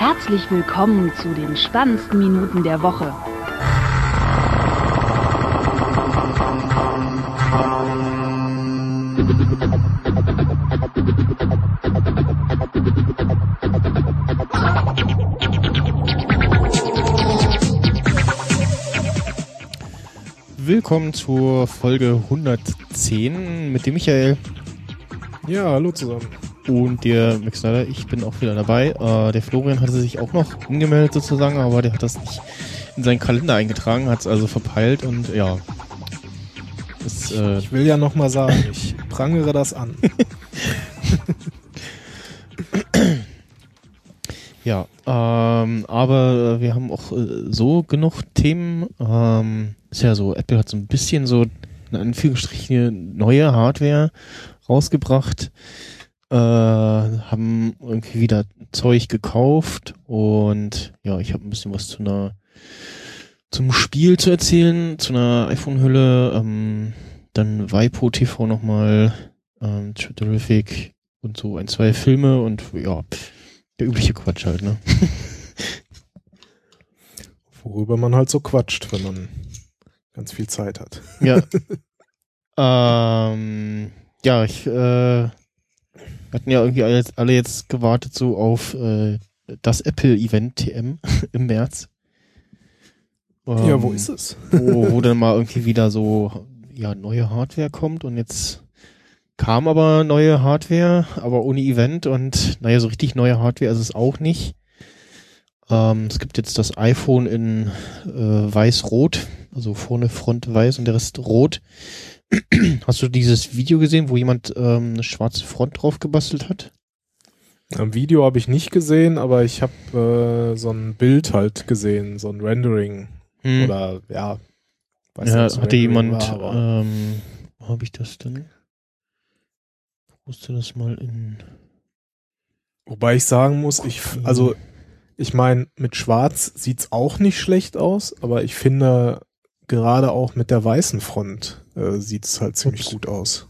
Herzlich willkommen zu den spannendsten Minuten der Woche. Willkommen zur Folge 110 mit dem Michael Ja, hallo zusammen. Und der Max Snyder. Ich bin auch wieder dabei. Äh, der Florian hatte sich auch noch angemeldet sozusagen, aber der hat das nicht in seinen Kalender eingetragen, hat es also verpeilt und ja. Ist, äh, Ich will ja nochmal sagen, ich prangere das an. Ja, ähm, aber wir haben auch äh, so genug Themen. Ähm, ist ja so, Apple hat so ein bisschen so in Anführungsstrichen neue Hardware rausgebracht, äh, haben irgendwie wieder Zeug gekauft und ja, ich habe ein bisschen was zu einer zum Spiel zu erzählen, zu einer iPhone-Hülle, ähm, dann Vipo TV nochmal, ähm, Terrific und so ein, zwei Filme und ja, der übliche Quatsch halt, ne? Worüber man halt so quatscht, wenn man ganz viel Zeit hat. Ja. ähm, ja, ich, äh, hatten ja irgendwie alle jetzt, alle jetzt gewartet so auf äh, das Apple-Event TM im März. ja, wo Ähm, ist es? wo, wo dann mal irgendwie wieder so ja neue Hardware kommt und jetzt kam aber neue Hardware, aber ohne Event und naja, so richtig neue Hardware ist es auch nicht. Ähm, es gibt jetzt das iPhone in äh, weiß-rot, also vorne Front weiß und der Rest rot. Hast du dieses Video gesehen, wo jemand ähm, eine schwarze Front drauf gebastelt hat? Am Video habe ich nicht gesehen, aber ich habe äh, so ein Bild halt gesehen, so ein Rendering. Hm. Oder ja, weiß ja, nicht, es hatte jemand, war, ähm, wo habe ich das denn? Musste das mal in. Wobei ich sagen muss, ich, also ich meine, mit Schwarz sieht's auch nicht schlecht aus, aber ich finde, gerade auch mit der weißen Front äh, sieht's halt ziemlich Ups. gut aus.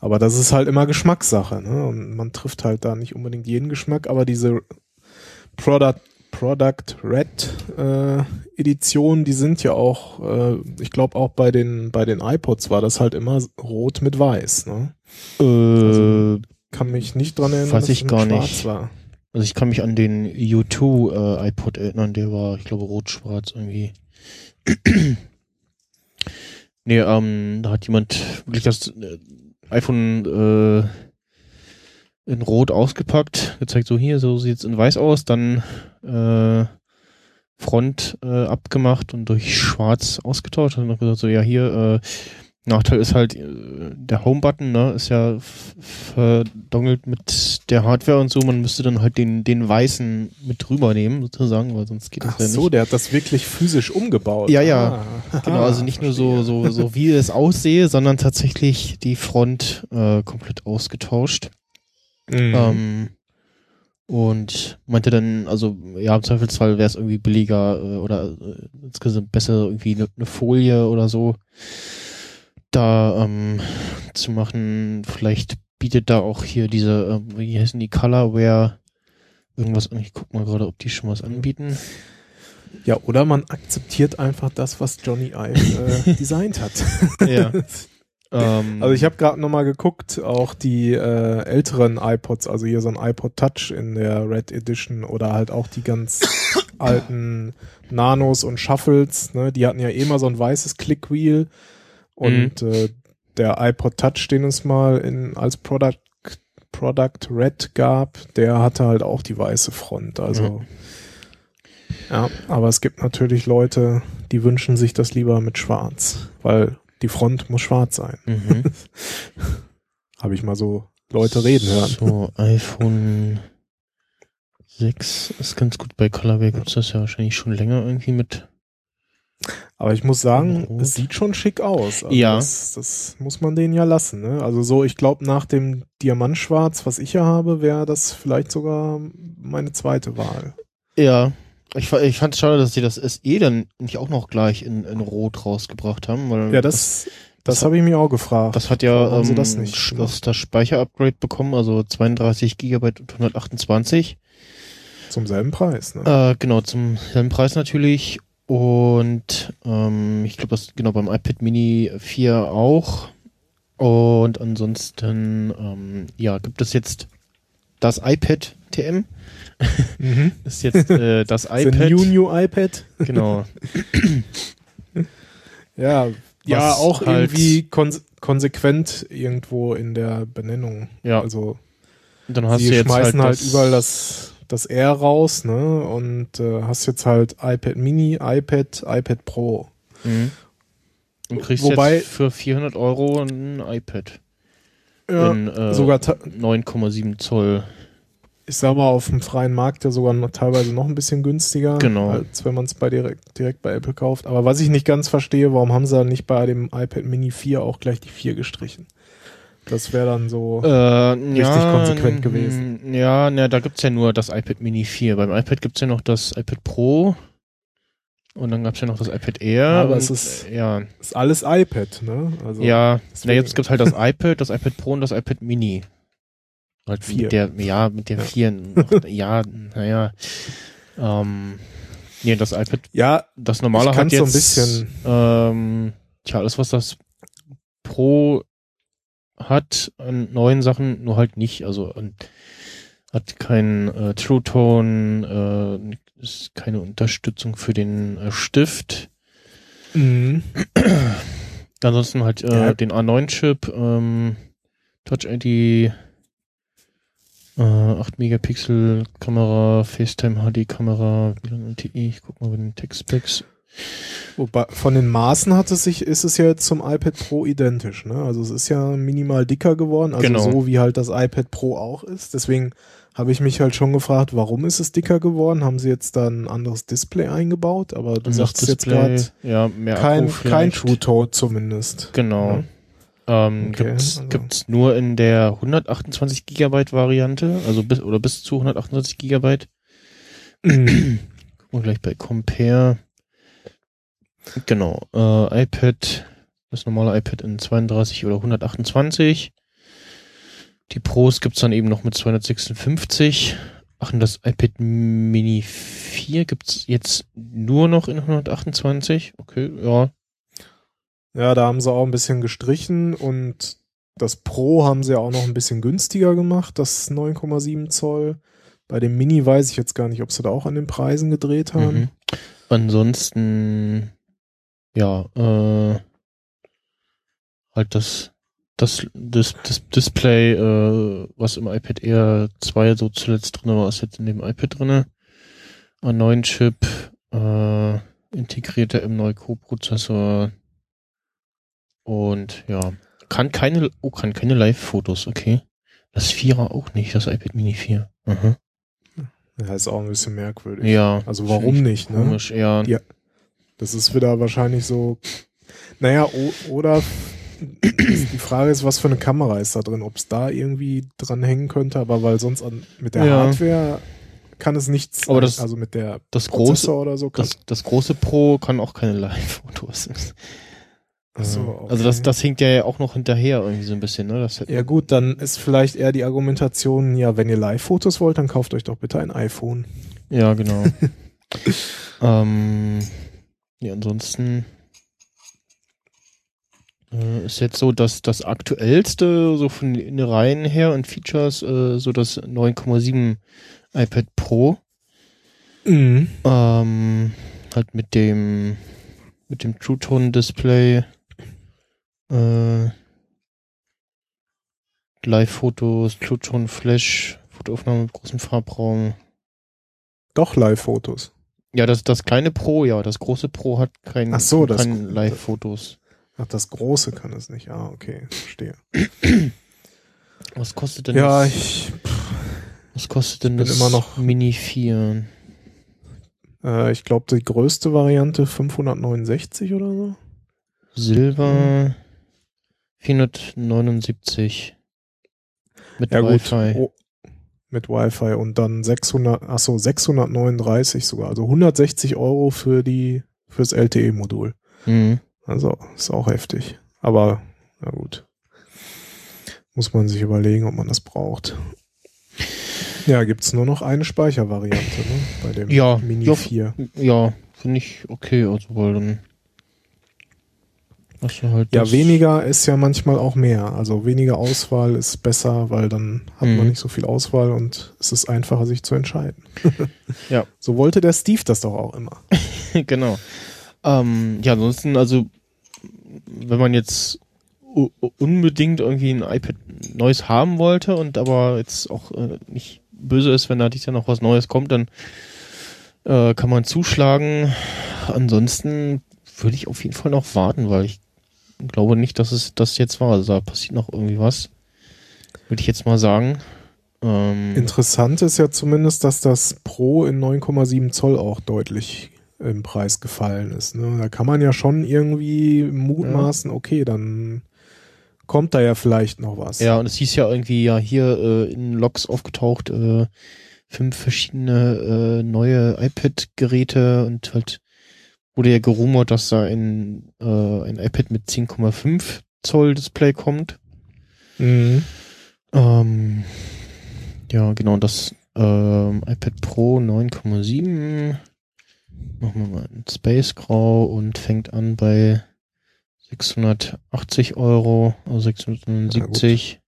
Aber das ist halt immer Geschmackssache, ne? Und man trifft halt da nicht unbedingt jeden Geschmack, aber diese Product, Product Red äh, Edition, die sind ja auch, äh, ich glaube auch bei den bei den iPods war das halt immer rot mit weiß, ne? Äh, Also, Kann mich nicht dran erinnern, Weiß ich es gar schwarz nicht. war. Also ich kann mich an den U2 äh, iPod erinnern, der war, ich glaube, rot-schwarz irgendwie. Nee, ähm, da hat jemand wirklich das äh, iPhone äh, in Rot ausgepackt, gezeigt, so hier, so sieht's in Weiß aus, dann äh, Front äh, abgemacht und durch Schwarz ausgetauscht. Und dann gesagt, so ja, hier, äh, Nachteil ist halt, äh, der Home-Button, ne, ist ja verdongelt mit der Hardware und so. Man müsste dann halt den, den weißen mit drüber nehmen, sozusagen, weil sonst geht das Ach ja so, nicht. der hat das wirklich physisch umgebaut. Ja, ja. Ah, Genau, also nicht nur so, so, so wie es aussehe, sondern tatsächlich die Front äh, komplett ausgetauscht. Mhm. Ähm, und meinte dann, also ja, im Zweifelsfall wäre es irgendwie billiger äh, oder äh, insgesamt besser irgendwie eine ne Folie oder so da ähm, zu machen. Vielleicht bietet da auch hier diese, äh, wie heißen die, Colorware irgendwas an. Ich guck mal gerade, ob die schon was anbieten. ja, oder man akzeptiert einfach das, was Johnny Ive äh, designt hat. Ja. ähm, Also ich habe gerade nochmal geguckt, auch die äh, älteren iPods, also hier so ein iPod Touch in der Red Edition oder halt auch die ganz alten Nanos und Shuffles, ne, die hatten ja eh immer so ein weißes Clickwheel und äh, der iPod Touch, den es mal in, als Product, Product Red gab, der hatte halt auch die weiße Front, also ja, aber es gibt natürlich Leute, die wünschen sich das lieber mit schwarz, weil die Front muss schwarz sein. mhm. Habe ich mal so Leute reden hören. So, iPhone 6 ist ganz gut. Bei Colorware gibt's das ja wahrscheinlich schon länger irgendwie mit. Aber ich muss sagen, es sieht schon schick aus. Also Ja. Das, das muss man denen ja lassen. Ne? Also so, ich glaube, nach dem Diamantschwarz, was ich ja habe, wäre das vielleicht sogar meine zweite Wahl. Ja. Ich, ich fand es schade, dass sie das SE dann nicht auch noch gleich in, in Rot rausgebracht haben. Weil Ja, das, das, das- habe ich mir auch gefragt. Das hat ja ähm, das nicht das, das Speicherupgrade bekommen, also 32 Gigabyte und 128. Zum selben Preis, ne? Äh, genau, zum selben Preis natürlich. Und ähm, ich glaube, das genau beim iPad Mini 4 auch. Und ansonsten, ähm, ja, gibt es jetzt das iPad TM. Mhm. Das ist jetzt äh, das The iPad. new, new iPad. Genau. Ja, ja, Was auch halt- irgendwie konse konsequent irgendwo in der Benennung. Ja. Also Und dann hast sie du jetzt schmeißen halt, das, überall das, das R raus, ne? Und äh, hast jetzt halt iPad Mini, iPad, iPad Pro. Mhm. Und kriegst Wobei- jetzt für 400 Euro ein iPad. Ja, in, äh, sogar ta- 9,7 Zoll. ich sag mal, auf dem freien Markt ja sogar noch, teilweise noch ein bisschen günstiger, Genau. als wenn man es bei direkt, direkt bei Apple kauft. Aber was ich nicht ganz verstehe, warum haben sie dann nicht bei dem iPad Mini 4 auch gleich die 4 gestrichen? Das wäre dann so. Äh, ja, konsequent gewesen. Ja, ne, da gibt's ja nur das iPad Mini 4. Beim iPad gibt's ja noch das iPad Pro. Und dann gab's ja noch das iPad Air. Aber und, es ist- ja, ist alles iPad, ne? Also ja. Na, jetzt gibt's halt das iPad, das iPad Pro und das iPad Mini. Halt Vier. mit der, ja, mit der Ja. 4. Noch, ja, naja. Ähm, nee, das iPad, Ja, das normale hat kann's so jetzt, ein bisschen- ähm, tja, alles was das Pro hat an neuen Sachen, nur halt nicht, also an, hat kein äh, True Tone, äh, ist keine Unterstützung für den äh, Stift. mhm. Ansonsten halt äh, Ja. den A9-Chip, ähm, Touch ID, äh, 8 Megapixel Kamera, FaceTime HD Kamera, LTE, ich guck mal bei den Tech-Specs. Wobei, von den Maßen hat es sich, ist es ja jetzt zum iPad Pro identisch, ne? Also es ist ja minimal dicker geworden, also Genau. so wie halt das iPad Pro auch ist. Deswegen habe ich mich halt schon gefragt, warum ist es dicker geworden? Haben sie jetzt da ein anderes Display eingebaut? Aber du Und sagst jetzt gerade ja, mehr kein, Akku kein. True Tone zumindest. Genau. Ja. Ähm, Okay, gibt's, also- gibt's nur in der 128 Gigabyte Variante, also bis oder bis zu 128 Gigabyte. Mhm. Gucken wir gleich bei Compare. Genau, äh, iPad, das normale iPad in 32 oder 128. Die Pros gibt's dann eben noch mit 256. Ach, und das iPad Mini 4 gibt's jetzt nur noch in 128. Okay, ja. Ja, da haben sie auch ein bisschen gestrichen und das Pro haben sie auch noch ein bisschen günstiger gemacht, das 9,7 Zoll. Bei dem Mini weiß ich jetzt gar nicht, ob sie da auch an den Preisen gedreht haben. Mhm. Ansonsten, ja, äh, halt das, das, das, das Display, äh, was im iPad Air 2 so zuletzt drin war, ist jetzt in dem iPad drinne. Ein neuen Chip, äh, integrierter M9 Co-Prozessor und ja, kann keine, oh, kann keine Live-Fotos, okay. Das Vierer auch nicht, das iPad Mini 4. Aha. Ja, ist auch ein bisschen merkwürdig. Ja. Also warum nicht, ne? Komisch, ja. Ja. Das ist wieder wahrscheinlich so. Naja, oder die Frage ist, was für eine Kamera ist da drin, ob es da irgendwie dran hängen könnte, aber weil sonst an, mit der Ja. Hardware kann es nichts, Aber das- also mit der Das große, oder so kann Das, das große Pro kann auch keine Live-Fotos. So, Also das, okay. das hinkt ja auch noch hinterher irgendwie so ein bisschen, ne? Das Ja gut, dann ist vielleicht eher die Argumentation, ja, wenn ihr Live-Fotos wollt, dann kauft euch doch bitte ein iPhone. ja, genau. ähm, ja, ansonsten äh, ist jetzt so, dass das aktuellste, so von den Innereien her und Features, äh, so das 9,7 iPad Pro, Mhm. ähm, halt mit dem mit dem True Tone Display äh, Live-Fotos, True Tone Flash, Fotoaufnahme mit großem Farbraum. Doch Live-Fotos. Ja, das, das kleine Pro, ja, das große Pro hat kein, Ach so, das- kein Live-Fotos. Ach, das große kann es nicht. Ah, okay, verstehe. Was kostet denn Ja, das, ich, was kostet denn das immer noch- Mini 4? äh, ich glaube, die größte Variante 569 oder so. Silber 479 mit Ja gut, Wi-Fi. oh, mit Wi-Fi und dann 600, ach so 639 sogar, also 160 Euro für die fürs LTE-Modul. Mhm. Also ist auch heftig. Aber na gut, muss man sich überlegen, ob man das braucht. Ja, gibt's nur noch eine Speichervariante, ne? Bei dem Ja, Mini ja, 4. Ja, finde ich okay, also weil dann halt Ja, weniger ist ja manchmal auch mehr. Also weniger Auswahl ist besser, weil dann hat man Mhm. nicht so viel Auswahl und es ist einfacher, sich zu entscheiden. Ja. So wollte der Steve das doch auch immer. genau. Ähm, ja, ansonsten, also, wenn man jetzt unbedingt irgendwie ein iPad Neues haben wollte und aber jetzt auch äh, nicht böse ist, wenn da dies Jahr noch was Neues kommt, dann äh, kann man zuschlagen. Ansonsten würde ich auf jeden Fall noch warten, weil ich glaube nicht, dass es das jetzt war. Also da passiert noch irgendwie was. Würde ich jetzt mal sagen. Ähm, Interessant ist ja zumindest, dass das Pro in 9,7 Zoll auch deutlich im Preis gefallen ist. Ne? Da kann man ja schon irgendwie mutmaßen, okay, dann kommt da ja vielleicht noch was. Ja, und es hieß ja irgendwie ja hier äh, in Logs aufgetaucht, äh, fünf verschiedene äh, neue iPad-Geräte und halt wurde ja gerumort, dass da ein, äh, ein iPad mit 10,5 Zoll Display kommt. Mhm. Ähm, ja, genau, das ähm, iPad Pro 9,7 machen wir mal in Space Grau und fängt an bei 680 Euro, also 679.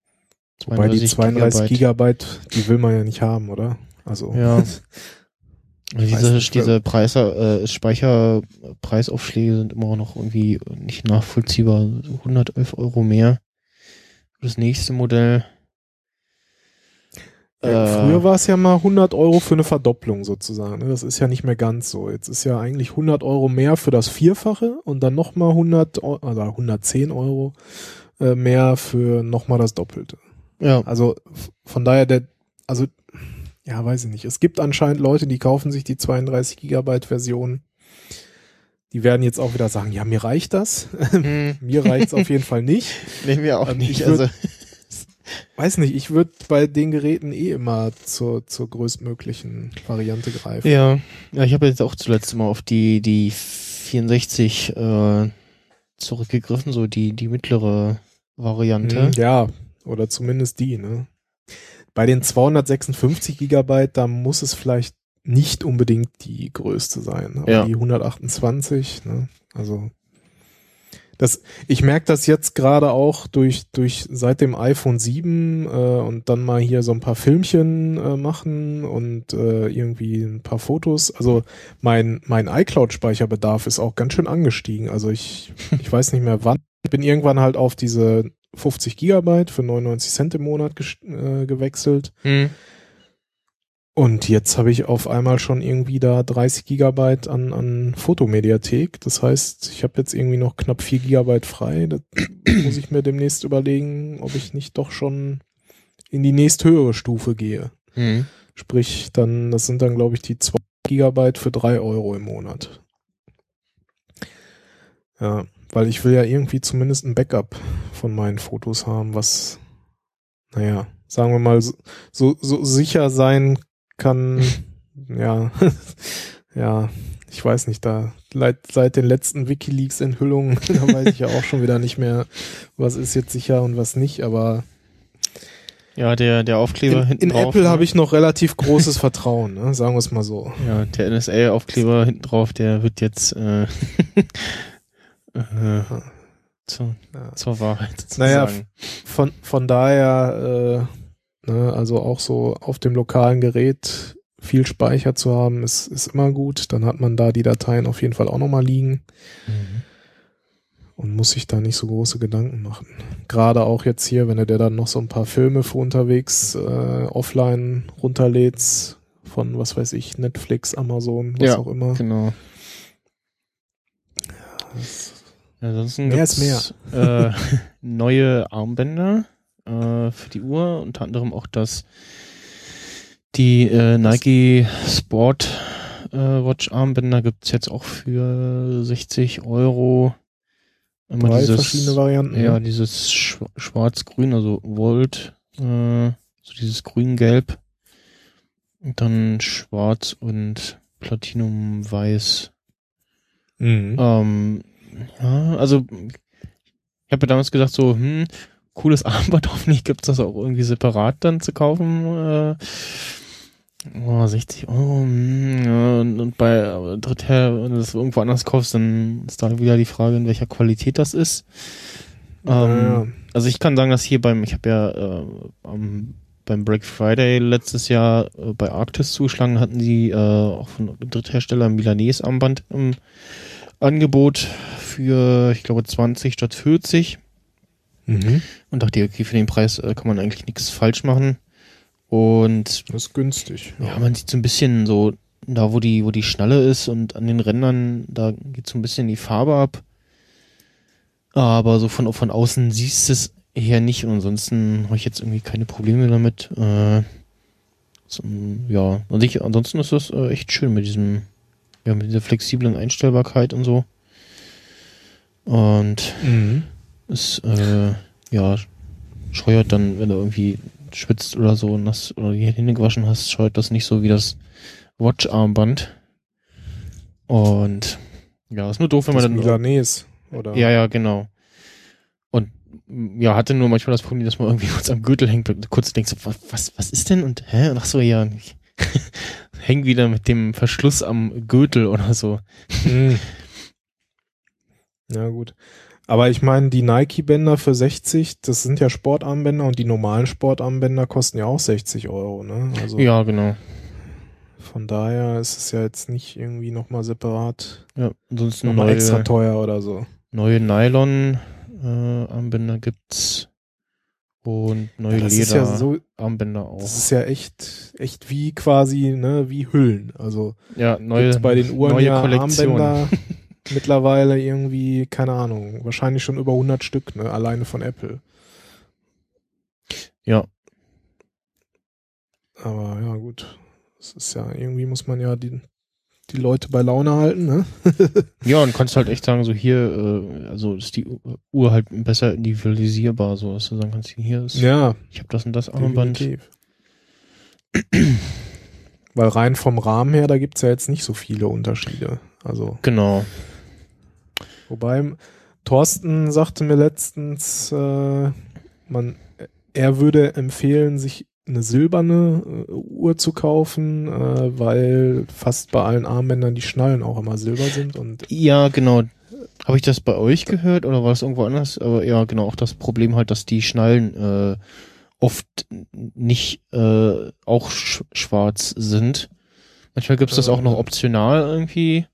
Wobei die 32 Gigabyte. Gigabyte, die will man ja nicht haben, oder? Also Ja. Diese, diese Preise, äh, Speicherpreisaufschläge sind immer noch irgendwie nicht nachvollziehbar. So 111 Euro mehr für das nächste Modell. Ja, Äh, früher war es ja mal 100 Euro für eine Verdopplung sozusagen. ne? Das ist ja nicht mehr ganz so. Jetzt ist ja eigentlich 100 Euro mehr für das Vierfache und dann nochmal 100, Eu- also 110 Euro äh, mehr für nochmal das Doppelte. Ja, Also von daher der, also ja, weiß ich nicht. Es gibt anscheinend Leute, die kaufen sich die 32 Gigabyte Version. Die werden jetzt auch wieder sagen, ja, mir reicht das. hm, mir reicht's auf jeden Fall nicht. nehmen wir auch Ähm, nicht. ich würd- Also, Weiß nicht, ich würde bei den Geräten eh immer zur, zur größtmöglichen Variante greifen. ja, ja, ich habe jetzt auch zuletzt mal auf die, die 64 äh, zurückgegriffen, so die, die mittlere Variante. Mhm, Ja, oder zumindest die, ne? Bei den 256 Gigabyte, da muss es vielleicht nicht unbedingt die größte sein, aber Ja. die 128, ne? Also das, ich merke das jetzt gerade auch durch, durch seit dem iPhone 7 äh, und dann mal hier so ein paar Filmchen äh, machen und äh, irgendwie ein paar Fotos. Also mein, mein iCloud-Speicherbedarf ist auch ganz schön angestiegen. Also ich, ich weiß nicht mehr wann. Ich bin irgendwann halt auf diese 50 Gigabyte für 99 Cent im Monat äh, gewechselt. Hm. Und jetzt habe ich auf einmal schon irgendwie da 30 Gigabyte an, an Fotomediathek. Das heißt, ich habe jetzt irgendwie noch knapp 4 Gigabyte frei. Das muss ich mir demnächst überlegen, ob ich nicht doch schon in die nächsthöhere Stufe gehe. Hm. Sprich, dann, das sind dann, glaube ich, die 2 Gigabyte für 3 Euro im Monat. Ja, weil ich will ja irgendwie zumindest ein Backup von meinen Fotos haben, was, naja, sagen wir mal, so, so, so sicher sein kann, ja, ja, ich weiß nicht, da seit, seit den letzten Wikileaks-Enthüllungen, da weiß ich ja auch schon wieder nicht mehr, was ist jetzt sicher und was nicht, aber Ja, der, der Aufkleber in, hinten in drauf. Apple ne? habe ich noch relativ großes Vertrauen, ne? sagen wir es mal so. Ja, der NSA-Aufkleber hinten drauf, der wird jetzt äh, äh, zur, Ja. zur Wahrheit Naja, sozusagen. Von, von daher, äh, ne, also auch so auf dem lokalen Gerät viel Speicher zu haben, ist, ist immer gut. Dann hat man da die Dateien auf jeden Fall auch nochmal liegen Mhm. und muss sich da nicht so große Gedanken machen. Gerade auch jetzt hier, wenn du dir dann noch so ein paar Filme für unterwegs äh, offline runterlädst, von was weiß ich, Netflix, Amazon, was Ja, auch immer. Genau. Ansonsten Mehr ist gibt's, Äh, neue Armbänder äh, für die Uhr, unter anderem auch das die äh, Nike Sport äh, Watch Armbänder gibt's jetzt auch für 60 Euro. Immer Drei dieses, verschiedene Varianten. Ja, ne? dieses Schw- Schwarz-Grün, also Volt, äh, so dieses Grün-Gelb. Und dann Schwarz und Platinum-Weiß. Mhm. Ähm, ja, also ich habe ja damals gesagt, so, hm, cooles Armband, hoffentlich gibt's das auch irgendwie separat dann zu kaufen. Äh, Oh, 60 Euro. hm, Ja, und, und bei äh, Dritther, wenn du das irgendwo anders kaufst, dann ist da wieder die Frage, in welcher Qualität das ist. Ähm, Naja. Also ich kann sagen, dass hier beim, ich habe ja äh, am, beim Black Friday letztes Jahr äh, bei Arctis zuschlagen, hatten die äh, auch von Dritthersteller ein Milanese Armband im Angebot für, ich glaube, 20 statt 40. Mhm. Und dachte, okay, für den Preis äh, kann man eigentlich nichts falsch machen. Und Das ist günstig. ja, man sieht so ein bisschen so, da wo die, wo die Schnalle ist und an den Rändern, da geht so ein bisschen die Farbe ab. Aber so von, von außen siehst du es eher nicht und ansonsten habe ich jetzt irgendwie keine Probleme damit. Äh, so, ja, und ich, ansonsten ist das äh, echt schön mit diesem, ja, mit dieser flexiblen Einstellbarkeit und so. Und Mhm. es, äh, ja, scheuert dann, wenn du irgendwie schwitzt oder so nass oder die Hände gewaschen hast, scheuert das nicht so wie das Watch-Armband. Und ja, ist nur doof, wenn Das man dann. Milanese, oder? Ja, ja, genau. Und ja, hatte nur manchmal das Problem, dass man irgendwie kurz am Gürtel hängt und kurz denkt, so, was, was, ist denn? Und hä? Und ach so, ja, ich häng wieder mit dem Verschluss am Gürtel oder so. Mhm. Ja, gut. Aber ich meine, die Nike-Bänder für 60, das sind ja Sportarmbänder und die normalen Sportarmbänder kosten ja auch 60 Euro, ne? Also Ja, genau. von daher ist es ja jetzt nicht irgendwie nochmal separat, Ja, ansonsten nochmal neue, extra teuer oder so. neue Nylon äh, gibt's und neue das ist Leder ja so, auch. das ist ja echt, echt wie quasi, ne, wie Hüllen. Also ja, neue bei den Uhren neue ja Kollektion. Armbänder mittlerweile irgendwie, keine Ahnung, wahrscheinlich schon über 100 Stück, ne, alleine von Apple. Ja, Aber ja, gut. Es ist ja, irgendwie muss man ja die, die Leute bei Laune halten, ne? ja, und kannst halt echt sagen, so hier, äh, also ist die Uhr halt besser individualisierbar, so dass du sagen kannst, hier ist, Ja, ich habe das und das Armband. Weil rein vom Rahmen her, da gibt's ja jetzt nicht so viele Unterschiede. Also, Genau. Wobei Thorsten sagte mir letztens, äh, man, er würde empfehlen, sich eine silberne äh, Uhr zu kaufen, äh, weil fast bei allen Armbändern die Schnallen auch immer silber sind und Ja, genau. Habe ich das bei euch gehört oder war das irgendwo anders? Aber ja, genau, auch das Problem halt, dass die Schnallen äh, oft nicht äh, auch sch schwarz sind. Manchmal gibt's das auch noch optional irgendwie.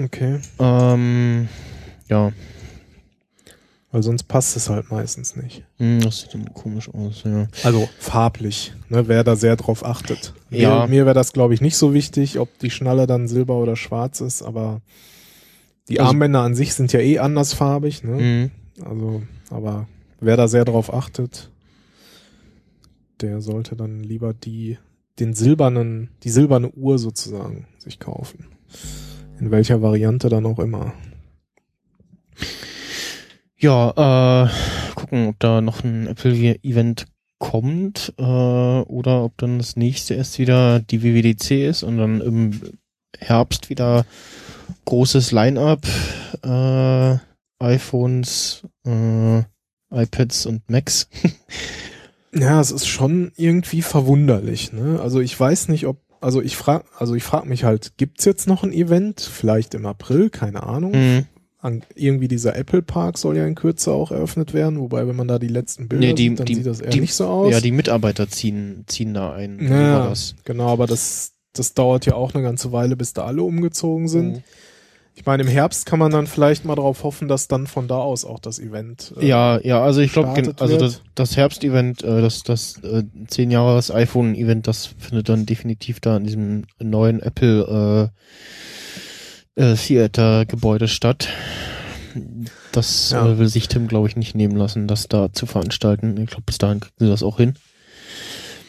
Okay. Ähm, ja, Weil sonst passt es halt meistens nicht. hm, das sieht dann komisch aus, ja. Also farblich, ne, wer da sehr drauf achtet. Ja. Mir, mir wäre das, glaube ich, nicht so wichtig, ob die Schnalle dann silber oder schwarz ist, aber die Also- Armbänder an sich sind ja eh andersfarbig, ne? Mhm. Also, aber wer da sehr drauf achtet, der sollte dann lieber die, den silbernen, die silberne Uhr sozusagen sich kaufen. In welcher Variante dann auch immer. Ja, äh, gucken, ob da noch ein Apple-Event kommt äh, oder ob dann das nächste erst wieder die WWDC ist und dann im Herbst wieder großes Line-up äh, iPhones, äh, iPads und Macs. Ja, es ist schon irgendwie verwunderlich, ne? Also ich weiß nicht, ob, also ich frag, also ich frage mich halt, gibt's jetzt noch ein Event? Vielleicht im April, keine Ahnung. Mhm. An, irgendwie dieser Apple Park soll ja in Kürze auch eröffnet werden, wobei wenn man da die letzten Bilder Nee, die- sieht, dann die- sieht das eher die- nicht so aus. Ja, die Mitarbeiter ziehen, ziehen da ein. Ja, genau, aber das, das dauert ja auch eine ganze Weile, bis da alle umgezogen sind. Mhm. Ich meine, im Herbst kann man dann vielleicht mal darauf hoffen, dass dann von da aus auch das Event. äh, Ja, ja, also ich glaube, also das, das Herbst-Event, äh, das, das äh, 10 Jahres iPhone-Event, das findet dann definitiv da in diesem neuen Apple äh, äh, Theater-Gebäude statt. Das Ja. äh, will sich Tim, glaube ich, nicht nehmen lassen, das da zu veranstalten. Ich glaube, bis dahin kriegen sie das auch hin.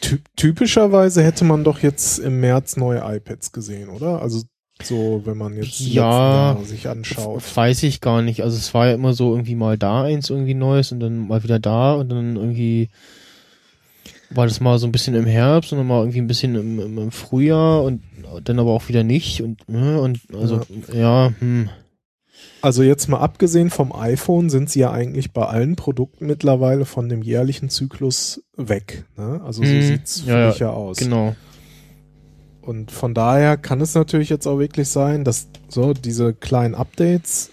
Ty typischerweise hätte man doch jetzt im März neue iPads gesehen, oder? Also so, wenn man jetzt Ja. sich anschaut. Weiß ich gar nicht. Also es war ja immer so irgendwie mal da eins irgendwie Neues und dann mal wieder da und dann irgendwie war das mal so ein bisschen im Herbst und dann mal irgendwie ein bisschen im, im, im Frühjahr und dann aber auch wieder nicht und ne, und also ja, hm. Also jetzt mal abgesehen vom iPhone sind sie ja eigentlich bei allen Produkten mittlerweile von dem jährlichen Zyklus weg. Ne? Also so Mhm. sieht's für Ja, ja, mich ja aus. genau. Und von daher kann es natürlich jetzt auch wirklich sein, dass so diese kleinen Updates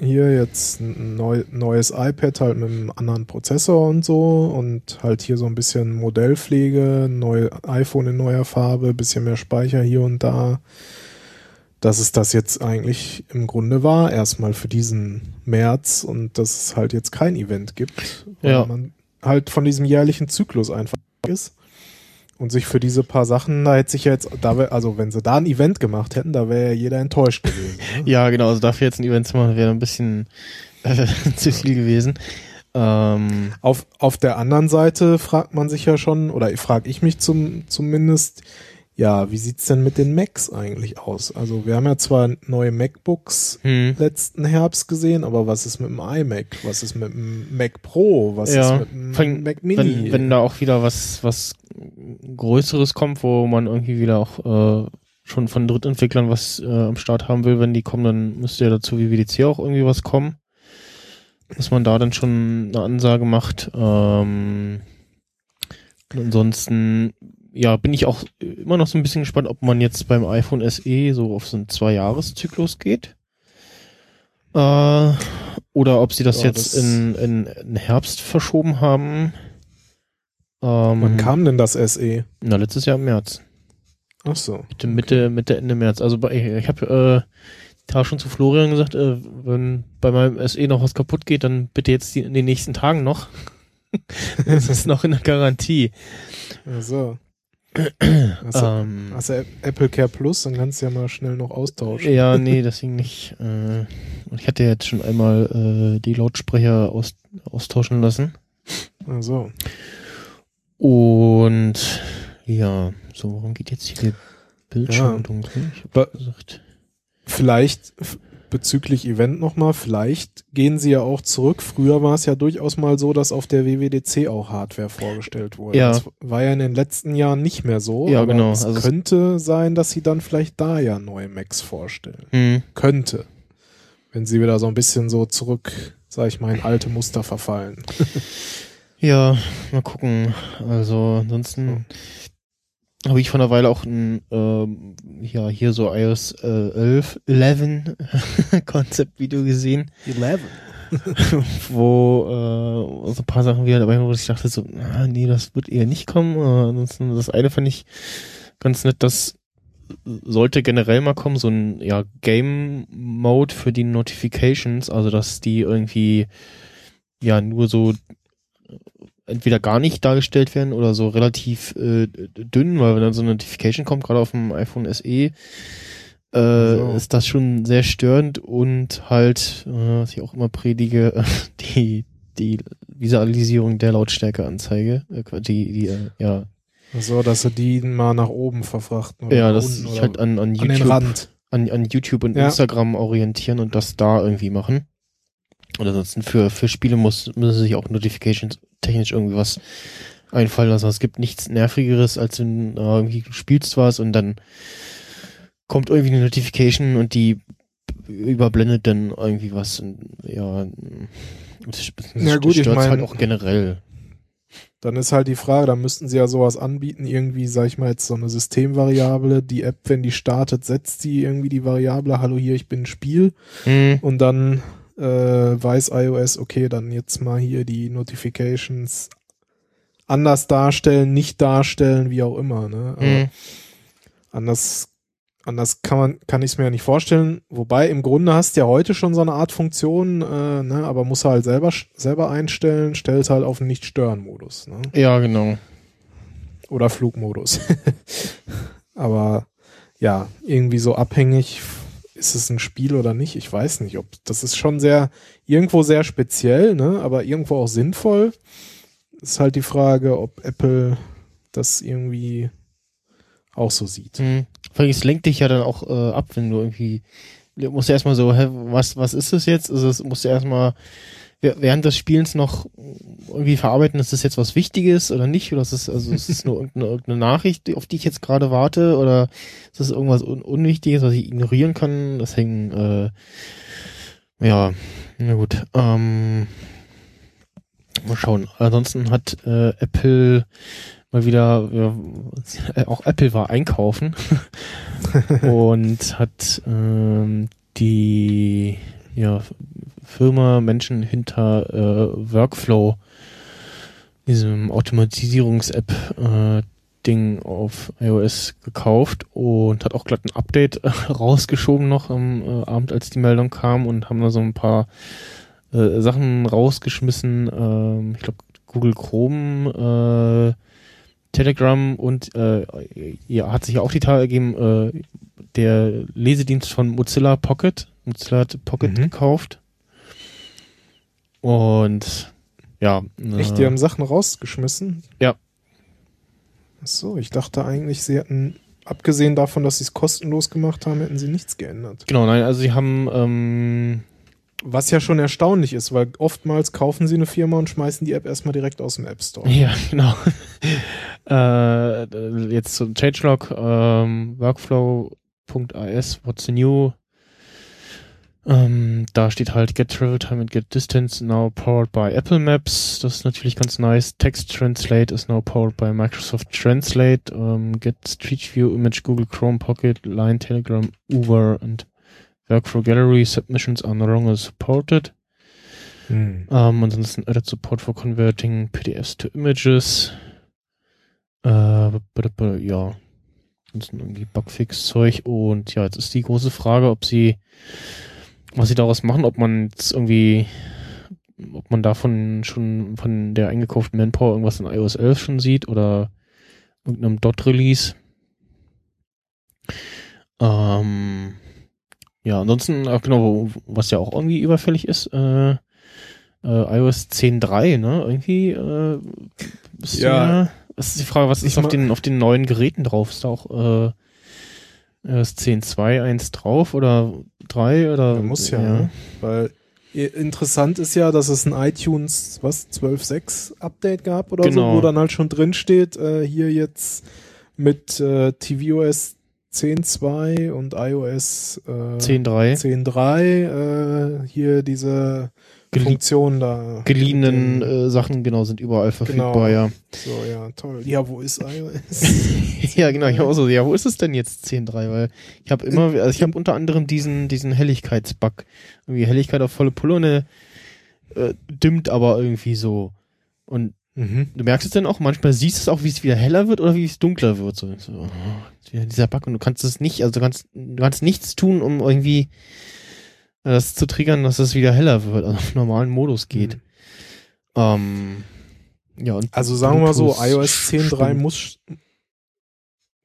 hier jetzt ein neu, neues iPad halt mit einem anderen Prozessor und so und halt hier so ein bisschen Modellpflege, neue iPhone in neuer Farbe, bisschen mehr Speicher hier und da. Dass es das jetzt eigentlich im Grunde war, erstmal für diesen März und dass es halt jetzt kein Event gibt, weil Ja. man halt von diesem jährlichen Zyklus einfach ist. Und sich für diese paar Sachen, da hätte sich ja jetzt, da wär, also wenn sie da ein Event gemacht hätten, da wäre ja jeder enttäuscht gewesen. Ne? Ja, genau, also dafür jetzt ein Event zu machen, wäre ein bisschen äh, zu viel gewesen. Ähm, Auf, auf der anderen Seite fragt man sich ja schon, oder frage ich mich zum, zumindest, ja, wie sieht's denn mit den Macs eigentlich aus? Also wir haben ja zwar neue MacBooks hm. letzten Herbst gesehen, aber was ist mit dem iMac? Was ist mit dem Mac Pro? Was Ja, ist mit dem Mac Mini? wenn, wenn da auch wieder was, was Größeres kommt, wo man irgendwie wieder auch äh, schon von Drittentwicklern was äh, am Start haben will, wenn die kommen, dann müsste ja dazu wie WDC auch irgendwie was kommen. Dass man da dann schon eine Ansage macht. Ähm, und ansonsten, ja, bin ich auch immer noch so ein bisschen gespannt, ob man jetzt beim iPhone SE so auf so einen Zwei-Jahres-Zyklus geht. Äh, oder ob sie das Ja, jetzt das- in, in, in Herbst verschoben haben. Ähm, Wann kam denn das SE? Na, letztes Jahr im März. Ach so. Mitte, Mitte, Mitte, Ende März. Also bei, ich habe äh, da schon zu Florian gesagt, äh, wenn bei meinem SE noch was kaputt geht, dann bitte jetzt die, in den nächsten Tagen noch. das ist noch in der Garantie. Ach so. Du, Ähm, du Apple Care Plus, dann kannst du ja mal schnell noch austauschen. ja, nee, deswegen nicht. Äh, ich hatte jetzt schon einmal äh, die Lautsprecher aus, austauschen lassen. Ach so. Und ja, so, warum geht jetzt hier Bildschirm Ja. dunkel? Ich hab gesagt. Vielleicht bezüglich Event nochmal, vielleicht gehen sie ja auch zurück. Früher war es ja durchaus mal so, dass auf der WWDC auch Hardware vorgestellt wurde. Ja. Das war ja in den letzten Jahren nicht mehr so. Ja, genau. Es Also könnte sein, dass sie dann vielleicht da ja neue Macs vorstellen. Hm. Könnte. Wenn sie wieder so ein bisschen so zurück, sag ich mal, in alte Muster verfallen. Ja, mal gucken. Also ansonsten habe ich vor einer Weile auch ein ähm, ja hier so iOS äh, 11 11 Konzeptvideo gesehen, 11. wo äh, so ein paar Sachen wieder dabei waren, wo ich dachte so, ah, nee, das wird eher nicht kommen. Äh, ansonsten das eine fand ich ganz nett, das sollte generell mal kommen, so ein ja Game Mode für die Notifications, also dass die irgendwie ja nur so entweder gar nicht dargestellt werden oder so relativ äh, dünn, weil wenn dann so eine Notification kommt, gerade auf dem iPhone SE, äh, So. ist das schon sehr störend und halt, äh, was ich auch immer predige, die die Visualisierung der Lautstärkeanzeige, äh, die die äh, ja So, dass sie die mal nach oben verfrachten. Oder ja, nach das unten sich halt an, an an den YouTube Rand. an, an YouTube und Ja. Instagram orientieren und das da irgendwie machen. Und ansonsten für, für Spiele muss, müssen sich auch Notifications technisch irgendwie was einfallen lassen. Es gibt nichts nervigeres, als wenn äh, irgendwie du spielst was und dann kommt irgendwie eine Notification und die überblendet dann irgendwie was. Und, ja, das, das Ja, gut, ich stört's mein- halt auch generell. Dann ist halt die Frage, da müssten sie ja sowas anbieten, irgendwie, sag ich mal, jetzt so eine Systemvariable. Die App, wenn die startet, setzt die irgendwie die Variable, hallo hier, ich bin ein Spiel. Hm. Und dann äh, weiß iOS, okay, dann jetzt mal hier die Notifications anders darstellen, nicht darstellen, wie auch immer. Ne? Aber Hm. Anders, anders kann man, kann ich es mir ja nicht vorstellen. Wobei im Grunde hast du ja heute schon so eine Art Funktion, äh, ne, aber muss halt selber selber einstellen, stellt halt auf den Nicht-Stören-Modus, ne? Ja, genau. Oder Flugmodus. aber ja, irgendwie so abhängig, ist es ein Spiel oder nicht? Ich weiß nicht, ob das ist schon sehr irgendwo sehr speziell, ne, aber irgendwo auch sinnvoll. Ist halt die Frage, ob Apple das irgendwie auch so sieht. Hm. Vor allem, es lenkt dich ja dann auch äh, ab, wenn du irgendwie, du musst ja erstmal so, hä, was, was ist das jetzt? Also, es musst du erstmal während des Spielens noch irgendwie verarbeiten, ist das jetzt was Wichtiges oder nicht? Oder ist es, also, ist es nur irgendeine, irgendeine Nachricht, auf die ich jetzt gerade warte? Oder ist das irgendwas Un Unwichtiges, was ich ignorieren kann? Deswegen, äh, ja, na gut, ähm, mal schauen. Ansonsten hat äh, Apple mal wieder, ja, auch Apple war einkaufen und hat ähm, die ja, Firma, Menschen hinter äh, Workflow, diesem Automatisierungs-App äh, Ding auf iOS gekauft und hat auch glatt ein Update äh, rausgeschoben noch am äh, Abend, als die Meldung kam und haben da so ein paar äh, Sachen rausgeschmissen. Ähm, ich glaube Google Chrome, äh, Telegram und äh, ja, hat sich ja auch die Tage ergeben, äh, der Lesedienst von Mozilla Pocket. Mozilla hat Pocket mhm. gekauft. Und ja. Echt, die haben Sachen rausgeschmissen? Ja. Ach so, ich dachte eigentlich, sie hätten, abgesehen davon, dass sie es kostenlos gemacht haben, hätten sie nichts geändert. Genau, nein, also sie haben. Ähm, Was ja schon erstaunlich ist, weil oftmals kaufen sie eine Firma und schmeißen die App erstmal direkt aus dem App Store. Ja, genau. äh, jetzt zum Changelog, ähm, Workflow.as, what's new? Ähm, da steht halt Get Travel Time and Get Distance now powered by Apple Maps. Das ist natürlich ganz nice. Text Translate is now powered by Microsoft Translate. Ähm, Get Street View Image Google Chrome Pocket Line Telegram Uber and Workflow Gallery Submissions are no longer supported. Hm. Ähm, ansonsten Edit Support for Converting PDFs to Images. Äh, ja. Ansonsten irgendwie Bugfix-Zeug. Und ja, jetzt ist die große Frage, ob sie was sie daraus machen, ob man jetzt irgendwie, ob man davon schon von der eingekauften Manpower irgendwas in iOS 11 schon sieht oder irgendeinem Dot-Release. Ähm, ja, ansonsten, ach genau, was ja auch irgendwie überfällig ist, äh, äh, iOS 10.3, ne? Irgendwie, äh, ist ja. das ist die Frage, was ist auf den, auf den neuen Geräten drauf? Ist da auch, äh, ist 10.2.1 drauf oder 3 oder? Ja, muss ja, ja. Ne? weil interessant ist ja, dass es ein iTunes, was, 12.6 Update gab oder genau. so, wo dann halt schon drin steht, äh, hier jetzt mit äh, tvOS 10.2 und iOS äh, 10.3 10.3 äh, hier diese Funktionen da. Geliehenen äh, Sachen, genau, sind überall verfügbar, genau. ja. So, ja, toll. Ja, wo ist iOS? ja, genau, ich habe auch so, ja, wo ist es denn jetzt 10.3? Weil ich habe immer, also ich habe unter anderem diesen, diesen Helligkeitsbug. Irgendwie Helligkeit auf volle Pulle und äh, dimmt aber irgendwie so. Und mhm. du merkst es dann auch, manchmal siehst du es auch, wie es wieder heller wird oder wie es dunkler wird. So, so oh, dieser Bug und du kannst es nicht, also du kannst, du kannst nichts tun, um irgendwie das zu triggern, dass es wieder heller wird, also auf normalen Modus geht. Mhm. Ähm, ja, und also sagen wir mal so, iOS 10.3 muss,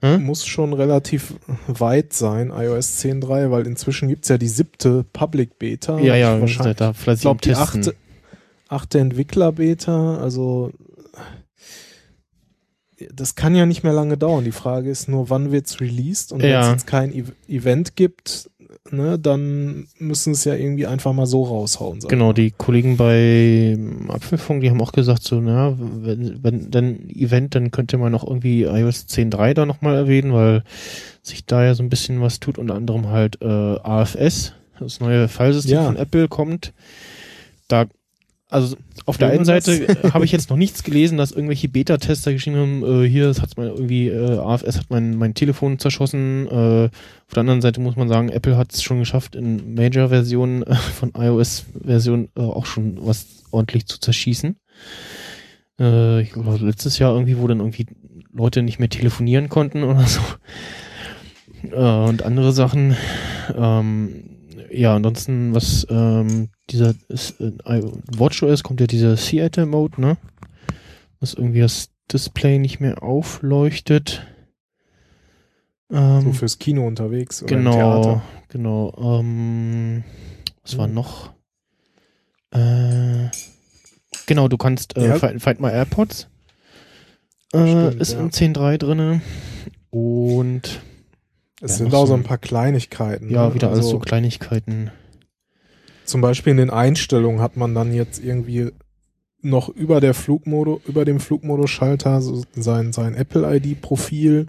hm? muss schon relativ weit sein, iOS 10.3, weil inzwischen gibt's ja die siebte Public Beta. Ja, ja, wahrscheinlich. Da vielleicht ich glaube, die achte, achte Entwickler-Beta, also das kann ja nicht mehr lange dauern. Die Frage ist nur, wann wird's released? Und ja. wenn es jetzt kein e Event gibt, ne, dann müssen es ja irgendwie einfach mal so raushauen. Genau, die Kollegen bei Apfelfunk, die haben auch gesagt, so, na, wenn, wenn dann Event, dann könnte man noch irgendwie iOS 10.3 da nochmal erwähnen, weil sich da ja so ein bisschen was tut, unter anderem halt äh, AFS, das neue Filesystem ja. von Apple kommt. Da also auf der einen Seite habe ich jetzt noch nichts gelesen, dass irgendwelche Beta-Tester geschrieben haben, äh, hier, das hat mal irgendwie, äh, AFS hat mein, mein Telefon zerschossen. Äh, auf der anderen Seite muss man sagen, Apple hat es schon geschafft, in Major-Versionen äh, von iOS-Versionen äh, auch schon was ordentlich zu zerschießen. Äh, ich glaube, letztes Jahr irgendwie, wo dann irgendwie Leute nicht mehr telefonieren konnten oder so. Und andere Sachen. Ähm, ja, ansonsten, was ähm, dieser äh, WatchOS kommt ja dieser Theater-Mode, ne? Was irgendwie das Display nicht mehr aufleuchtet. Ähm, so fürs Kino unterwegs oder genau, Theater. Genau. Ähm, was war hm. noch? Äh, genau, du kannst äh, ja. Find, Find My AirPods. Äh, Stimmt, ist ja. in 10.3 drinne. Und es ja, sind auch so ein paar Kleinigkeiten. Ja, ne? wieder also, alles so Kleinigkeiten. Zum Beispiel in den Einstellungen hat man dann jetzt irgendwie noch über der Flugmodus, über dem Flugmodus-Schalter so sein, sein Apple-ID-Profil.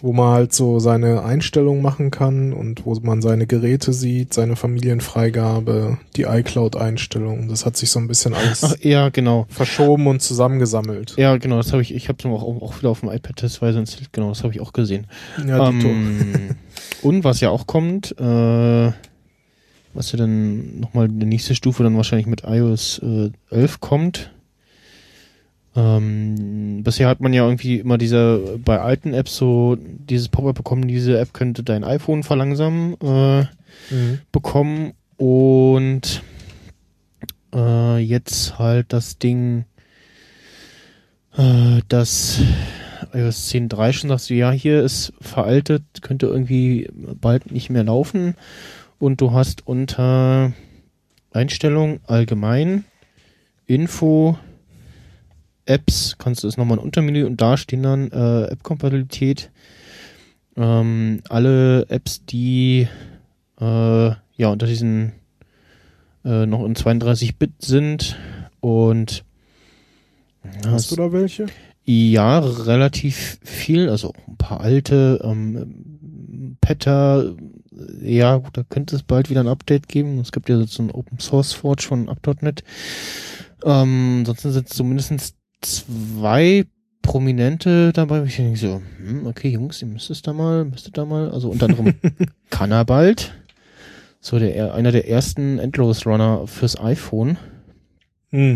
wo man halt so seine Einstellungen machen kann und wo man seine Geräte sieht, seine Familienfreigabe, die iCloud-Einstellungen. Das hat sich so ein bisschen alles Ach, ja, genau. verschoben und zusammengesammelt. Ja, genau, das habe ich, ich habe es auch, auch wieder auf dem iPad testweise installiert, genau, das habe ich auch gesehen. Ja. Ähm, und was ja auch kommt, äh, was ja dann nochmal die nächste Stufe dann wahrscheinlich mit iOS äh, 11 kommt. Ähm, bisher hat man ja irgendwie immer diese, bei alten Apps so dieses Pop-up bekommen, diese App könnte dein iPhone verlangsamen äh, Mhm. bekommen und äh, jetzt halt das Ding, äh, das iOS 10.3 schon sagst du, ja, hier ist veraltet, könnte irgendwie bald nicht mehr laufen und du hast unter Einstellung allgemein Info Apps, kannst du es nochmal ein Untermenü und da stehen dann äh, App-Kompatibilität. Ähm, alle Apps, die äh, ja unter diesen äh, noch in 32-Bit sind und ja, Hast du da welche? ja, relativ viel, also ein paar alte, ähm, Petter, ja, gut, da könnte es bald wieder ein Update geben. Es gibt ja so ein Open Source Forge von up.net. Ähm, ansonsten sind zumindest zwei Prominente dabei, wo ich denke so, hm, okay, Jungs, ihr müsstet da mal, müsstet da mal, also unter anderem Kannabald, so der, einer der ersten Endlos-Runner fürs iPhone. Hm.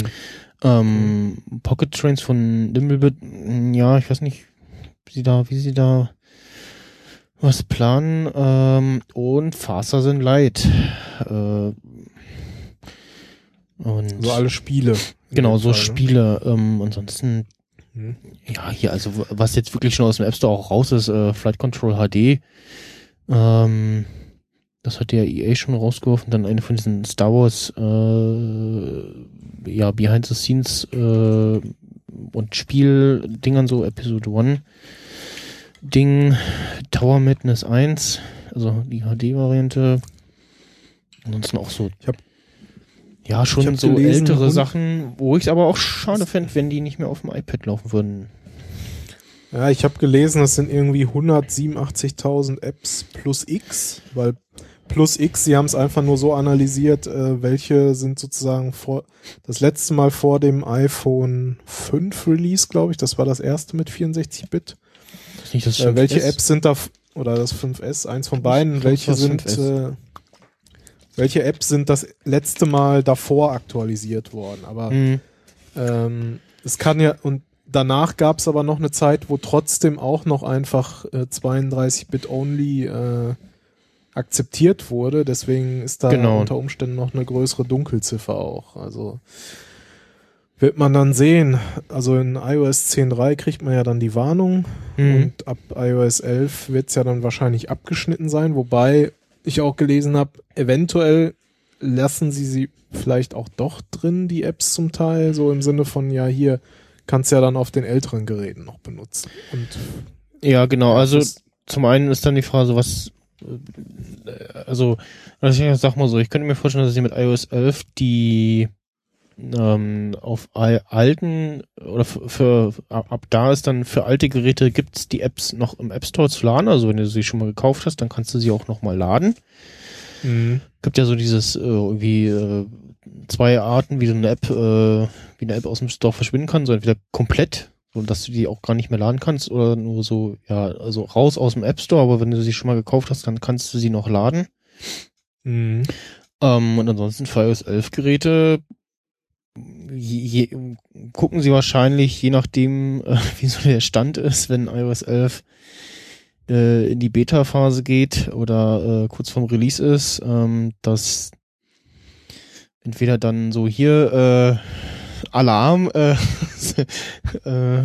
Ähm, Pocket Trains von Nimblebit, mh, ja, ich weiß nicht, wie sie da, wie sie da was planen. Ähm, und Faster Than Light. Äh, und So alle Spiele. genau, so Fall, ne? Spiele. Ähm, ansonsten, Hm. ja, hier, also was jetzt wirklich schon aus dem App Store auch raus ist, äh, Flight Control HD. Ähm, das hat ja EA schon rausgeworfen. Dann eine von diesen Star Wars, äh, ja, Behind the Scenes äh, und Spieldingern, so Episode 1 Ding, Tower Madness 1, also die HD-Variante. Ansonsten auch so. Ich hab- ja, schon so gelesen, ältere Sachen, wo ich es aber auch schade fände, wenn die nicht mehr auf dem iPad laufen würden. Ja, ich habe gelesen, das sind irgendwie 187.000 Apps plus X, weil plus X, sie haben es einfach nur so analysiert, äh, welche sind sozusagen vor das letzte Mal vor dem iPhone 5 Release, glaube ich, das war das erste mit 64-Bit. Ist nicht das Äh, welche 5S? Apps sind da oder das 5S, eins von beiden, welche sind 5S. äh, welche Apps sind das letzte Mal davor aktualisiert worden, aber Mhm. ähm, es kann ja, und danach gab es aber noch eine Zeit, wo trotzdem auch noch einfach äh, 32-Bit-Only äh, akzeptiert wurde. Deswegen ist da Genau. unter Umständen noch eine größere Dunkelziffer auch. Also wird man dann sehen. Also in iOS 10.3 kriegt man ja dann die Warnung Mhm. und ab iOS 11 wird es ja dann wahrscheinlich abgeschnitten sein, wobei ich auch gelesen habe, eventuell lassen sie sie vielleicht auch doch drin, die Apps zum Teil, so im Sinne von, ja, hier kannst du ja dann auf den älteren Geräten noch benutzen. Und Ja, genau. Also zum einen ist dann die Frage, was, äh, also, also ich sag mal so, ich könnte mir vorstellen, dass sie mit iOS 11 die ähm, auf al- alten oder für, für ab ab da ist dann für alte Geräte gibt's die Apps noch im App Store zu laden. Also wenn du sie schon mal gekauft hast, dann kannst du sie auch noch mal laden. Mhm. Gibt ja so dieses äh, irgendwie äh, zwei Arten, wie so eine App, äh, wie eine App aus dem Store verschwinden kann, so entweder komplett, so dass du die auch gar nicht mehr laden kannst, oder nur so, ja, also raus aus dem App Store, aber wenn du sie schon mal gekauft hast, dann kannst du sie noch laden. Mhm. Ähm, und ansonsten für iOS 11 Geräte je, gucken sie wahrscheinlich, je nachdem, äh, wie so der Stand ist, wenn iOS 11 äh, in die Beta-Phase geht oder äh, kurz vorm Release ist, ähm, dass entweder dann so hier äh, Alarm, äh, äh,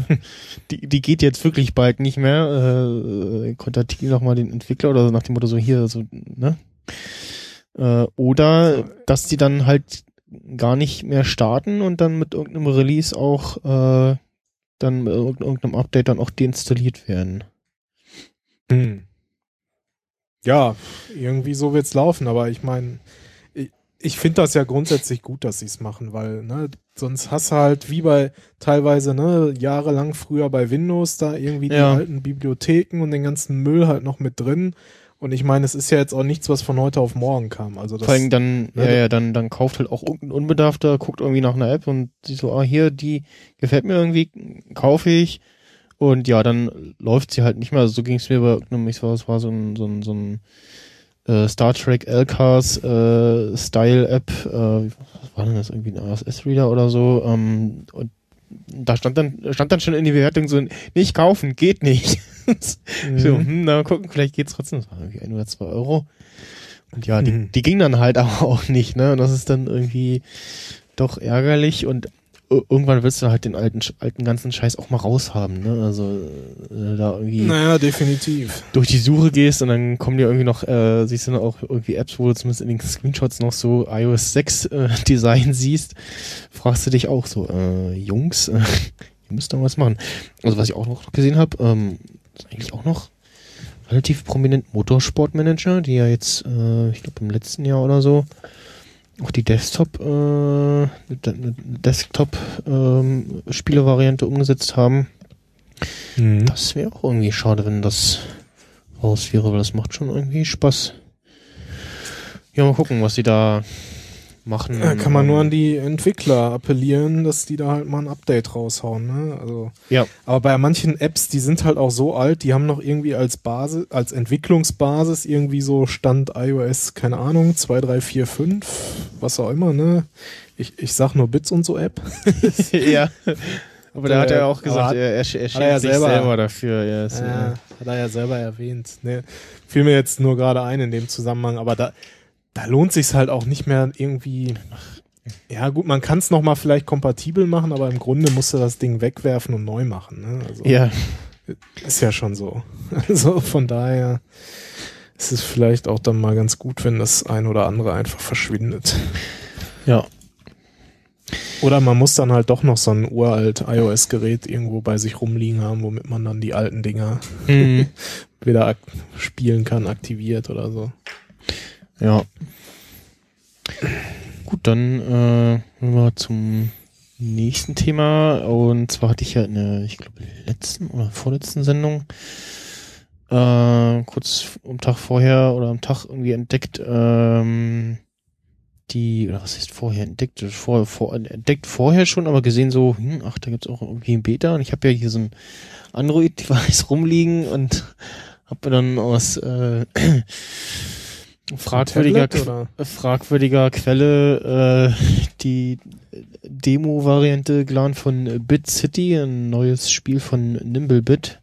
die, die geht jetzt wirklich bald nicht mehr, äh, kontaktiere noch mal den Entwickler oder so nach dem Motto so hier, so, ne? Äh, oder dass die dann halt gar nicht mehr starten und dann mit irgendeinem Release auch äh, dann mit irg- irgendeinem Update dann auch deinstalliert werden. Hm. Ja, irgendwie so wird's laufen, aber ich meine, ich, ich finde das ja grundsätzlich gut, dass sie es machen, weil ne, sonst hast du halt wie bei teilweise ne jahrelang früher bei Windows da irgendwie die Ja. alten Bibliotheken und den ganzen Müll halt noch mit drin. Und ich meine, es ist ja jetzt auch nichts, was von heute auf morgen kam. Also das, Vor allem dann, ne, ja, ja, dann, dann kauft halt auch irgendein Unbedarfter, guckt irgendwie nach einer App und sieht so, ah, hier, die gefällt mir irgendwie, kaufe ich. Und ja, dann läuft sie halt nicht mehr. Also so ging es mir bei irgendeinem, ich war, es war so ein, so ein, so ein äh, Star Trek LCAS äh, Style App, äh, was war denn das, irgendwie ein RSS-Reader oder so, ähm, und da stand dann, stand dann schon in die Bewertung so, nicht kaufen, geht nicht. Mhm. So, hm, na gucken, vielleicht geht's trotzdem. Das war irgendwie ein oder zwei Euro. Und ja, die, Mhm. die ging dann halt aber auch nicht, ne? Und das ist dann irgendwie doch ärgerlich und irgendwann willst du halt den alten, alten ganzen Scheiß auch mal raushaben, ne? Also äh, da irgendwie Naja, definitiv. durch die Suche gehst und dann kommen dir irgendwie noch, äh, siehst du dann auch irgendwie Apps, wo du zumindest in den Screenshots noch so iOS 6 äh, Design siehst, fragst du dich auch so, äh, Jungs, äh, ihr müsst doch was machen. Also was ich auch noch gesehen habe, ähm, ist eigentlich auch noch relativ prominent Motorsportmanager, die ja jetzt, äh, ich glaube im letzten Jahr oder so, auch die Desktop, äh, Desktop-Spielevariante umgesetzt haben. Mhm. Das wäre auch irgendwie schade, wenn das raus wäre, weil das macht schon irgendwie Spaß. Ja, mal gucken, was sie da machen. Da kann man nur an die Entwickler appellieren, dass die da halt mal ein Update raushauen. Ne? Also, Ja. aber bei manchen Apps, die sind halt auch so alt, die haben noch irgendwie als Basis, als Entwicklungsbasis irgendwie so Stand iOS, keine Ahnung, 2, 3, 4, 5, was auch immer, ne? Ich, ich sag nur Bits und so App. ja. Aber da hat er Äh, auch gesagt, er, er, er schämt ja sich selber- selber, dafür. Ja, ist, Ja, äh, hat er ja selber erwähnt. Ne? Fiel mir jetzt nur gerade ein in dem Zusammenhang, aber da, da lohnt sich's halt auch nicht mehr irgendwie. Ja, gut, man kann es nochmal vielleicht kompatibel machen, aber im Grunde musst du das Ding wegwerfen und neu machen. Ne? Also, ja. Ist ja schon so. Also von daher ist es vielleicht auch dann mal ganz gut, wenn das ein oder andere einfach verschwindet. Ja. Oder man muss dann halt doch noch so ein uralt iOS-Gerät irgendwo bei sich rumliegen haben, womit man dann die alten Dinger Mhm. wieder spielen kann, aktiviert oder so. Ja. Gut, dann äh, wir zum nächsten Thema. Und zwar hatte ich ja in der, ich glaube, letzten oder vorletzten Sendung äh, kurz am Tag vorher oder am Tag irgendwie entdeckt, ähm, die, oder was heißt vorher entdeckt? Vor, vor, entdeckt vorher schon, aber gesehen so, hm, ach, da gibt's auch irgendwie ein Beta und ich habe ja hier so ein Android-Device rumliegen und habe dann aus äh, fragwürdiger, Tablet, fragwürdiger Quelle äh, die Demo-Variante geladen von Bit City, ein neues Spiel von Nimblebit.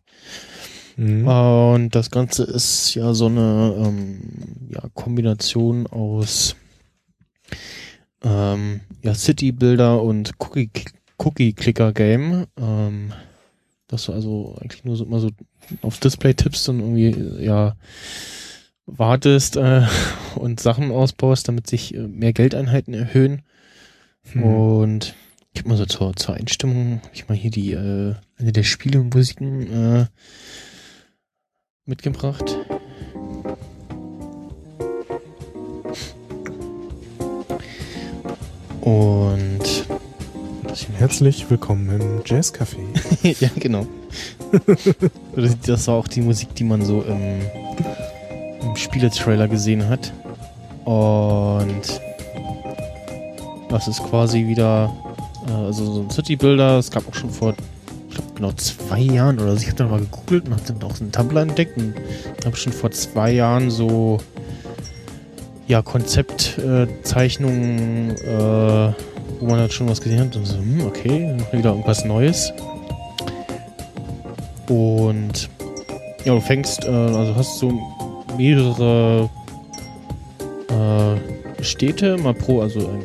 Mhm. Und das Ganze ist ja so eine ähm, ja, Kombination aus ähm, ja, City-Builder und Cookie- Cookie-Clicker-Game. Ähm, dass du also eigentlich nur so immer so auf Display tippst und irgendwie ja wartest äh, und Sachen ausbaust, damit sich äh, mehr Geldeinheiten erhöhen. Hm. Und ich habe mal so zur, zur Einstimmung, ich mal hier die äh, eine der Spielemusiken äh, mitgebracht. Und Herzlich willkommen im Jazzcafé. ja, genau. Das- das war auch die Musik, die man so im, im Spieletrailer gesehen hat. Und das ist quasi wieder äh, also so ein City Builder. Es gab auch schon vor, ich glaube, genau zwei Jahren oder so. Ich habe dann mal gegoogelt und habe dann auch so einen Tumblr entdeckt und habe schon vor zwei Jahren so ja, Konzeptzeichnungen, äh, wo man halt schon was gesehen hat und so, hm, okay, wieder irgendwas Neues. Und ja, du fängst, äh, also hast so mehrere äh, Städte, mal pro, also ein,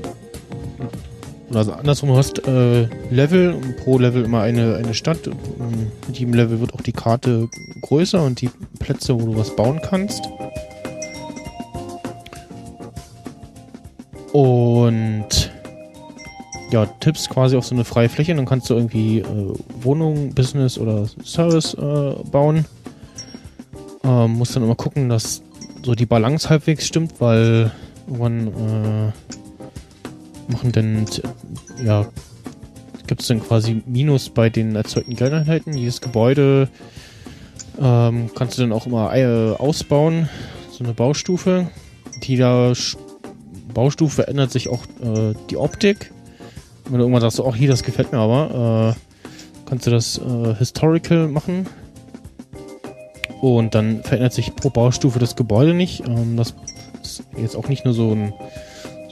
also andersrum, hast äh, Level und pro Level immer eine, eine Stadt. Und mit jedem Level wird auch die Karte größer und die Plätze, wo du was bauen kannst. Und ja, tippst quasi auf so eine freie Fläche, dann kannst du irgendwie äh, Wohnung, Business oder Service äh, bauen. Ähm, musst dann immer gucken, dass so die Balance halbwegs stimmt, weil irgendwann äh, machen dann, ja, gibt es dann quasi Minus bei den erzeugten Geldeinheiten. Jedes Gebäude ähm, kannst du dann auch immer äh, ausbauen, so eine Baustufe. Die da Baustufe ändert sich auch äh, die Optik. Wenn du irgendwann sagst, auch hier, das gefällt mir aber, äh, kannst du das äh, Historical machen. Und dann verändert sich pro Baustufe das Gebäude nicht. Ähm, das ist jetzt auch nicht nur so ein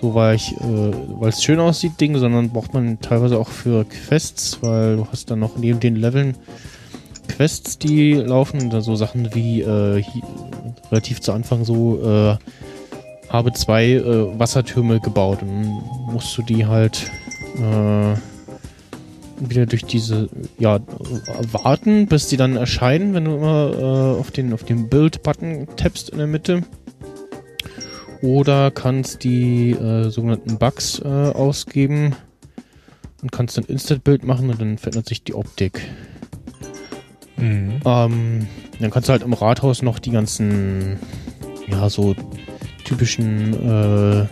so weil ich, äh, weil es schön aussieht, Ding, sondern braucht man teilweise auch für Quests, weil du hast dann noch neben den Leveln Quests, die laufen, so Sachen wie äh, hier, relativ zu Anfang so äh, habe zwei äh, Wassertürme gebaut und musst du die halt äh, wieder durch diese, ja, warten, bis die dann erscheinen, wenn du immer äh, auf den, auf den Build-Button tappst in der Mitte. Oder kannst die äh, sogenannten Bugs äh, ausgeben und kannst dann Instant-Bild machen und dann verändert sich die Optik. Mhm. Ähm, dann kannst du halt im Rathaus noch die ganzen, ja, so typischen äh,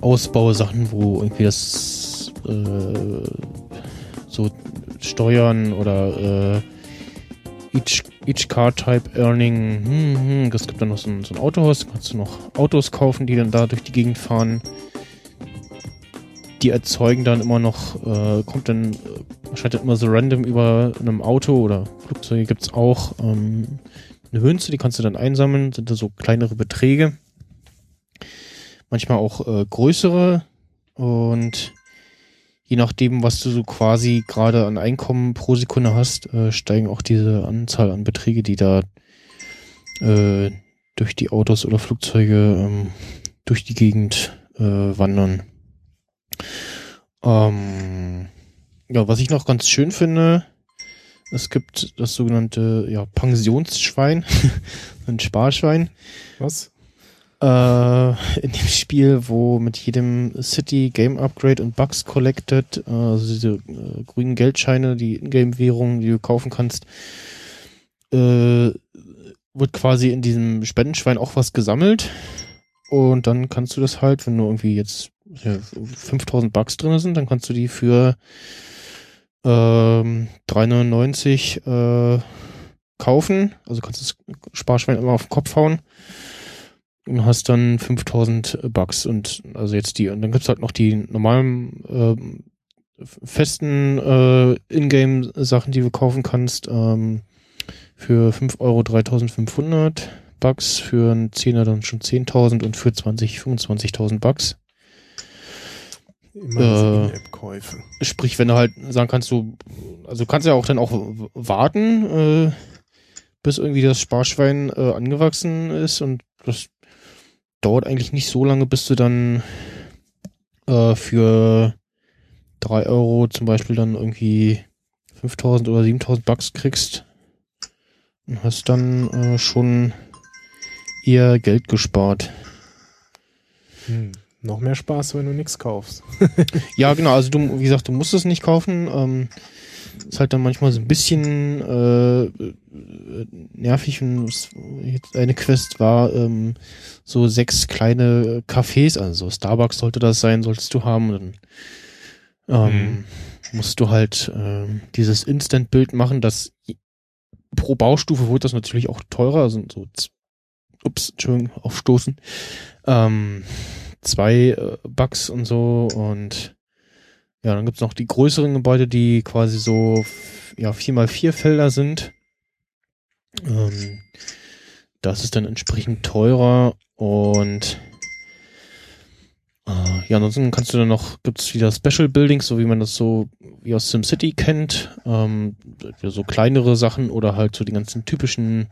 Ausbausachen, wo irgendwie das äh, so Steuern oder äh, each, each Car Type Earning, hm, hm, es gibt dann noch so ein, so ein Autohaus, kannst du noch Autos kaufen, die dann da durch die Gegend fahren. Die erzeugen dann immer noch, äh, kommt dann, äh, schaltet immer so random über einem Auto oder Flugzeuge gibt es auch ähm, eine Münze, die kannst du dann einsammeln, sind da so kleinere Beträge. Manchmal auch äh, größere und je nachdem, was du so quasi gerade an Einkommen pro Sekunde hast, äh, steigen auch diese Anzahl an Beträge, die da äh, durch die Autos oder Flugzeuge ähm, durch die Gegend äh, wandern. Ähm, ja, was ich noch ganz schön finde, es gibt das sogenannte ja, Pensionsschwein, ein Sparschwein. Was? Äh, in dem Spiel, wo mit jedem City Game Upgrade und Bugs Collected, äh, also diese äh, grünen Geldscheine, die Ingame-Währung, die du kaufen kannst, äh, wird quasi in diesem Spendenschwein auch was gesammelt. Und dann kannst du das halt, wenn du irgendwie jetzt ja, 5000 Bugs drin sind, dann kannst du die für ähm, 3,99 äh, kaufen. Also kannst du das Sparschwein immer auf den Kopf hauen und hast dann 5000 Bucks und also jetzt die und dann gibt's halt noch die normalen äh, festen äh, Ingame Sachen, die du kaufen kannst ähm, für 5 Euro 3500 Bucks, für einen Zehner dann schon 10.000 und für 20 25.000 Bucks. Immer äh, käufe Sprich, wenn du halt sagen kannst, du, also kannst ja auch dann auch warten, äh, bis irgendwie das Sparschwein äh, angewachsen ist und das dauert eigentlich nicht so lange, bis du dann äh, für drei Euro zum Beispiel dann irgendwie 5000 oder 7000 Bucks kriegst und hast dann äh, schon eher Geld gespart. Hm. Noch mehr Spaß, wenn du nichts kaufst. ja, genau. Also du, wie gesagt, du musst es nicht kaufen. Ähm, ist halt dann manchmal so ein bisschen äh, nervig. Und eine Quest war ähm, so sechs kleine Cafés, also Starbucks sollte das sein, solltest du haben. Dann ähm, mhm. musst du halt äh, dieses Instant-Bild machen, das pro Baustufe wird das natürlich auch teurer, also so ups, Entschuldigung, aufstoßen. Ähm, zwei äh, Bugs und so und ja, dann gibt's noch die größeren Gebäude, die quasi so ja, vier mal vier Felder sind. Ähm, das ist dann entsprechend teurer und äh, ja, ansonsten kannst du dann noch, gibt's wieder Special Buildings, so wie man das so wie aus SimCity kennt. Ähm, so kleinere Sachen oder halt so die ganzen typischen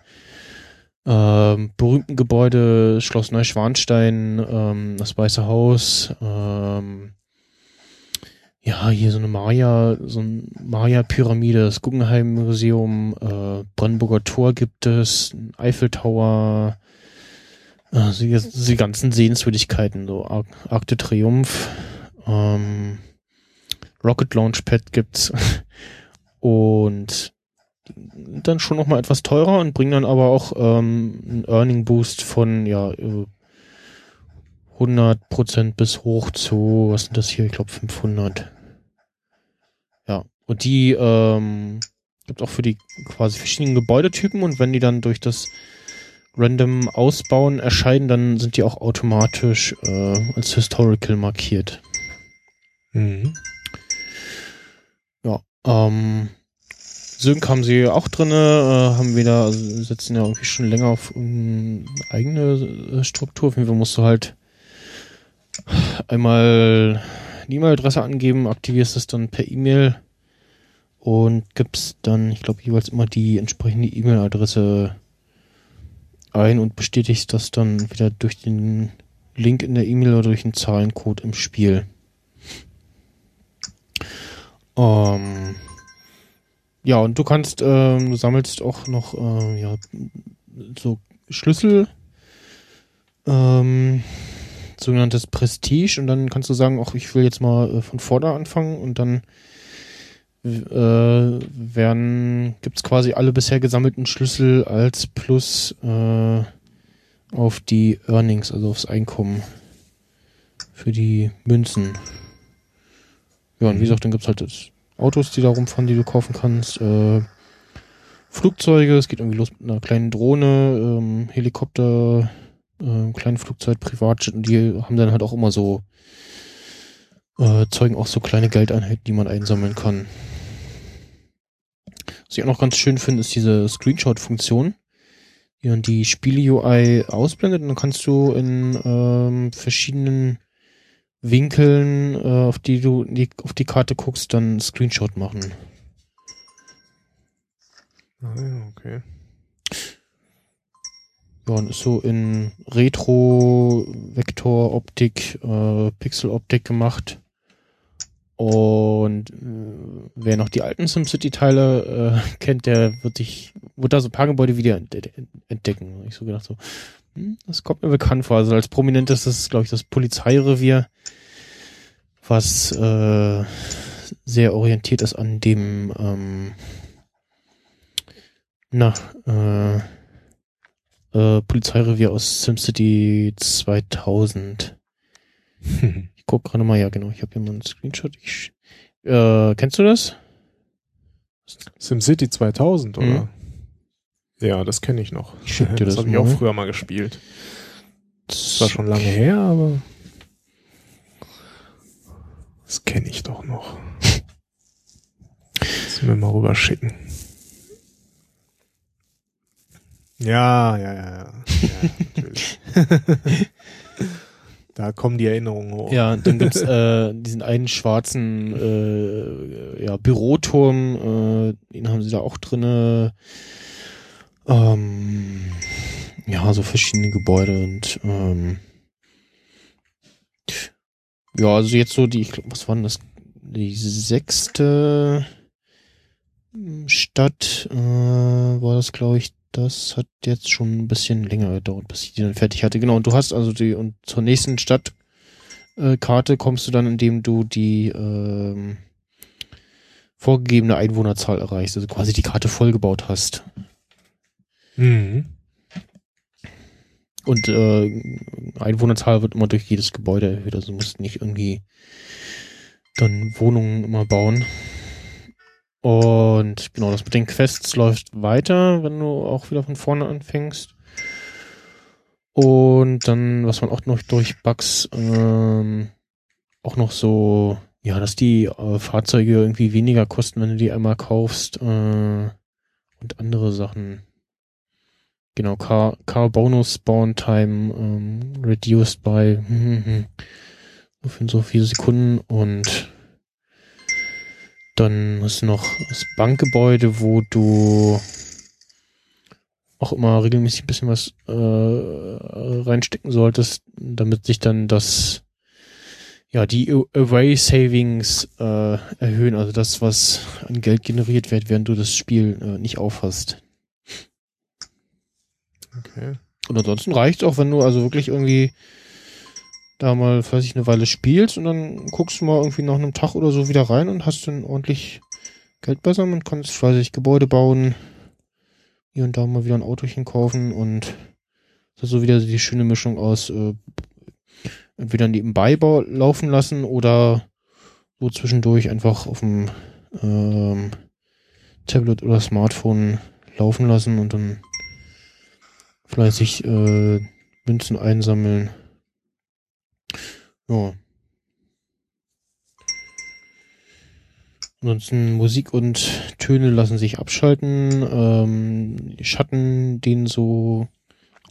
ähm, berühmten Gebäude, Schloss Neuschwanstein, ähm, das Weiße Haus, ähm, ja, hier so eine Maya, so ein Maya-Pyramide, das Guggenheim-Museum, äh, Brandenburger Tor gibt es, Eiffeltower, äh, die, die ganzen Sehenswürdigkeiten, so Ar Arc de Triomphe, ähm, Rocket Launchpad gibt's und dann schon noch mal etwas teurer und bringen dann aber auch ähm, einen Earning Boost von ja 100% bis hoch zu, was sind das hier? Ich glaube 500. Und die ähm, gibt auch für die quasi verschiedenen Gebäudetypen und wenn die dann durch das random Ausbauen erscheinen, dann sind die auch automatisch äh, als Historical markiert. Mhm. Ja, ähm, Sync haben sie auch drinne, äh, haben wieder, also setzen ja irgendwie schon länger auf ähm, eigene äh, Struktur. Auf jeden Fall musst du halt einmal eine E-Mail-Adresse angeben, aktivierst es dann per E-Mail und gibst dann, ich glaube, jeweils immer die entsprechende E-Mail-Adresse ein und bestätigst das dann wieder durch den Link in der E-Mail oder durch einen Zahlencode im Spiel. Ähm, ja, und du kannst, ähm, du sammelst auch noch äh, ja, so Schlüssel, ähm, sogenanntes Prestige, und dann kannst du sagen, auch ich will jetzt mal äh, von vorne anfangen und dann werden, gibt's quasi alle bisher gesammelten Schlüssel als Plus äh, auf die Earnings, also aufs Einkommen für die Münzen. Ja, und wie gesagt, dann gibt's halt das Autos, die da rumfahren, die du kaufen kannst. Äh, Flugzeuge, es geht irgendwie los mit einer kleinen Drohne, ähm, Helikopter, äh, kleinen Flugzeug, Privatjet und die haben dann halt auch immer so äh, zeugen auch so kleine Geldeinheiten, die man einsammeln kann. Was ich auch noch ganz schön finde, ist diese Screenshot-Funktion, die dann die Spiele-UI ausblendet und dann kannst du in ähm, verschiedenen Winkeln, äh, auf die du die, auf die Karte guckst, dann Screenshot machen. Ah, ja, okay. Ja, und ist so in Retro, Vektor, Optik, äh, Pixel Optik gemacht. Und äh, wer noch die alten SimCity-Teile äh, kennt, der wird sich, wird da so ein paar Gebäude wieder entdecken. Ich so gedacht so, hm, das kommt mir bekannt vor. Also als prominentes ist, glaube ich, das Polizeirevier, was äh, sehr orientiert ist an dem, ähm, na, äh, äh, Polizeirevier aus SimCity 2000. ich guck gerade mal, ja genau, ich habe hier mal einen Screenshot. Ich, äh, kennst du das? SimCity 2000, oder? Mhm. Ja, das kenne ich noch. Ich schick dir das das habe ich auch früher mal gespielt. Das war schon lange her, aber das kenne ich doch noch. Müssen wir mal rüber schicken. Ja, ja, ja, ja. ja natürlich. Da kommen die Erinnerungen hoch. Ja, und dann gibt's äh, diesen einen schwarzen äh, ja, Büroturm, äh, den haben sie da auch drinne. Ähm, ja, so verschiedene Gebäude und ähm, ja, also jetzt so die, ich glaub, was war denn das? Die sechste Stadt äh, war das, glaube ich. Das hat jetzt schon ein bisschen länger gedauert, bis ich die dann fertig hatte. Genau, und du hast also die, und zur nächsten Stadtkarte äh, kommst du dann, indem du die ähm, vorgegebene Einwohnerzahl erreichst, also quasi die Karte vollgebaut hast. Mhm. Und äh, Einwohnerzahl wird immer durch jedes Gebäude erhöht, also du musst nicht irgendwie dann Wohnungen immer bauen. Und genau, das mit den Quests läuft weiter, wenn du auch wieder von vorne anfängst. Und dann, was man auch noch durch Bugs, ähm, auch noch so, ja, dass die äh, Fahrzeuge irgendwie weniger kosten, wenn du die einmal kaufst, äh, und andere Sachen. Genau, Car, Car Bonus Spawn Time ähm, reduced by nur für so viele Sekunden und dann hast du noch das Bankgebäude, wo du auch immer regelmäßig ein bisschen was äh, reinstecken solltest, damit sich dann das ja die Away Savings äh, erhöhen, also das, was an Geld generiert wird, während du das Spiel äh, nicht aufhast. Okay. Und ansonsten reicht's auch, wenn du also wirklich irgendwie da mal, weiß ich, eine Weile spielst und dann guckst du mal irgendwie nach einem Tag oder so wieder rein und hast dann ordentlich Geld beisammen und kannst, weiß ich, Gebäude bauen, hier und da mal wieder ein Autochen kaufen und das ist so wieder die schöne Mischung aus äh, entweder nebenbei laufen lassen oder so zwischendurch einfach auf dem ähm, Tablet oder Smartphone laufen lassen und dann fleißig äh, Münzen einsammeln. Ja. Ansonsten Musik und Töne lassen sich abschalten. Ähm, Schatten, den so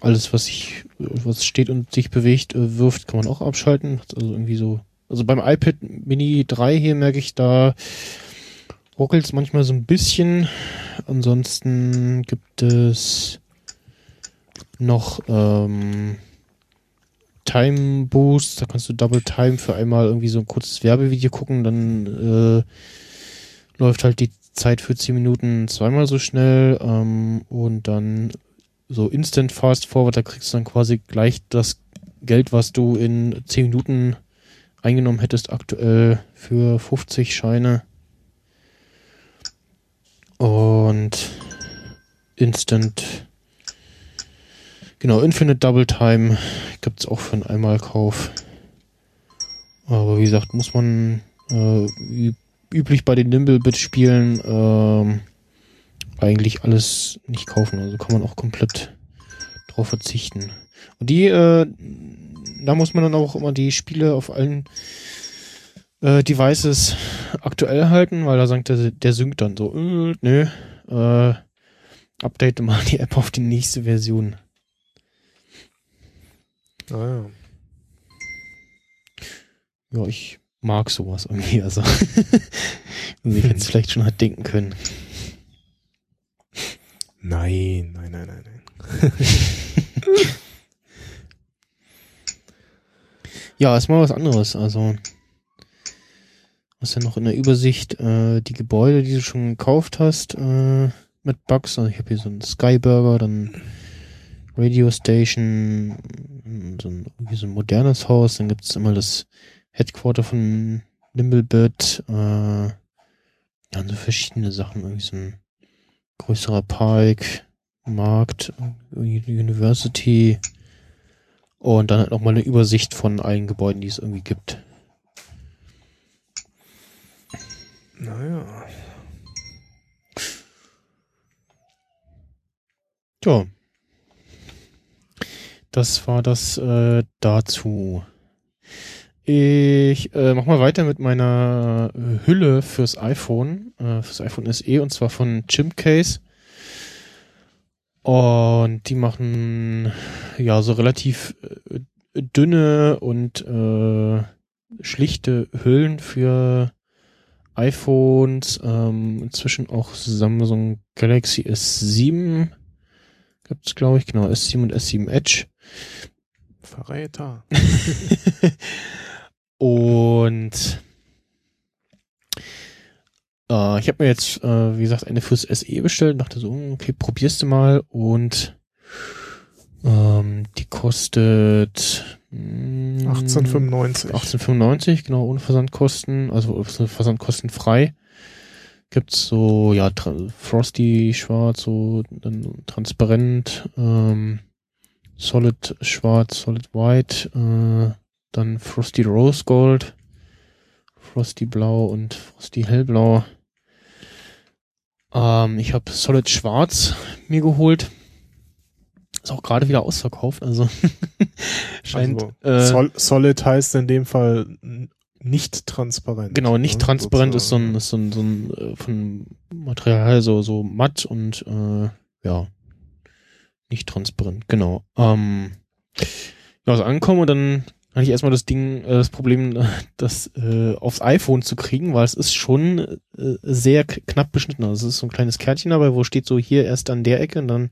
alles, was sich, was steht und sich bewegt, äh, wirft, kann man auch abschalten. Also irgendwie so. Also beim iPad Mini 3 hier merke ich, da ruckelt es manchmal so ein bisschen. Ansonsten gibt es noch ähm, Time Boost, da kannst du Double Time für einmal irgendwie so ein kurzes Werbevideo gucken, dann äh, läuft halt die Zeit für 10 Minuten zweimal so schnell ähm, und dann so Instant Fast Forward, da kriegst du dann quasi gleich das Geld, was du in 10 Minuten eingenommen hättest, aktuell für 50 Scheine. Und Instant, genau, Infinite Double Time gibt es auch für einen Einmalkauf. Aber wie gesagt, muss man äh, üblich bei den Nimblebit-Spielen ähm, eigentlich alles nicht kaufen. Also kann man auch komplett drauf verzichten. Und die, äh, da muss man dann auch immer die Spiele auf allen äh, Devices aktuell halten, weil da sagt der, der synkt dann so, äh, nö, äh, update mal die App auf die nächste Version. Ah, ja. Ja, ich mag sowas irgendwie, also. Wie ich jetzt vielleicht schon hat denken können. Nein, nein, nein, nein, nein. ja, ist mal was anderes. Also, was ja noch in der Übersicht äh, die Gebäude, die du schon gekauft hast, äh, mit Bugs. Also ich habe hier so einen Skyburger, dann Radio Station, so ein, so ein modernes Haus. Dann gibt es immer das Headquarter von Nimblebit. Äh, ja, so verschiedene Sachen. Irgendwie so ein größerer Park, Markt, University und dann halt nochmal eine Übersicht von allen Gebäuden, die es irgendwie gibt. Naja. Ja. Das war das äh, dazu. Ich äh, mach mal weiter mit meiner äh, Hülle fürs iPhone, äh, fürs iPhone SE und zwar von Chimcase. Und die machen ja so relativ äh, dünne und äh, schlichte Hüllen für iPhones, ähm, inzwischen auch Samsung Galaxy S7 gibt's glaube ich, genau, S7 und S7 Edge. Verräter. Und äh, ich habe mir jetzt, äh, wie gesagt, eine fürs SE bestellt und dachte so, hm, okay, probierst du mal und ähm, die kostet mh, 18,95. 18,95, genau, ohne Versandkosten, also versandkostenfrei. Gibt's so, ja, Frosty schwarz, so dann transparent, ähm, Solid schwarz, Solid white, äh, dann Frosty Rose Gold, Frosty Blau und Frosty Hellblau. Ähm, ich habe Solid Schwarz mir geholt. Ist auch gerade wieder ausverkauft, also scheint. Also, äh, Solid heißt in dem Fall nicht transparent. Genau, nicht ne? transparent ist so ein, ist so ein, so ein äh, von Material so, so matt und äh, ja, nicht transparent, genau. Ähm, ja, also ankommen und dann hatte ich erstmal das Ding, äh, das Problem, das äh, aufs iPhone zu kriegen, weil es ist schon äh, sehr knapp beschnitten. Also es ist so ein kleines Kärtchen dabei, wo steht so hier erst an der Ecke und dann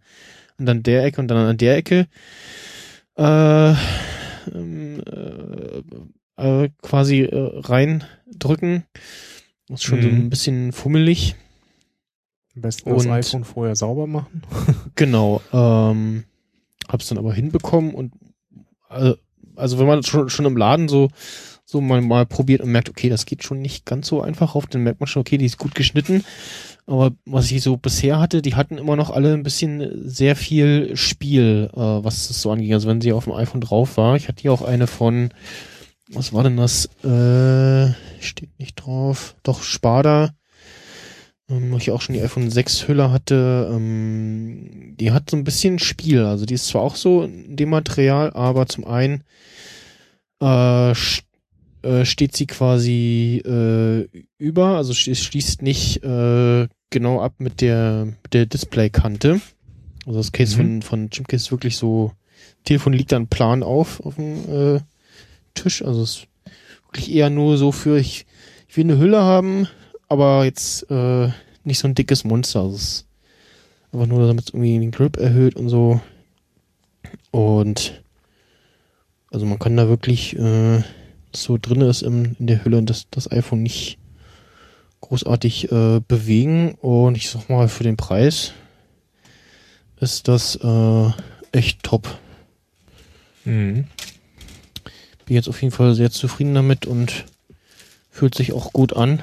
und dann der Ecke und dann an der Ecke. Äh, ähm, äh, äh, quasi äh, reindrücken. Ist schon mhm. so ein bisschen fummelig. Am besten das iPhone vorher sauber machen. genau. Ähm, hab's dann aber hinbekommen und äh, also wenn man schon, schon im Laden so, so mal, mal probiert und merkt, okay, das geht schon nicht ganz so einfach auf, dann merkt man schon, okay, die ist gut geschnitten. Aber was ich so bisher hatte, die hatten immer noch alle ein bisschen sehr viel Spiel, äh, was das so anging. Also wenn sie auf dem iPhone drauf war, ich hatte hier auch eine von, was war denn das? Äh, steht nicht drauf. Doch, Spada. Ähm, wo ich auch schon die iPhone 6 Hülle hatte. Ähm, die hat so ein bisschen Spiel. Also die ist zwar auch so in dem Material, aber zum einen äh, äh, steht sie quasi äh, über, also es schließt nicht äh, genau ab mit der, mit der Displaykante. Also das Case Mhm. von, von Chimcase ist wirklich so, Telefon liegt dann plan auf auf dem äh, Tisch. Also es ist wirklich eher nur so für, ich, ich will eine Hülle haben, aber jetzt äh, nicht so ein dickes Monster. Also es ist einfach nur, damit es irgendwie den Grip erhöht und so. Und also man kann da wirklich äh, so drin ist im, in der Hülle das, das iPhone nicht großartig äh, bewegen und ich sag mal für den Preis ist das äh, echt top. Mhm. Bin jetzt auf jeden Fall sehr zufrieden damit und fühlt sich auch gut an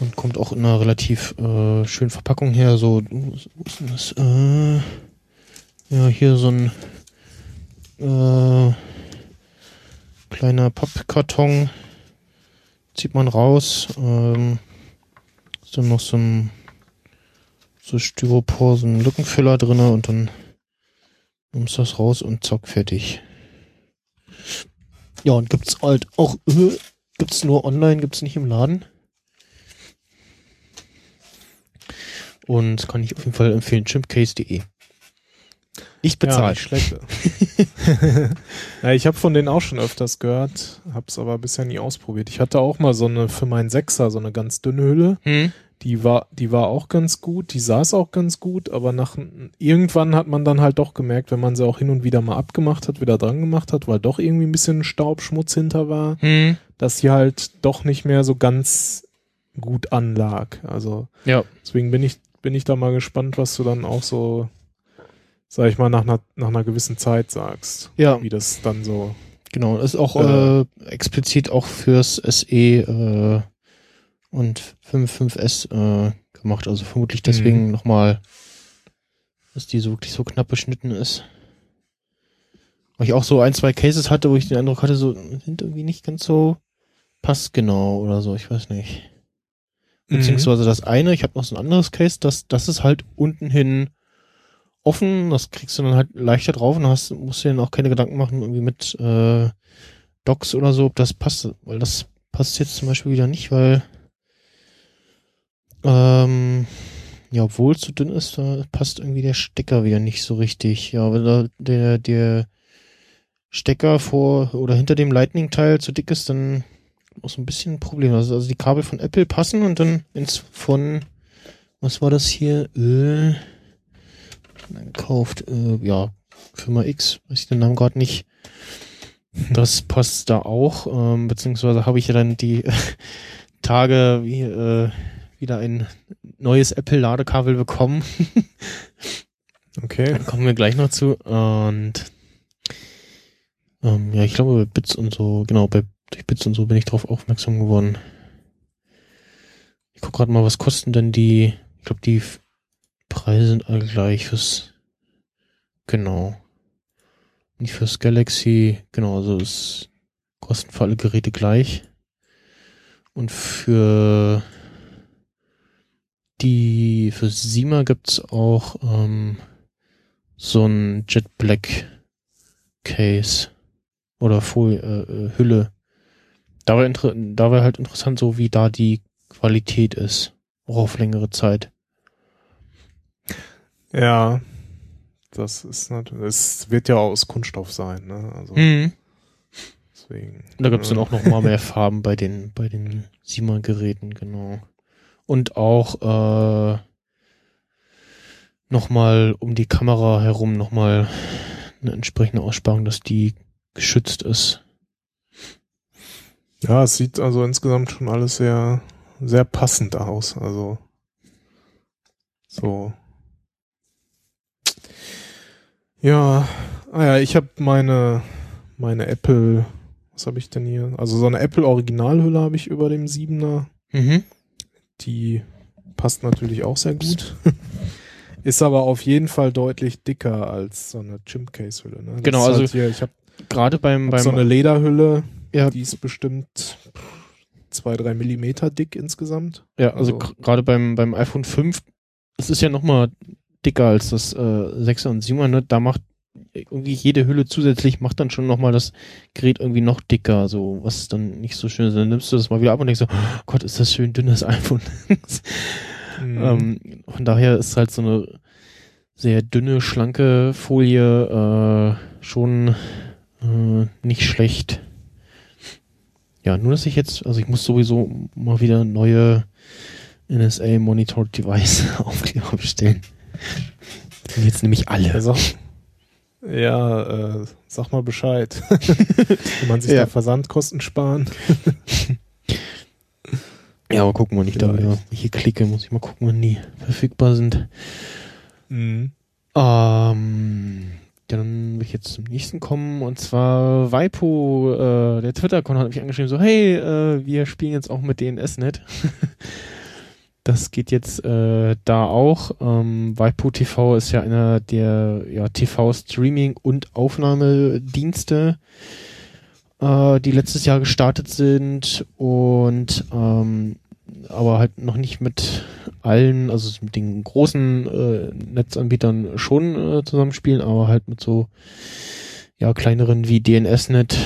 und kommt auch in einer relativ äh, schönen Verpackung her. So, wo ist denn das? Äh, ja, hier so ein äh, kleiner Pappkarton. Zieht man raus. Ähm, ist dann noch so ein so Styropor, so ein Lückenfüller drinne und dann nimmst das raus und zack, fertig. Ja, und gibt's halt auch, äh, gibt's nur online, gibt's nicht im Laden. Und kann ich auf jeden Fall empfehlen, chimpcase.de. Nicht Ja, bezahlt. nicht schlecht. ja, ich habe von denen auch schon öfters gehört, hab's aber bisher nie ausprobiert. Ich hatte auch mal so eine für meinen Sechser, so eine ganz dünne Hülle. hm? Die war, die war auch ganz gut, die saß auch ganz gut, aber nach irgendwann hat man dann halt doch gemerkt, wenn man sie auch hin und wieder mal abgemacht hat, wieder dran gemacht hat, weil doch irgendwie ein bisschen Staub, Schmutz hinter war, Hm. dass sie halt doch nicht mehr so ganz gut anlag. Also Ja. deswegen bin ich, bin ich da mal gespannt, was du dann auch so, sag ich mal, nach einer, nach einer gewissen Zeit sagst. Ja, Wie das dann so. genau. Ist auch Äh. äh, explizit auch fürs SE äh, und 5.5S äh, gemacht. Also vermutlich deswegen Mhm. nochmal, dass die so wirklich so knapp beschnitten ist. Weil ich auch so ein, zwei Cases hatte, wo ich den Eindruck hatte, so sind irgendwie nicht ganz so passgenau oder so, ich weiß nicht. Mhm. Beziehungsweise das eine, ich habe noch so ein anderes Case, das, das ist halt unten hin offen, das kriegst du dann halt leichter drauf und hast, musst dir dann auch keine Gedanken machen, irgendwie mit äh, Docks oder so, ob das passt, weil das passt jetzt zum Beispiel wieder nicht, weil ähm, ja, obwohl es zu dünn ist, da passt irgendwie der Stecker wieder nicht so richtig. Ja, wenn da der, der Stecker vor oder hinter dem Lightning-Teil zu dick ist, dann auch so ein bisschen ein Problem. Also, also die Kabel von Apple passen und dann ins von, was war das hier? Äh, dann gekauft, äh, ja, Firma X, weiß ich den Namen gerade nicht. Das passt da auch, ähm, beziehungsweise habe ich ja dann die Tage wie, äh, wieder ein neues Apple-Ladekabel bekommen. Okay. Da kommen wir gleich noch zu. Und ähm, ja, ich glaube bei Bits und so, genau, bei durch Bits und so bin ich darauf aufmerksam geworden. Ich guck gerade mal, was kosten denn die, ich glaube, die Preise sind alle gleich fürs, genau. Nicht fürs Galaxy, genau, also es kosten für alle Geräte gleich. Und für die, für Sima gibt's auch, ähm, so ein Jet Black Case oder Folie, äh, äh, Hülle. Da war, inter da war halt interessant, so wie da die Qualität ist. Auch auf längere Zeit. Ja. Das ist natürlich, es wird ja aus Kunststoff sein, ne? Also Mhm. deswegen. Da gibt's dann auch noch mal mehr Farben bei den, bei den Sima-Geräten, genau. Und auch, äh, nochmal um die Kamera herum nochmal eine entsprechende Aussparung, dass die geschützt ist. Ja, es sieht also insgesamt schon alles sehr, sehr passend aus. Also so. Ja, ah ja, ich habe meine meine Apple, was habe ich denn hier? Also so eine Apple Originalhülle habe ich über dem 7er. Mhm. Die passt natürlich auch sehr gut. Ist aber auf jeden Fall deutlich dicker als so eine Chimp-Case-Hülle. Ne? Das Genau, ist also halt hier, ich habe Gerade beim, beim so eine Lederhülle, ja, die ist bestimmt zwei, drei Millimeter dick insgesamt. ja, also, also- gerade beim, beim iPhone 5, es ist ja nochmal dicker als das äh, 6er und 7er, ne? Da macht irgendwie jede Hülle zusätzlich macht dann schon nochmal das Gerät irgendwie noch dicker, so was dann nicht so schön ist. Dann nimmst du das mal wieder ab und denkst so, oh Gott, ist das schön dünnes iPhone. Mhm. Ähm, von daher ist halt so eine sehr dünne, schlanke Folie äh, schon äh, nicht schlecht. Ja, nur dass ich jetzt, also ich muss sowieso mal wieder neue NSA Monitored Device Aufkleber bestellen. Sind jetzt nämlich alle. Ja, sag, ja, äh, sag mal Bescheid. Wenn man sich Ja. da Versandkosten sparen. Ja, aber gucken wir nicht da wieder. Welche Klicke muss ich mal gucken, wann die verfügbar sind. Mhm. Ähm, dann will ich jetzt zum nächsten kommen und zwar Waipo, äh, der Twitter-Account hat mich angeschrieben, so hey, äh, wir spielen jetzt auch mit DNSNet. das geht jetzt äh, da auch. Ähm, Waipo TV ist ja einer der ja, TV-Streaming- und Aufnahmedienste, äh, die letztes Jahr gestartet sind und ähm, aber halt noch nicht mit allen, also mit den großen äh, Netzanbietern schon äh, zusammenspielen, aber halt mit so ja kleineren wie DNSNet,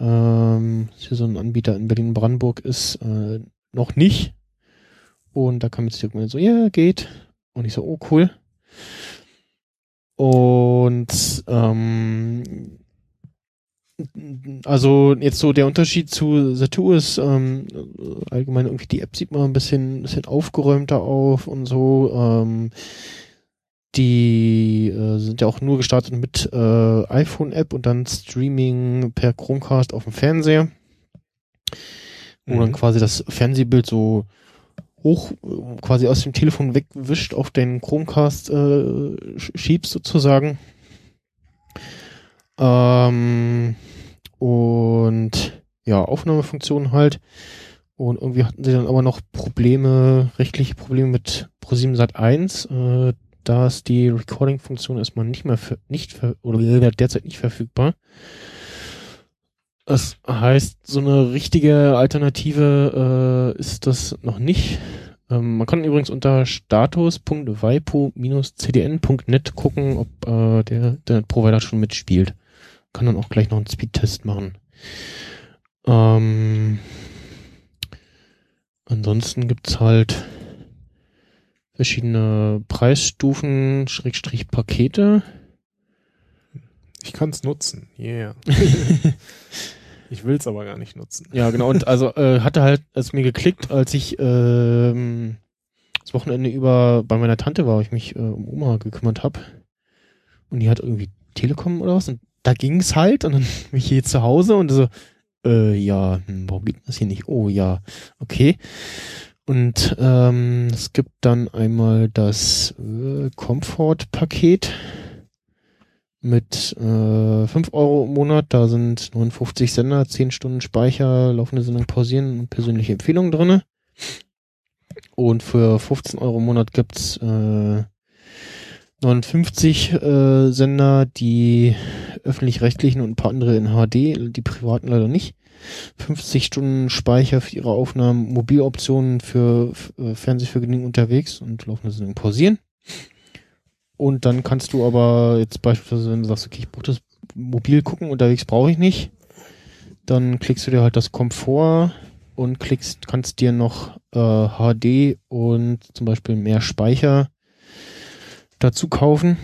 ähm, hier so ein Anbieter in Berlin-Brandenburg ist, äh, noch nicht. Und da kam jetzt Rückmeldung so, ja, geht. Und ich so, oh, cool. Und ähm, also jetzt so der Unterschied zu The2 ist ähm, allgemein irgendwie die App sieht man ein bisschen, bisschen aufgeräumter auf und so. Ähm, die äh, sind ja auch nur gestartet mit äh, iPhone-App und dann Streaming per Chromecast auf dem Fernseher. Wo dann Mhm. quasi das Fernsehbild so hoch quasi aus dem Telefon wegwischt auf den Chromecast äh, sch- schiebst sozusagen. Ähm, und ja, Aufnahmefunktion halt. Und irgendwie hatten sie dann aber noch Probleme, rechtliche Probleme mit ProSieben Sat 1, äh, da ist die Recording-Funktion erstmal nicht mehr ver nicht ver oder derzeit nicht verfügbar. Das heißt, so eine richtige Alternative äh, ist das noch nicht. Ähm, man kann übrigens unter status.vipo-cdn.net gucken, ob äh, der Internetprovider schon mitspielt. Kann dann auch gleich noch einen Speedtest machen. Ähm, ansonsten gibt's halt verschiedene Preisstufen, Schrägstrich Pakete. Ich kann es nutzen. Yeah. ich will es aber gar nicht nutzen. Ja, genau. Und also äh, hatte halt es mir geklickt, als ich ähm, das Wochenende über bei meiner Tante war, wo ich mich äh, um Oma gekümmert habe. Und die hat irgendwie Telekom oder was. Und da ging's halt. Und dann bin ich hier zu Hause und so, äh, ja, hm, warum geht das hier nicht? Oh ja, okay. Und ähm, es gibt dann einmal das äh, Comfort-Paket mit äh, 5 Euro im Monat. Da sind 59 Sender, 10 Stunden Speicher, laufende Sendung pausieren und persönliche Empfehlungen drinne. Und für 15 Euro im Monat gibt's äh, 59 äh, Sender, die öffentlich-rechtlichen und ein paar andere in HD, die privaten leider nicht. 50 Stunden Speicher für ihre Aufnahmen, Mobiloptionen für äh, Fernsehvergnügen unterwegs und laufende Sendung pausieren. Und dann kannst du aber jetzt beispielsweise, wenn du sagst, okay, ich brauche das mobil gucken, unterwegs brauche ich nicht, dann klickst du dir halt das Komfort und klickst, kannst dir noch äh, HD und zum Beispiel mehr Speicher dazu kaufen.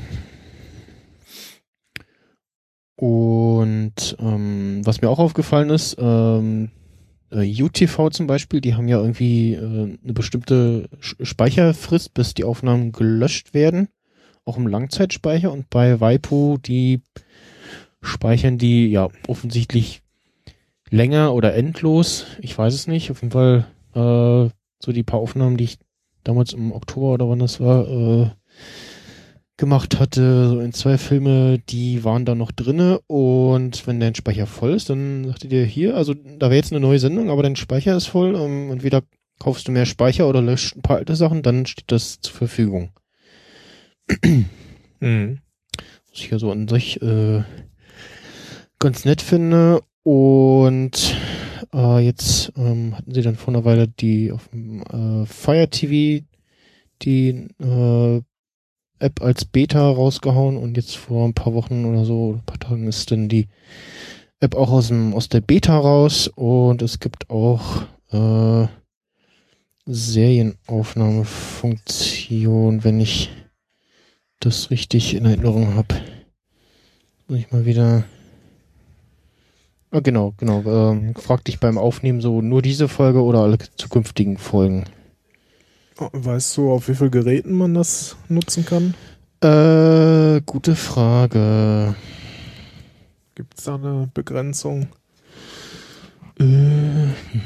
Und ähm, was mir auch aufgefallen ist, ähm, äh, UTV zum Beispiel, die haben ja irgendwie äh, eine bestimmte Speicherfrist, bis die Aufnahmen gelöscht werden, auch im Langzeitspeicher. Und bei Waipu, die speichern die ja offensichtlich länger oder endlos. Ich weiß es nicht. Auf jeden Fall äh, so die paar Aufnahmen, die ich damals im Oktober oder wann das war, äh, gemacht hatte, so in zwei Filme, die waren da noch drinne und wenn dein Speicher voll ist, dann sagt ihr dir hier, also da wäre jetzt eine neue Sendung, aber dein Speicher ist voll, ähm, entweder kaufst du mehr Speicher oder löscht ein paar alte Sachen, dann steht das zur Verfügung. Mhm. Was ich ja so an sich äh, ganz nett finde. Und äh, jetzt ähm, hatten sie dann vor einer Weile die auf dem äh, Fire TV die äh, App als Beta rausgehauen und jetzt vor ein paar Wochen oder so, ein paar Tagen ist dann die App auch aus dem aus der Beta raus und es gibt auch äh, Serienaufnahmefunktion, wenn ich das richtig in Erinnerung habe. Muss ich mal wieder. Ah, genau, genau. Ähm, frag dich beim Aufnehmen so nur diese Folge oder alle zukünftigen Folgen. Weißt du, auf wie vielen Geräten man das nutzen kann? Äh, gute Frage. Gibt es da eine Begrenzung? Äh,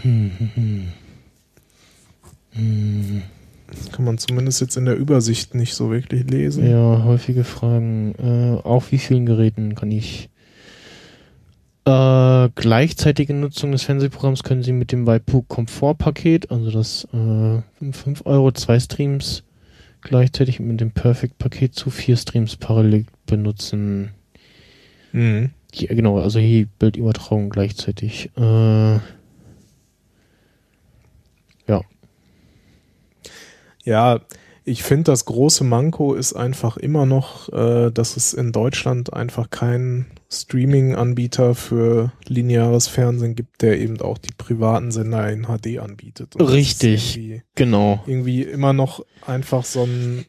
hm, hm. Hm. Das kann man zumindest jetzt in der Übersicht nicht so wirklich lesen. Ja, häufige Fragen. Äh, auf wie vielen Geräten kann ich? Äh, gleichzeitige Nutzung des Fernsehprogramms können Sie mit dem Waipu Komfortpaket, also das äh, 5 Euro, zwei Streams gleichzeitig mit dem Perfect Paket zu vier Streams parallel benutzen. Mhm. Ja, genau, also hier Bildübertragung gleichzeitig. Äh, Ja, ich finde, das große Manko ist einfach immer noch, äh, dass es in Deutschland einfach keinen Streaming-Anbieter für lineares Fernsehen gibt, der eben auch die privaten Sender in HD anbietet. Und das Richtig. Irgendwie, genau. irgendwie immer noch einfach so ein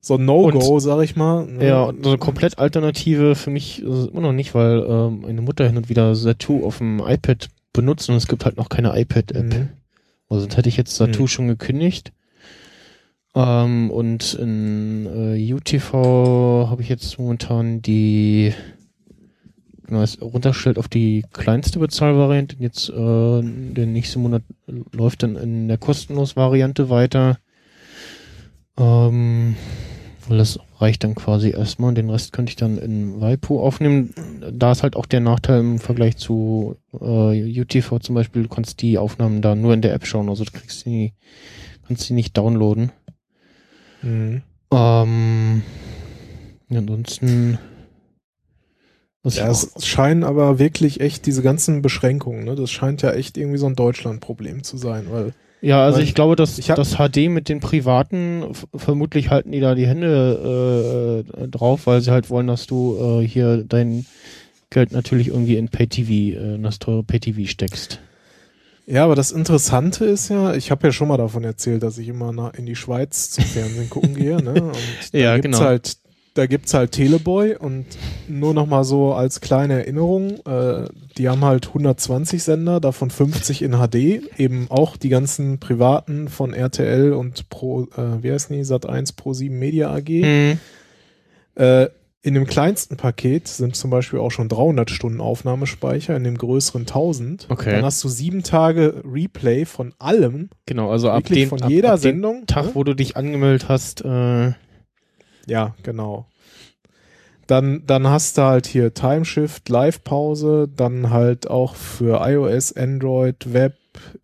so ein No-Go, sag ich mal. ne? Ja, so eine komplett Alternative für mich ist es immer noch nicht, weil ähm, meine Mutter hin und wieder Satu auf dem iPad benutzt und es gibt halt noch keine iPad-App. Mhm. Also sonst hätte ich jetzt Satu Mhm. schon gekündigt. Ähm, und in äh, UTV habe ich jetzt momentan die genau, es runterstellt auf die kleinste Bezahlvariante. Jetzt äh, der nächste Monat läuft dann in der kostenlos Variante weiter. Ähm, weil das reicht dann quasi erstmal den Rest könnte ich dann in Waipu aufnehmen. Da ist halt auch der Nachteil im Vergleich zu äh, UTV zum Beispiel, du kannst die Aufnahmen da nur in der App schauen, also du kriegst die, kannst die nicht downloaden. Mhm. Ähm, ansonsten Ja, es scheinen aber wirklich echt diese ganzen Beschränkungen, ne? Das scheint ja echt irgendwie so ein Deutschland-Problem zu sein, weil ja, also weil ich glaube, dass ich das HD mit den privaten vermutlich halten die da die Hände äh, drauf, weil sie halt wollen, dass du äh, hier dein Geld natürlich irgendwie in PayTV, äh, in das teure PayTV steckst. Ja, aber das Interessante ist ja, ich habe ja schon mal davon erzählt, dass ich immer nach, in die Schweiz zum Fernsehen gucken gehe, ne? Und da Ja, gibt's genau. halt, da gibt's halt Teleboy und nur noch mal so als kleine Erinnerung, äh, die haben halt 120 Sender, davon 50 in HD, eben auch die ganzen privaten von RTL und Pro, äh, wie heißt die, Sat1 Pro 7 Media AG. Mhm. Äh, in dem kleinsten Paket sind zum Beispiel auch schon 300 Stunden Aufnahmespeicher, in dem größeren 1000. Okay. Dann hast du sieben Tage Replay von allem, Genau, also ab dem, von ab, jeder ab Sendung. Tag, ne? wo du dich angemeldet hast, äh, Ja, genau. Dann, dann hast du halt hier Timeshift, Live-Pause, dann halt auch für iOS, Android, Web,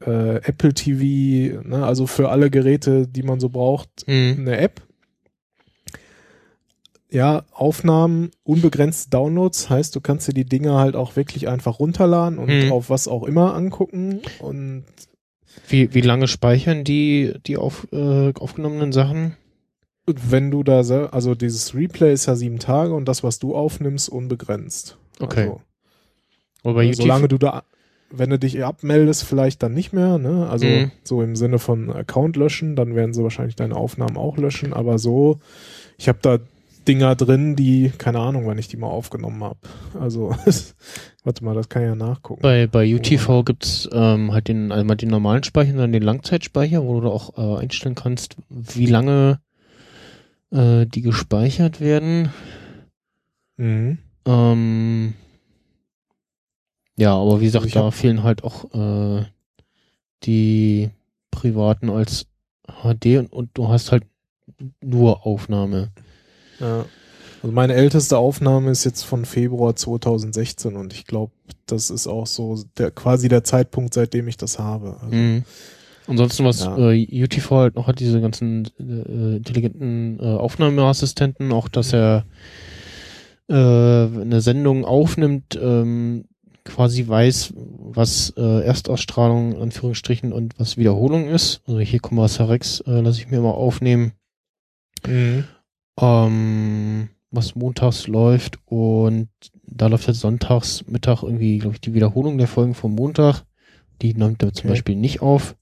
äh, Apple TV, ne, also für alle Geräte, die man so braucht, mh. eine App. Ja, Aufnahmen, unbegrenzte Downloads, heißt, du kannst dir die Dinger halt auch wirklich einfach runterladen und Mhm. auf was auch immer angucken. Und wie, wie lange speichern die, die auf, äh, aufgenommenen Sachen? wenn du da, also dieses Replay ist ja sieben Tage und das, was du aufnimmst, unbegrenzt. Okay. Also, Äh? Solange du da, wenn du dich abmeldest, vielleicht dann nicht mehr, ne? Also Mhm. so im Sinne von Account löschen, dann werden sie wahrscheinlich deine Aufnahmen auch löschen, aber so, ich habe da Dinger drin, die, keine Ahnung, wann ich die mal aufgenommen habe. Also, warte mal, das kann ich ja nachgucken. Bei, bei UTV gibt's ähm, halt den, einmal den normalen Speicher und dann den Langzeitspeicher, wo du auch äh, einstellen kannst, wie lange äh, die gespeichert werden. Mhm. Ähm, ja, aber wie gesagt, Also da fehlen halt auch äh, die privaten als HD und, und du hast halt nur Aufnahme. Ja. Also meine älteste Aufnahme ist jetzt von Februar 2016 und ich glaube, das ist auch so der quasi der Zeitpunkt, seitdem ich das habe. Also, Mhm. Ansonsten, was Ja. äh, UTV halt noch hat, diese ganzen äh, intelligenten äh, Aufnahmeassistenten, auch dass er äh, eine Sendung aufnimmt, ähm, quasi weiß, was äh, Erstausstrahlung Anführungsstrichen und was Wiederholung ist. Also hier Commerce Rex äh, lasse ich mir mal aufnehmen, Mhm. Ähm, was montags läuft und da läuft jetzt sonntags Mittag irgendwie, glaube ich, die Wiederholung der Folgen vom Montag. Die nimmt er zum Okay. Beispiel nicht auf.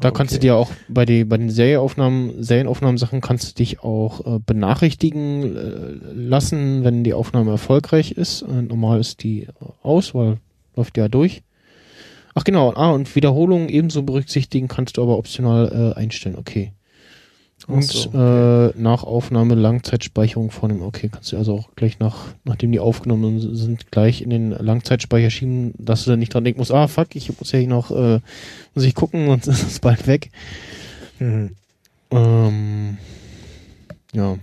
Da kannst du Okay. dir auch bei, die, bei den Serienaufnahmen, Serienaufnahmen-Sachen kannst du dich auch äh, benachrichtigen äh, lassen, wenn die Aufnahme erfolgreich ist. Äh, normal ist die aus, weil läuft ja durch. Ach genau, ah, und Wiederholungen ebenso berücksichtigen kannst du aber optional äh, einstellen, okay. Und so, äh, nach Aufnahme Langzeitspeicherung vornehmen, okay, kannst du also auch gleich nach, nachdem die aufgenommen sind, gleich in den Langzeitspeicher schieben, dass du dann nicht dran denken musst, ah fuck, ich muss ja hier noch, äh, muss ich gucken, sonst ist es bald weg. Mhm. Ähm, ja.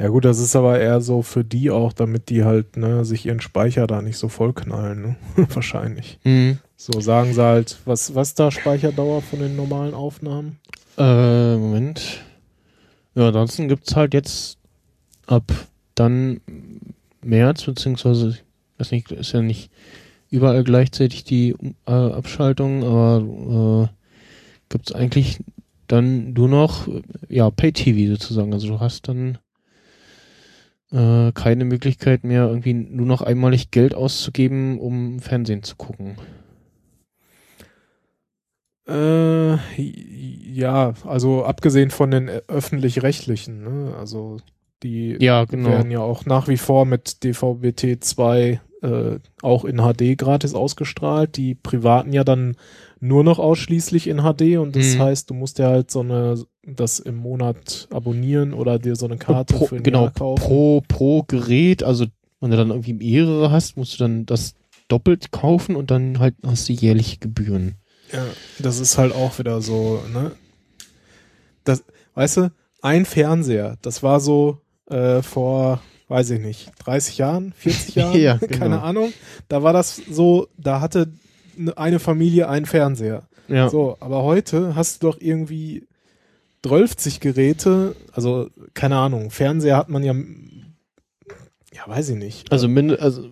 Ja gut, das ist aber eher so für die auch, damit die halt ne, sich ihren Speicher da nicht so vollknallen, ne? wahrscheinlich. Hm. So sagen sie halt, was was da Speicherdauer von den normalen Aufnahmen? Äh, Moment. Ja, ansonsten gibt's halt jetzt ab dann März, beziehungsweise, ich weiß nicht, ist ja nicht überall gleichzeitig die äh, Abschaltung, aber äh, gibt's eigentlich dann nur noch, ja, Pay-TV sozusagen. Also du hast dann äh, keine Möglichkeit mehr, irgendwie nur noch einmalig Geld auszugeben, um Fernsehen zu gucken. Äh, ja, also abgesehen von den äh, öffentlich-rechtlichen, ne? Also die Ja, genau. werden ja auch nach wie vor mit DVB-T 2 äh, auch in HD gratis ausgestrahlt. Die privaten ja dann nur noch ausschließlich in HD und das Mhm. heißt, du musst ja halt so eine das im Monat abonnieren oder dir so eine Karte pro, für ein genau, Jahr kaufen. pro, pro Gerät, also wenn du dann irgendwie mehrere hast, musst du dann das doppelt kaufen und dann halt hast du jährliche Gebühren. Ja, das ist halt auch wieder so, ne? Das, weißt du, ein Fernseher, das war so äh, vor, weiß ich nicht, 30 Jahren, 40 Jahren, Ja, genau. keine Ahnung. Da war das so, da hatte ne- eine Familie einen Fernseher. Ja, So, aber heute hast du doch irgendwie 12 Geräte, also keine Ahnung, Fernseher hat man ja, ja, weiß ich nicht. also, also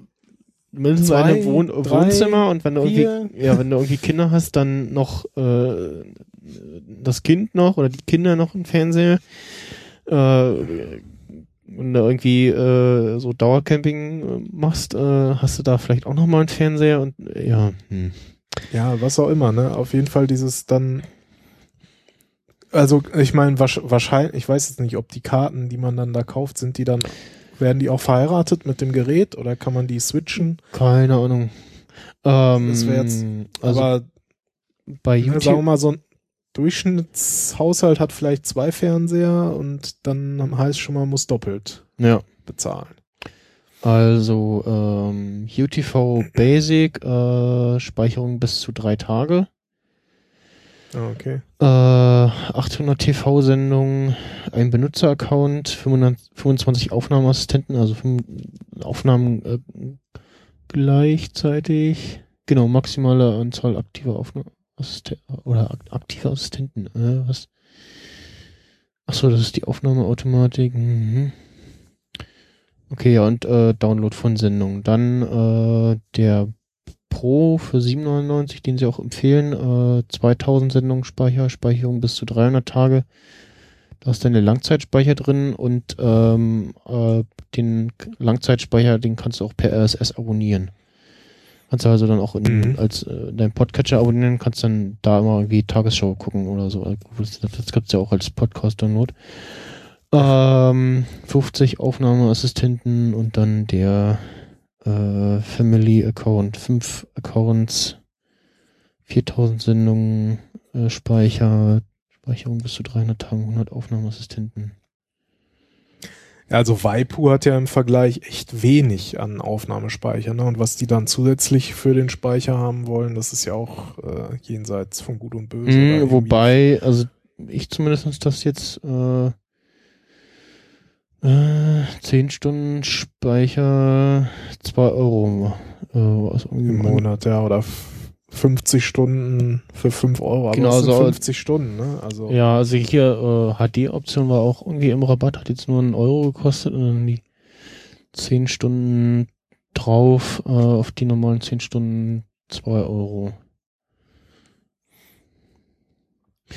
mindestens Zwei, eine Wohn drei, Wohnzimmer und wenn du vier. irgendwie, ja, wenn du irgendwie Kinder hast, dann noch äh, das Kind noch oder die Kinder noch einen Fernseher. Äh, wenn du irgendwie äh, so Dauercamping äh, machst, äh, hast du da vielleicht auch noch mal einen Fernseher und äh, ja, hm. Ja, was auch immer, ne? Auf jeden Fall dieses dann. Also, ich meine, wahrscheinlich, ich weiß jetzt nicht, ob die Karten, die man dann da kauft, sind die dann, werden die auch verheiratet mit dem Gerät oder kann man die switchen? keine Ahnung. Ähm, Das wär jetzt- also Aber bei YouTube sagen wir mal, so ein Durchschnittshaushalt hat vielleicht zwei Fernseher und dann heißt schon mal, muss doppelt Ja, bezahlen. also ähm, UTV Basic, äh, Speicherung bis zu drei Tage. Ah, okay. Äh, 800 TV-Sendungen, ein Benutzeraccount, 500 25 Aufnahmeassistenten, also Aufnahmen äh, gleichzeitig. Genau, maximale Anzahl aktiver Aufnahmeassistenten oder ak aktive Assistenten. Äh, was? Achso, das ist die Aufnahmeautomatik. Mhm. Okay, ja, und äh, Download von Sendungen. Dann äh, der Pro für 7,99, den sie auch empfehlen. Äh, 2000 Sendungen Speicher, Speicherung bis zu 300 Tage. Da ist deine Langzeitspeicher drin und ähm, äh, den Langzeitspeicher, den kannst du auch per RSS abonnieren. Kannst du also dann auch in, Mhm. als äh, dein Podcatcher abonnieren, kannst dann da immer irgendwie Tagesschau gucken oder so. Äh, Das, das gibt's ja auch als Podcast-Download. Ähm, 50 Aufnahmeassistenten und dann der äh, Family Account, 5 Accounts, 4000 Sendungen, äh, Speicher, Speicherung bis zu 300 Tagen, 100 Aufnahmeassistenten. Also Waipu hat ja im Vergleich echt wenig an Aufnahmespeicher, ne? Und was die dann zusätzlich für den Speicher haben wollen, das ist ja auch äh, jenseits von Gut und Böse. Mm, wobei, also ich zumindest das jetzt äh, äh, 10 Stunden Speicher 2 Euro äh, was im Monat, ja, oder f- 50 Stunden für 5 Euro, aber Genau, das sind so- 50 Stunden, ne? Also Ja, also hier äh, HD-Option war auch irgendwie im Rabatt, hat jetzt nur einen Euro gekostet und dann die 10 Stunden drauf, äh, auf die normalen 10 Stunden 2 Euro.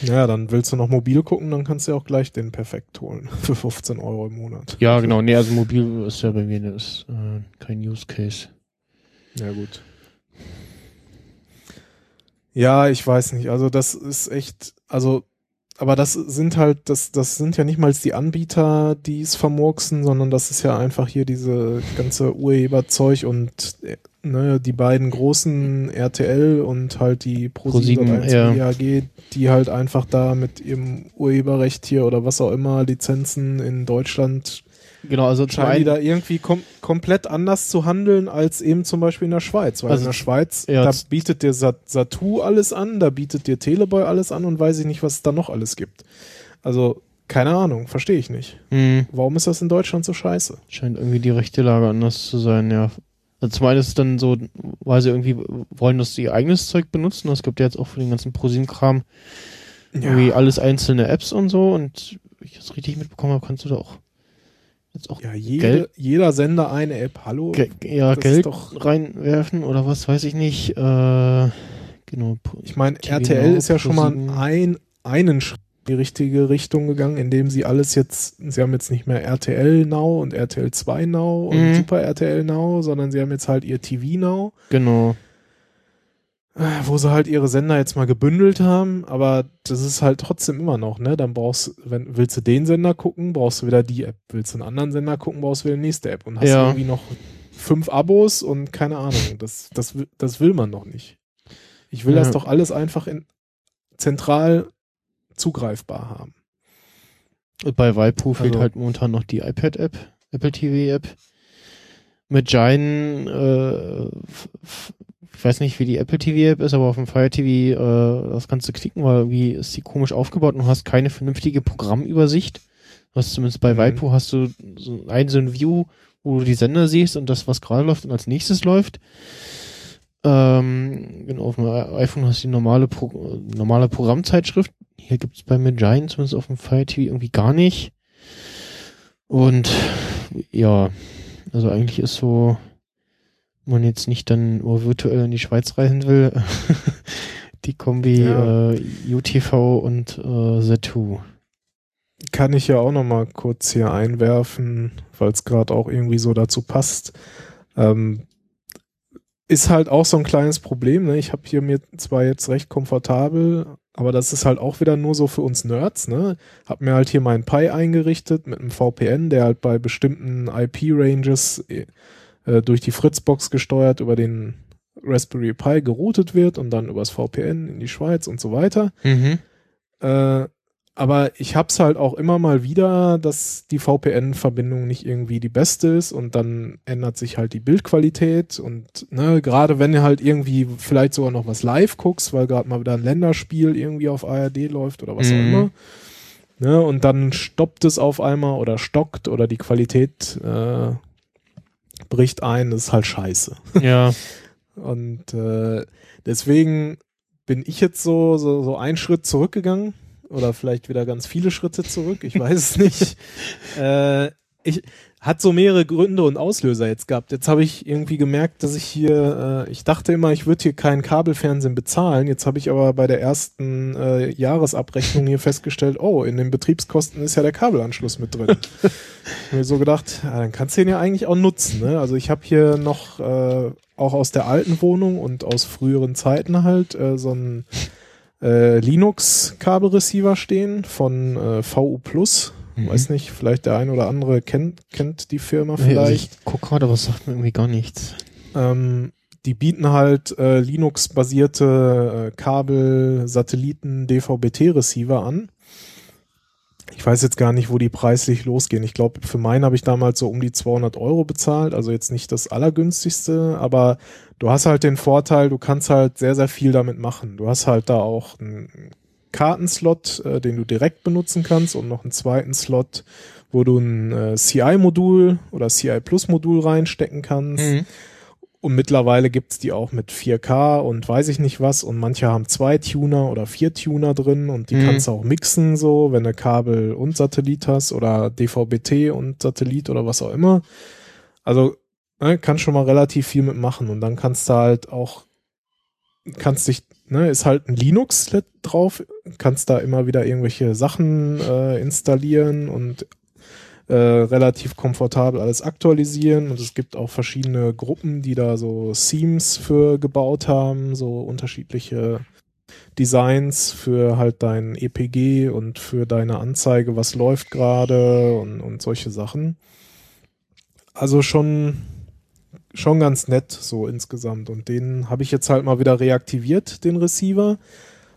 Ja, dann willst du noch mobil gucken, dann kannst du ja auch gleich den Perfekt holen für 15 Euro im Monat. Ja, genau, nee, also mobil ist ja bei mir das ist, äh, kein Use Case. Ja, gut. Ja, ich weiß nicht. Also das ist echt, also, aber das sind halt, das, das sind ja nicht mal die Anbieter, die es vermurksen, sondern das ist ja einfach hier diese ganze Urheberzeug und ne, die beiden großen RTL und halt die ProSieben, Pro7 ja. Die halt einfach da mit ihrem Urheberrecht hier oder was auch immer Lizenzen in Deutschland Genau, also scheinen die da irgendwie kom komplett anders zu handeln als eben zum Beispiel in der Schweiz. Weil Also, in der Schweiz, ja, da bietet dir Sat Satu alles an, da bietet dir Teleboy alles an und weiß ich nicht, was es da noch alles gibt. Also, keine Ahnung, verstehe ich nicht. mh, Warum ist das in Deutschland so scheiße? scheint irgendwie die rechte Lage anders zu sein, ja. Also zum einen ist es dann so, weil sie irgendwie wollen, dass sie ihr eigenes Zeug benutzen. Es gibt ja jetzt auch für den ganzen ProSieben-Kram irgendwie alles einzelne Apps und so und ich das richtig mitbekommen habe, kannst du da auch jetzt auch Ja, jede, Geld- jeder Sender eine App. Hallo? ge ja, das Geld doch- reinwerfen oder was weiß ich nicht. Äh, genau. Ich meine, RTL Now, ist ja schon mal ein, einen Schritt die richtige Richtung gegangen, indem sie alles jetzt, sie haben jetzt nicht mehr RTL Now und RTL 2 Now und Mhm. Super RTL Now, sondern sie haben jetzt halt ihr TV Now. Genau. Äh, wo sie halt ihre Sender jetzt mal gebündelt haben, aber das ist halt trotzdem immer noch, ne? Dann brauchst wenn willst du den Sender gucken, brauchst du wieder die App. Willst du einen anderen Sender gucken, brauchst du wieder die nächste App und hast Ja. irgendwie noch fünf Abos und keine Ahnung. Das, das, will- das will man doch nicht. Ich will Ja. das doch alles einfach in, zentral zugreifbar haben. Bei Waipu fehlt Also- halt momentan noch die iPad-App, Apple TV-App. Mit Giant, äh, ich weiß nicht, wie die Apple TV-App ist, aber auf dem Fire TV, äh, das kannst du klicken, weil irgendwie ist die komisch aufgebaut und du hast keine vernünftige Programmübersicht. Du hast zumindest bei Mhm. Waipu hast du so ein, so ein View, wo du die Sender siehst und das, was gerade läuft und als nächstes läuft. Ähm, genau, auf dem iPhone hast du die normale, Pro normale Programmzeitschrift. Hier gibt's bei mir Giant, zumindest auf dem Fire TV, irgendwie gar nicht. Und ja, also eigentlich ist so, wenn man jetzt nicht dann nur virtuell in die Schweiz reisen will, die Kombi Ja. äh, UTV und äh, Z2. Kann ich ja auch noch mal kurz hier einwerfen, weil es gerade auch irgendwie so dazu passt. Ähm, ist halt auch so ein kleines Problem. Ne? Ich habe hier mir zwar jetzt recht komfortabel, aber das ist halt auch wieder nur so für uns Nerds. Ne? Hab mir halt hier meinen Pi eingerichtet mit einem VPN, der halt bei bestimmten IP-Ranges äh, durch die Fritzbox gesteuert über den Raspberry Pi geroutet wird und dann übers VPN in die Schweiz und so weiter. Mhm. Äh, aber ich hab's halt auch immer mal wieder, dass die VPN-Verbindung nicht irgendwie die beste ist und dann ändert sich halt die Bildqualität und ne, gerade wenn du halt irgendwie vielleicht sogar noch was live guckst, weil gerade mal wieder ein Länderspiel irgendwie auf ARD läuft oder was auch Mhm. immer. Ne, und dann stoppt es auf einmal oder stockt oder die Qualität äh, bricht ein, das ist halt scheiße. Ja, Und äh, deswegen bin ich jetzt so, so, so einen Schritt zurückgegangen oder vielleicht wieder ganz viele Schritte zurück, ich weiß es nicht. äh, ich hat so mehrere Gründe und Auslöser jetzt gehabt. Jetzt habe ich irgendwie gemerkt, dass ich hier, äh, ich dachte immer, ich würde hier keinen Kabelfernsehen bezahlen. Jetzt habe ich aber bei der ersten äh, Jahresabrechnung hier festgestellt, oh, in den Betriebskosten ist ja der Kabelanschluss mit drin. Ich mir so gedacht, ja, dann kannst du den ja eigentlich auch nutzen. Ne? Also ich habe hier noch äh, auch aus der alten Wohnung und aus früheren Zeiten halt äh, so ein äh, Linux-Kabelreceiver stehen von äh, VU Plus. Mhm. Weiß nicht, vielleicht der ein oder andere kennt, kennt die Firma Nee, also vielleicht. ich guck gerade, aber es sagt mir irgendwie gar nichts. Ähm, die bieten halt äh, Linux-basierte äh, Kabel, Satelliten, DVB-T-Receiver an. Ich weiß jetzt gar nicht, wo die preislich losgehen. Ich glaube, für meinen habe ich damals so um die 200 Euro bezahlt, also jetzt nicht das allergünstigste, aber du hast halt den Vorteil, du kannst halt sehr, sehr viel damit machen. Du hast halt da auch einen Kartenslot, äh, den du direkt benutzen kannst und noch einen zweiten Slot, wo du ein äh, CI-Modul oder CI-Plus-Modul reinstecken kannst. Mhm. Und mittlerweile gibt's die auch mit 4K und weiß ich nicht was. Und manche haben zwei Tuner oder vier Tuner drin und die Mhm. kannst du auch mixen, so, wenn du Kabel und Satellit hast oder DVB-T und Satellit oder was auch immer. Also, ne, kannst schon mal relativ viel mitmachen. Und dann kannst du halt auch, kannst dich, ne, ist halt ein Linux drauf, kannst da immer wieder irgendwelche Sachen äh, installieren und äh, relativ komfortabel alles aktualisieren und es gibt auch verschiedene Gruppen, die da so Themes für gebaut haben, so unterschiedliche Designs für halt dein EPG und für deine Anzeige, was läuft gerade und, und solche Sachen. Also schon schon ganz nett so insgesamt und den habe ich jetzt halt mal wieder reaktiviert, den Receiver.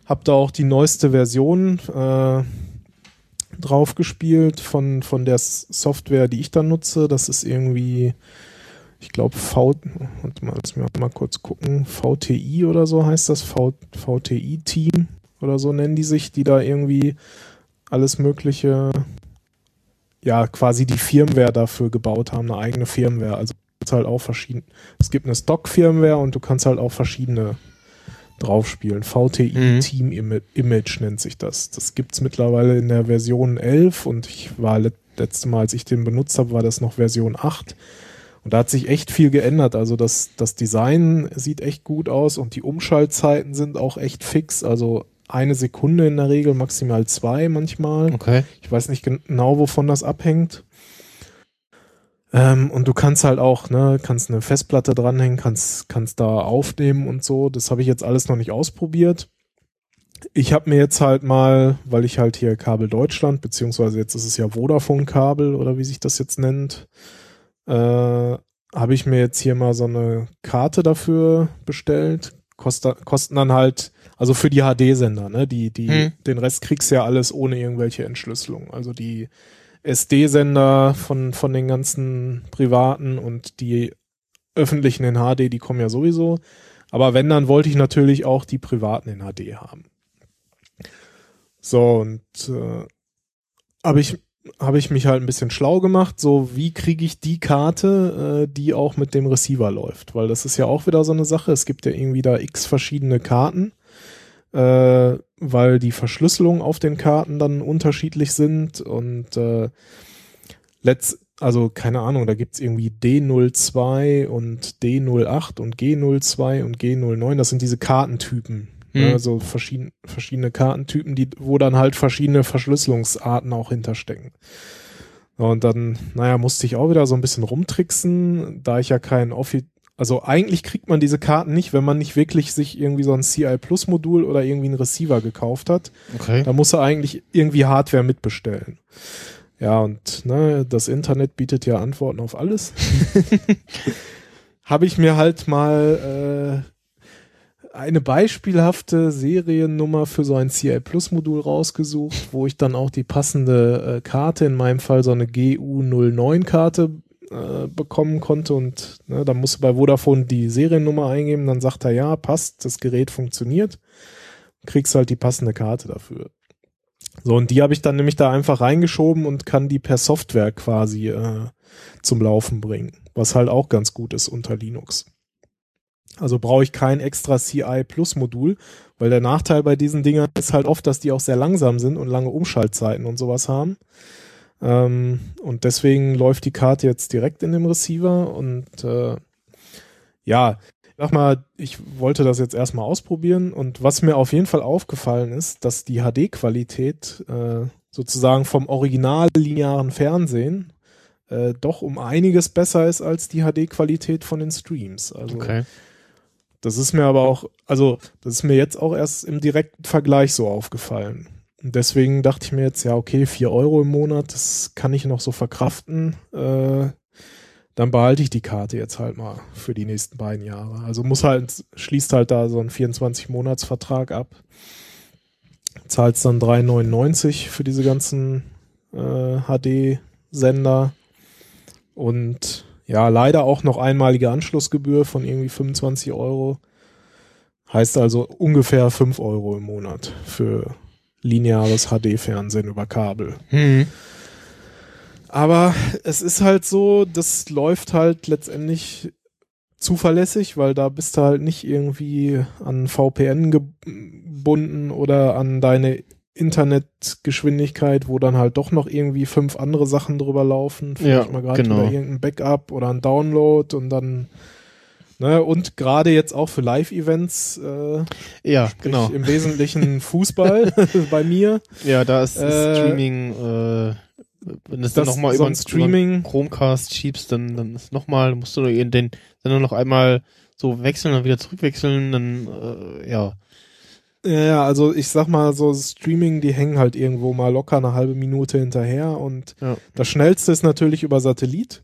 Hab da auch die neueste Version äh, drauf gespielt von, von der Software, die ich da nutze. Das ist irgendwie, ich glaube, V, warte mal, lass mich mal kurz gucken, VTI oder so heißt das, VTI-Team oder so nennen die sich, die da irgendwie alles Mögliche, ja, quasi die Firmware dafür gebaut haben, eine eigene Firmware. Also halt auch verschieden. Es gibt eine Stock-Firmware und du kannst halt auch verschiedene draufspielen. VTI Mhm. Team Ima- Image nennt sich das. Das gibt's mittlerweile in der Version 11 und ich war let letzte Mal, als ich den benutzt habe, war das noch Version 8. Und da hat sich echt viel geändert. Also das, das Design sieht echt gut aus und die Umschaltzeiten sind auch echt fix. Also eine Sekunde in der Regel, maximal zwei manchmal. Okay. Ich weiß nicht genau, wovon das abhängt. Ähm, und du kannst halt auch, ne, kannst eine Festplatte dranhängen, kannst, kannst da aufnehmen und so. Das habe ich jetzt alles noch nicht ausprobiert. Ich habe mir jetzt halt mal, weil ich halt hier Kabel Deutschland, beziehungsweise jetzt ist es ja Vodafone-Kabel oder wie sich das jetzt nennt, äh, habe ich mir jetzt hier mal so eine Karte dafür bestellt. Kost, kosten dann halt, also für die HD-Sender, ne? Die, die, Hm. den Rest kriegst du ja alles ohne irgendwelche Entschlüsselung. Also die SD-Sender von, von den ganzen privaten und die öffentlichen in HD, die kommen ja sowieso. Aber wenn, dann wollte ich natürlich auch die privaten in HD haben. So, und äh, habe ich, hab ich mich halt ein bisschen schlau gemacht, so wie kriege ich die Karte, äh, die auch mit dem Receiver läuft. Weil das ist ja auch wieder so eine Sache. Es gibt ja irgendwie da x verschiedene Karten, äh, weil die Verschlüsselungen auf den Karten dann unterschiedlich sind und äh, letzt, also keine Ahnung, da gibt's irgendwie D02 und D08 und G02 und G09. Das sind diese Kartentypen. Hm. Ne, so verschieden, verschiedene Kartentypen, die, wo dann halt verschiedene Verschlüsselungsarten auch hinterstecken. Und dann, naja, musste ich auch wieder so ein bisschen rumtricksen, da ich ja kein Offi also eigentlich kriegt man diese Karten nicht, wenn man nicht wirklich sich irgendwie so ein CI Plus Modul oder irgendwie einen Receiver gekauft hat. Okay. Da muss er eigentlich irgendwie Hardware mitbestellen. Ja, und ne, das Internet bietet ja Antworten auf alles. Habe ich mir halt mal äh, eine beispielhafte Seriennummer für so ein CI Plus Modul rausgesucht, wo ich dann auch die passende äh, Karte, in meinem Fall so eine GU09 Karte äh, bekommen konnte und ne, dann musste bei Vodafone die Seriennummer eingeben, dann sagt er, ja, passt, das Gerät funktioniert, kriegst halt die passende Karte dafür. So, und die habe ich dann nämlich da einfach reingeschoben und kann die per Software quasi äh, zum Laufen bringen, was halt auch ganz gut ist unter Linux. Also brauche ich kein extra CI Plus Modul, weil der Nachteil bei diesen Dingern ist halt oft, dass die auch sehr langsam sind und lange Umschaltzeiten und sowas haben. Ähm, und deswegen läuft die Karte jetzt direkt in dem Receiver und äh, ja, sag mal, ich wollte das jetzt erstmal ausprobieren und was mir auf jeden Fall aufgefallen ist, dass die HD-Qualität äh, sozusagen vom original linearen Fernsehen äh, doch um einiges besser ist als die HD-Qualität von den Streams. Also Okay. das ist mir aber auch, also das ist mir jetzt auch erst im direkten Vergleich so aufgefallen. Deswegen dachte ich mir jetzt, ja, okay, vier Euro im Monat, das kann ich noch so verkraften. Äh, dann behalte ich die Karte jetzt halt mal für die nächsten beiden Jahre. Also muss halt, schließt halt da so einen 24-Monats-Vertrag ab. Zahlst dann 3,99 für diese ganzen äh, HD-Sender. Und ja, leider auch noch einmalige Anschlussgebühr von irgendwie 25 Euro. Heißt also ungefähr 5 Euro im Monat für lineares HD-Fernsehen über Kabel. Hm. Aber es ist halt so, das läuft halt letztendlich zuverlässig, weil da bist du halt nicht irgendwie an VPN gebunden oder an deine Internetgeschwindigkeit, wo dann halt doch noch irgendwie fünf andere Sachen drüber laufen. Ja, mal gerade genau. irgendein Backup oder ein Download und dann ne, und gerade jetzt auch für Live-Events, äh, Ja, genau. im Wesentlichen Fußball bei mir. Ja, da ist Äh, Streaming, äh, wenn du es dann nochmal so über, Streaming- über Chromecast schiebst, dann, dann ist nochmal, musst du den, den dann nur noch einmal so wechseln, dann wieder zurückwechseln, dann, äh, ja. Ja, ja, also ich sag mal so Streaming, die hängen halt irgendwo mal locker eine halbe Minute hinterher und Ja. das schnellste ist natürlich über Satellit.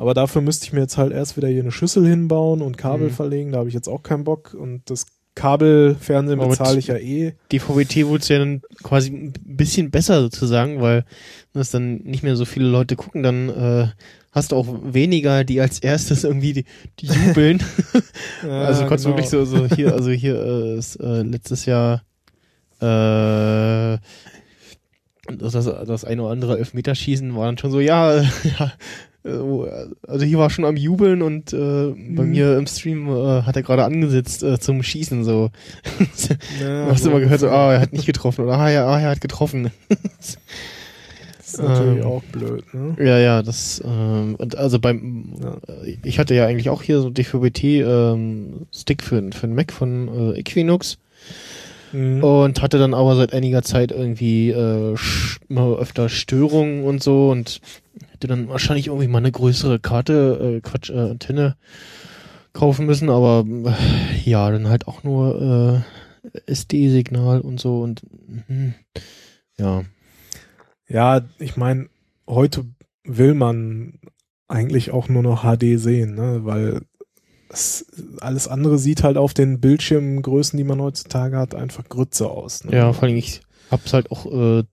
Aber dafür müsste ich mir jetzt halt erst wieder hier eine Schüssel hinbauen und Kabel Mhm. verlegen. Da habe ich jetzt auch keinen Bock. Und das Kabelfernsehen bezahle ich ja eh. Die VWT wurde ja dann quasi ein bisschen besser sozusagen, weil das dann nicht mehr so viele Leute gucken, dann äh, hast du auch weniger, die als erstes irgendwie die, die jubeln. Ja, also konntest du genau. wirklich so, so hier, also hier äh, ist, äh, letztes Jahr äh, das, das, das eine oder andere Elfmeterschießen war dann schon so, ja, ja also hier war schon am Jubeln und äh, bei Mhm. mir im Stream äh, hat er gerade angesetzt äh, zum Schießen so. Ja, Du hast so immer gehört, so, ah, er hat nicht getroffen oder ah, ja, ah, er hat getroffen. Das ist natürlich ähm, auch blöd, ne? ja, ja, das, ähm, und also beim, Ja. äh, ich hatte ja eigentlich auch hier so DVB-T ähm, Stick für, für den Mac von äh, Equinox Mhm. und hatte dann aber seit einiger Zeit irgendwie äh, immer öfter Störungen und so und hätte dann wahrscheinlich irgendwie mal eine größere Karte, äh, Quatsch, äh, Antenne kaufen müssen, aber äh, ja, dann halt auch nur äh, SD-Signal und so und mhm. ja. Ja, ich meine, heute will man eigentlich auch nur noch HD sehen, ne? Weil es, alles andere sieht halt auf den Bildschirmgrößen, die man heutzutage hat, einfach Grütze aus. Ne? Ja, vor allem ich hab's halt auch äh,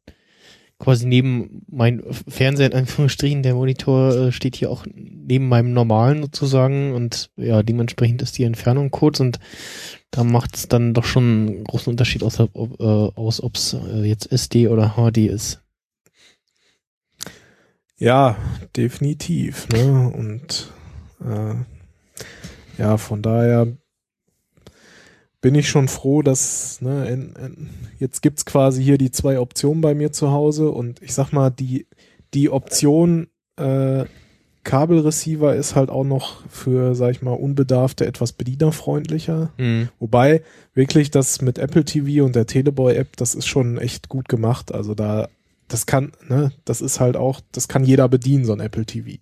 quasi neben mein Fernseher in Anführungsstrichen, der Monitor äh, steht hier auch neben meinem normalen sozusagen und ja, dementsprechend ist die Entfernung kurz und da macht's dann doch schon einen großen Unterschied aus, ob, äh, aus ob's äh, jetzt SD oder HD ist. Ja, definitiv. Ne? Und äh, ja, von daher bin ich schon froh, dass ne, in, in, jetzt gibt's quasi hier die zwei Optionen bei mir zu Hause und ich sag mal, die, die Option äh, Kabelreceiver ist halt auch noch für, sag ich mal, Unbedarfte etwas bedienerfreundlicher. Mhm. Wobei wirklich das mit Apple TV und der Teleboy-App, das ist schon echt gut gemacht. Also da, das kann, ne, das ist halt auch, das kann jeder bedienen, so ein Apple TV.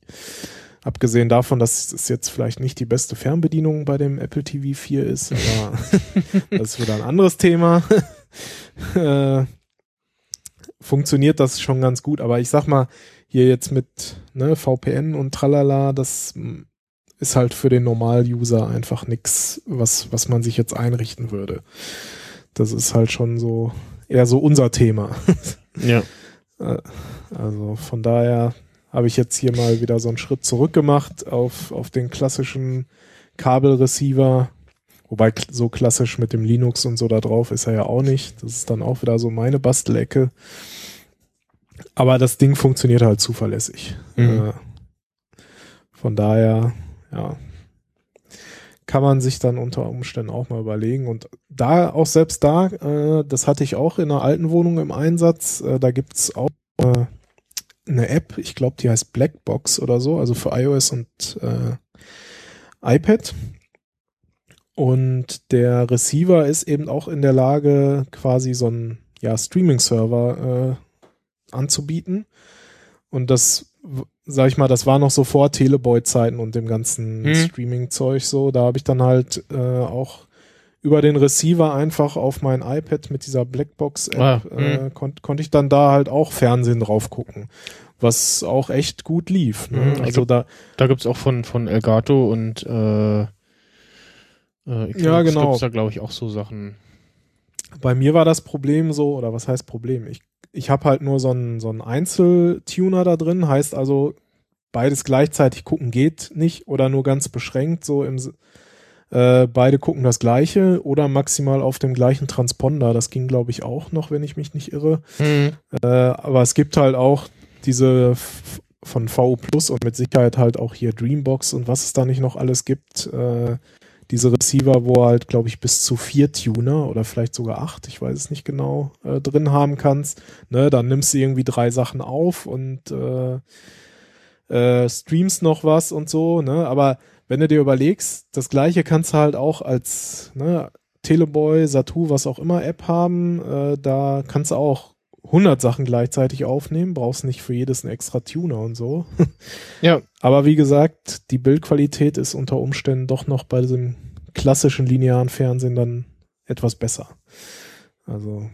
Abgesehen davon, dass es jetzt vielleicht nicht die beste Fernbedienung bei dem Apple TV 4 ist, aber das ist wieder ein anderes Thema. äh, funktioniert das schon ganz gut, aber ich sag mal, hier jetzt mit ne, VPN und tralala, das mm, ist halt für den Normal-User einfach nix, was, was man sich jetzt einrichten würde. Das ist halt schon so eher so unser Thema. Ja. Äh, Also von daher habe ich jetzt hier mal wieder so einen Schritt zurück gemacht auf, auf den klassischen Kabelreceiver. Wobei so klassisch mit dem Linux und so da drauf ist er ja auch nicht. Das ist dann auch wieder so meine Bastelecke. Aber das Ding funktioniert halt zuverlässig. Mhm. Äh, von daher, ja, kann man sich dann unter Umständen auch mal überlegen. Und da, auch selbst da, äh, das hatte ich auch in einer alten Wohnung im Einsatz, äh, da gibt's auch äh, eine App, ich glaube, die heißt Blackbox oder so, also für iOS und äh, iPad. Und der Receiver ist eben auch in der Lage, quasi so einen ja, Streaming-Server äh, anzubieten. Und das, sag ich mal, das war noch so vor Teleboy-Zeiten und dem ganzen Hm. Streaming-Zeug so. Da habe ich dann halt äh, auch über den Receiver einfach auf mein iPad mit dieser Blackbox-App Ah, äh, kon konnte ich dann da halt auch Fernsehen drauf gucken. Was auch echt gut lief. Ne? Mhm, Also also- da, Da gibt's auch von, von Elgato und äh, äh, Ja, genau. gibt's da glaube ich auch so Sachen. bei mir war das Problem so, oder was heißt Problem? Ich, ich habe halt nur so einen, so einen Einzeltuner da drin, heißt also, beides gleichzeitig gucken geht nicht oder nur ganz beschränkt, so im äh, beide gucken das gleiche oder maximal auf dem gleichen Transponder. Das ging, glaube ich, auch noch, wenn ich mich nicht irre. Mhm. Äh, aber es gibt halt auch diese f- von VU Plus und mit Sicherheit halt auch hier Dreambox und was es da nicht noch alles gibt. Äh, diese Receiver, wo halt, glaube ich, bis zu vier Tuner oder vielleicht sogar acht, ich weiß es nicht genau, äh, drin haben kannst. Ne, dann nimmst du irgendwie drei Sachen auf und äh, äh, streamst noch was und so, ne? Aber wenn du dir überlegst, das gleiche kannst du halt auch als ne, Teleboy, Satu, was auch immer App haben, äh, da kannst du auch 100 Sachen gleichzeitig aufnehmen, brauchst nicht für jedes einen extra Tuner und so. Ja. Aber wie gesagt, die Bildqualität ist unter Umständen doch noch bei diesem klassischen linearen Fernsehen dann etwas besser. Also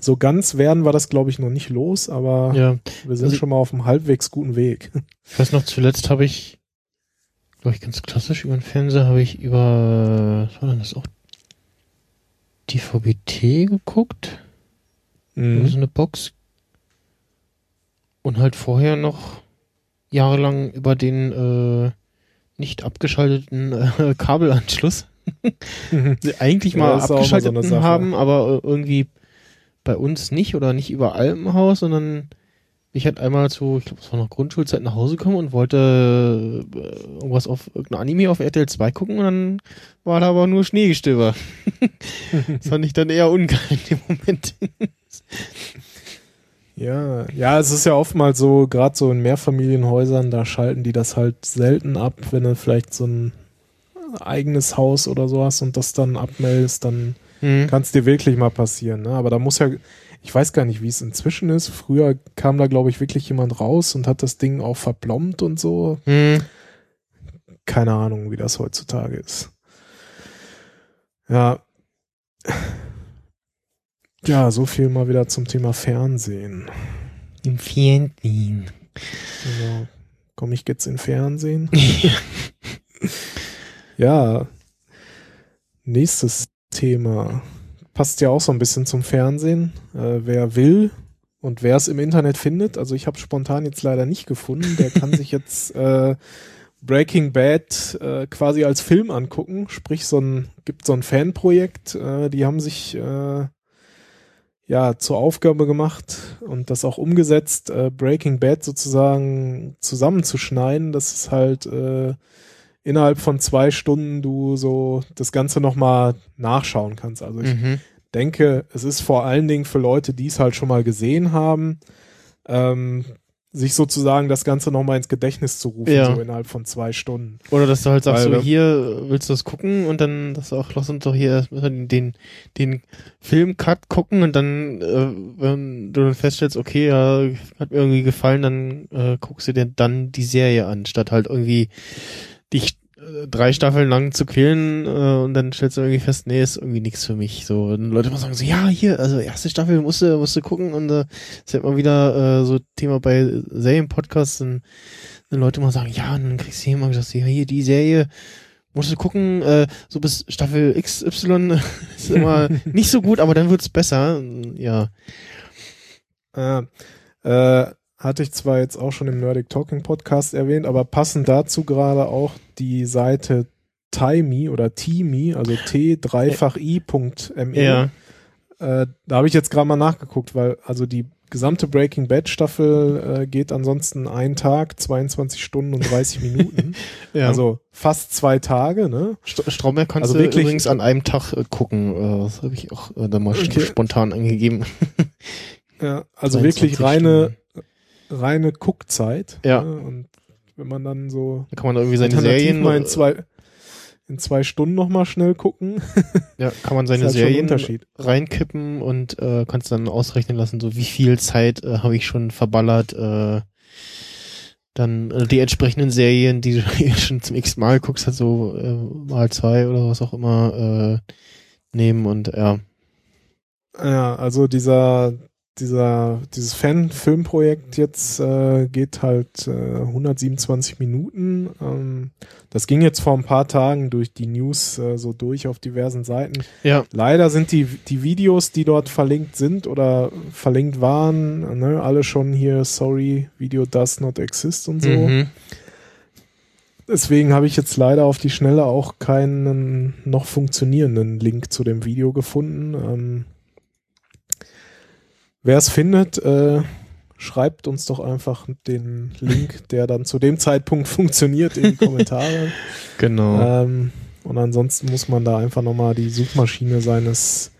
so ganz werden wir das, glaube ich, noch nicht los, aber Ja. wir sind Also- schon mal auf einem halbwegs guten Weg. Ich weiß noch, zuletzt habe ich, glaube ich, ganz klassisch über den Fernseher, habe ich über, was war denn das auch? Die VBT geguckt. Mhm. Über so eine Box. Und halt vorher noch jahrelang über den äh, nicht abgeschalteten äh, Kabelanschluss. Sie eigentlich Ja, mal auch mal so haben, aber äh, irgendwie bei uns nicht oder nicht überall im Haus, sondern ich hatte einmal zu, ich glaube, es war noch Grundschulzeit nach Hause gekommen und wollte äh, irgendwas auf irgendein Anime auf RTL 2 gucken und dann war da aber nur Schneegestöber. das fand ich dann eher ungeil in dem Moment. Ja, ja, es ist ja oftmals so, gerade so in Mehrfamilienhäusern, da schalten die das halt selten ab, wenn du vielleicht so ein eigenes Haus oder so hast und das dann abmeldest, dann Hm. kann es dir wirklich mal passieren. Ne? Aber da muss ja, ich weiß gar nicht, wie es inzwischen ist. Früher kam da, glaube ich, wirklich jemand raus und hat das Ding auch verplombt und so. Hm. Keine Ahnung, wie das heutzutage ist. Ja. Ja, so viel mal wieder zum Thema Fernsehen. Im Fernsehen. Genau. Komme ich jetzt in Fernsehen? ja. Nächstes Thema. Passt ja auch so ein bisschen zum Fernsehen. Äh, wer will und wer es im Internet findet, also ich habe spontan jetzt leider nicht gefunden, der kann sich jetzt äh, Breaking Bad äh, quasi als Film angucken. Sprich, so ein, gibt so ein Fanprojekt, äh, die haben sich äh, ja zur Aufgabe gemacht und das auch umgesetzt, äh, Breaking Bad sozusagen zusammenzuschneiden, dass es halt äh, innerhalb von zwei Stunden du so das Ganze nochmal nachschauen kannst. Also ich Mhm. denke, es ist vor allen Dingen für Leute, die es halt schon mal gesehen haben, ähm, sich sozusagen das Ganze nochmal ins Gedächtnis zu rufen, Ja. so innerhalb von zwei Stunden. Oder dass du halt sagst, Weil, so hier willst du das gucken und dann dass du auch lass uns doch hier den, den Filmcut gucken und dann, äh, wenn du dann feststellst, okay, ja, hat mir irgendwie gefallen, dann äh, guckst du dir dann die Serie an, statt halt irgendwie dich äh, drei Staffeln lang zu quälen äh, und dann stellst du irgendwie fest, nee, ist irgendwie nichts für mich. So, und Leute immer sagen so, ja, hier, also erste Staffel musst du, musst du gucken und äh, ist ja immer wieder äh, so Thema bei Serienpodcasts, dann, dann Leute immer sagen, ja, und dann kriegst du immer gesagt, ja, hier die Serie, musst du gucken, äh, so bis Staffel XY ist immer nicht so gut, aber dann wird's besser. Ja. Äh, äh, hatte ich zwar jetzt auch schon im Nerdic Talking Podcast erwähnt, aber passend dazu gerade auch die Seite Timey oder Timi, also t-i.me. Ja. Äh, da habe ich jetzt gerade mal nachgeguckt, weil also die gesamte Breaking Bad Staffel äh, geht ansonsten ein Tag, 22 Stunden und 30 Minuten. ja. Also fast zwei Tage, ne? St Stromberg kannst also du wirklich- übrigens an einem Tag äh, gucken. Äh, das habe ich auch äh, da mal Okay. spontan angegeben. Ja, also 22 wirklich reine, reine Guckzeit. Ja. Ne? Und wenn man dann so Da kann man irgendwie seine Serien mal in zwei, in zwei Stunden nochmal schnell gucken, ja, kann man seine halt Serien reinkippen und äh, kannst dann ausrechnen lassen, so wie viel Zeit äh, habe ich schon verballert. Äh, dann äh, die entsprechenden Serien, die du schon zum x Mal guckst, halt so äh, mal zwei oder was auch immer äh, nehmen und ja. Ja, also dieser, dieser, dieses Fan-Filmprojekt jetzt äh, geht halt äh, 127 Minuten. Ähm, das ging jetzt vor ein paar Tagen durch die News äh, so durch auf diversen Seiten. Ja. Leider sind die, die Videos, die dort verlinkt sind oder verlinkt waren, ne, alle schon hier, sorry, Video does not exist und so. Mhm. Deswegen habe ich jetzt leider auf die Schnelle auch keinen noch funktionierenden Link zu dem Video gefunden. Ähm, Wer es findet, äh, schreibt uns doch einfach den Link, der dann zu dem Zeitpunkt funktioniert, in die Kommentare. Genau. Ähm, und ansonsten muss man da einfach nochmal die Suchmaschine seines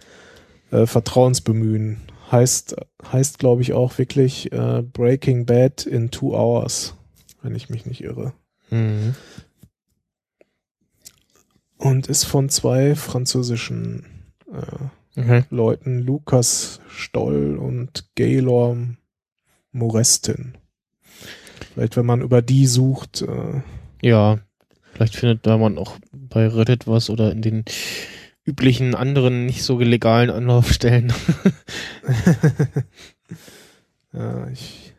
äh, Vertrauens bemühen. Heißt, heißt glaube ich, auch wirklich äh, Breaking Bad in two hours, wenn ich mich nicht irre. Mhm. Und ist von zwei französischen äh, Okay. Leuten, Lukas Stoll und Gaylor Morestin. Vielleicht, wenn man über die sucht, äh, Ja, vielleicht findet da man auch bei Reddit was oder in den üblichen anderen nicht so legalen Anlaufstellen. ja, ich,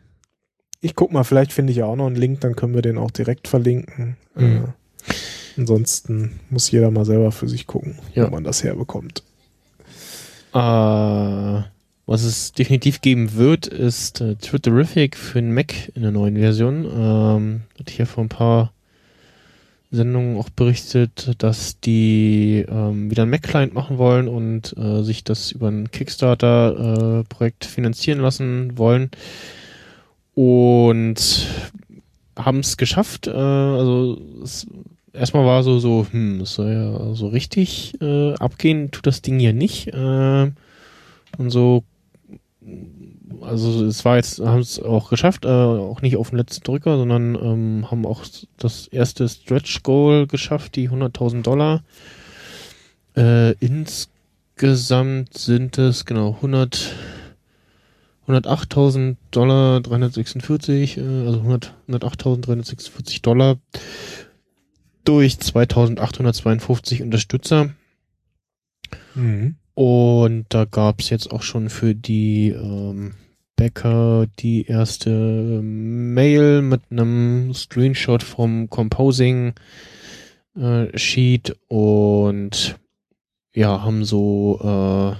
ich guck mal, vielleicht finde ich ja auch noch einen Link, dann können wir den auch direkt verlinken. Mhm. Äh, ansonsten muss jeder mal selber für sich gucken, Ja. wo man das herbekommt. Äh, was es definitiv geben wird, ist äh, Twitterific für den Mac in der neuen Version. Ähm, ich ja vor ein paar Sendungen auch berichtet, dass die ähm, wieder einen Mac-Client machen wollen und äh, sich das über ein Kickstarter-Projekt finanzieren lassen wollen. Und haben es geschafft. Äh, also es, erstmal war so, so, hm, es soll ja so richtig äh, abgehen, tut das Ding ja nicht. Äh, und so, also es war jetzt, haben es auch geschafft, äh, auch nicht auf den letzten Drücker, sondern ähm, haben auch das erste Stretch Goal geschafft, die 100.000 Dollar. Äh, insgesamt sind es genau 100 108.000 Dollar 346, äh, also 100 108.346 Dollar durch 2.852 Unterstützer. Mhm. Und da gab's jetzt auch schon für die ähm, Bäcker die erste Mail mit einem Screenshot vom Composing äh, Sheet und ja, haben so äh,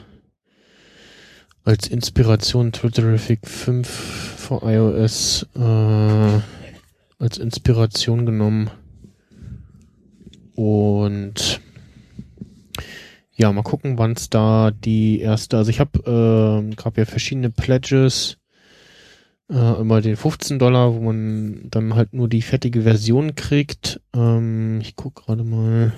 als Inspiration Twitterific 5 für iOS äh, als Inspiration genommen. Und ja, mal gucken, wann es da die erste, also ich habe, äh, gab ja verschiedene Pledges, äh, immer den 15 Dollar, wo man dann halt nur die fertige Version kriegt. Ähm, ich guck gerade mal.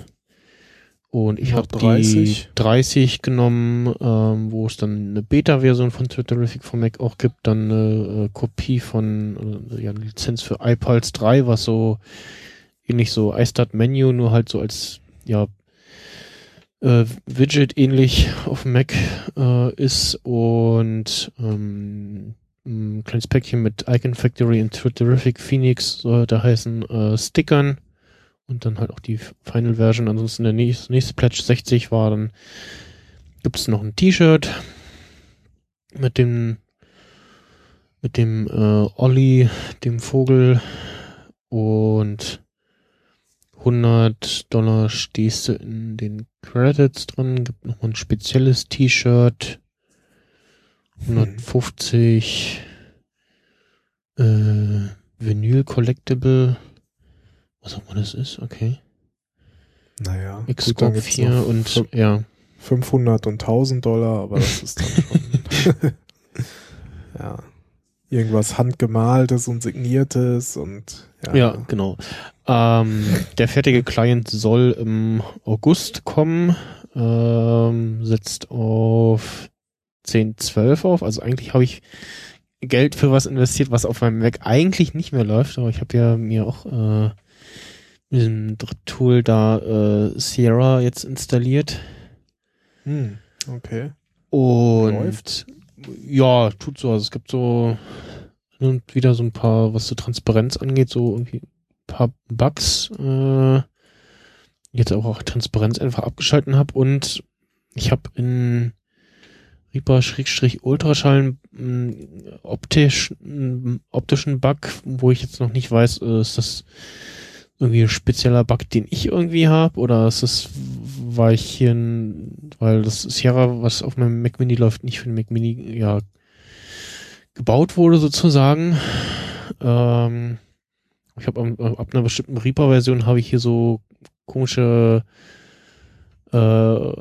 Und ich habe die 30. 30 genommen, ähm, wo es dann eine Beta-Version von Twitterific von Mac auch gibt, dann eine äh, Kopie von, äh, ja, eine Lizenz für iPulse 3, was so ähnlich so iStart Menu, nur halt so als, ja, äh, Widget ähnlich auf dem Mac äh, ist und ähm, ein kleines Päckchen mit Icon Factory und Twitterific Phoenix soll da heißen äh, Stickern und dann halt auch die Final Version. Ansonsten der nächste, nächste Pledge 60 war dann gibt es noch ein T-Shirt mit dem mit dem äh, Olli, dem Vogel und 100 Dollar stehst du in den Credits drin, gibt noch mal ein spezielles T-Shirt, 150 äh, Vinyl Collectible, was auch immer das ist, okay. Naja, gibt's 4 noch und fün- ja, 500 und 1000 Dollar, aber das ist dann schon ja irgendwas handgemaltes und signiertes und ja, ja, genau. Ähm, der fertige Client soll im August kommen, ähm, setzt auf 10.12 auf. Also eigentlich habe ich Geld für was investiert, was auf meinem Mac eigentlich nicht mehr läuft, aber ich habe ja mir auch äh, mit diesem Dritttool da äh, Sierra jetzt installiert. Hm, okay. Und Läuft? Ja, tut so. Also es gibt so und wieder so ein paar, was so Transparenz angeht, so irgendwie ein paar Bugs. Äh, jetzt auch, auch Transparenz einfach abgeschalten habe und ich habe in Reaper-Ultraschall einen optisch, einen optischen Bug, wo ich jetzt noch nicht weiß, äh, ist das irgendwie ein spezieller Bug, den ich irgendwie habe oder ist das, weil ich hier, ein, weil das Sierra, was auf meinem Mac Mini läuft, nicht für den Mac Mini, ja, gebaut wurde sozusagen. Ähm, ich habe ab, ab einer bestimmten Reaper-Version habe ich hier so komische äh,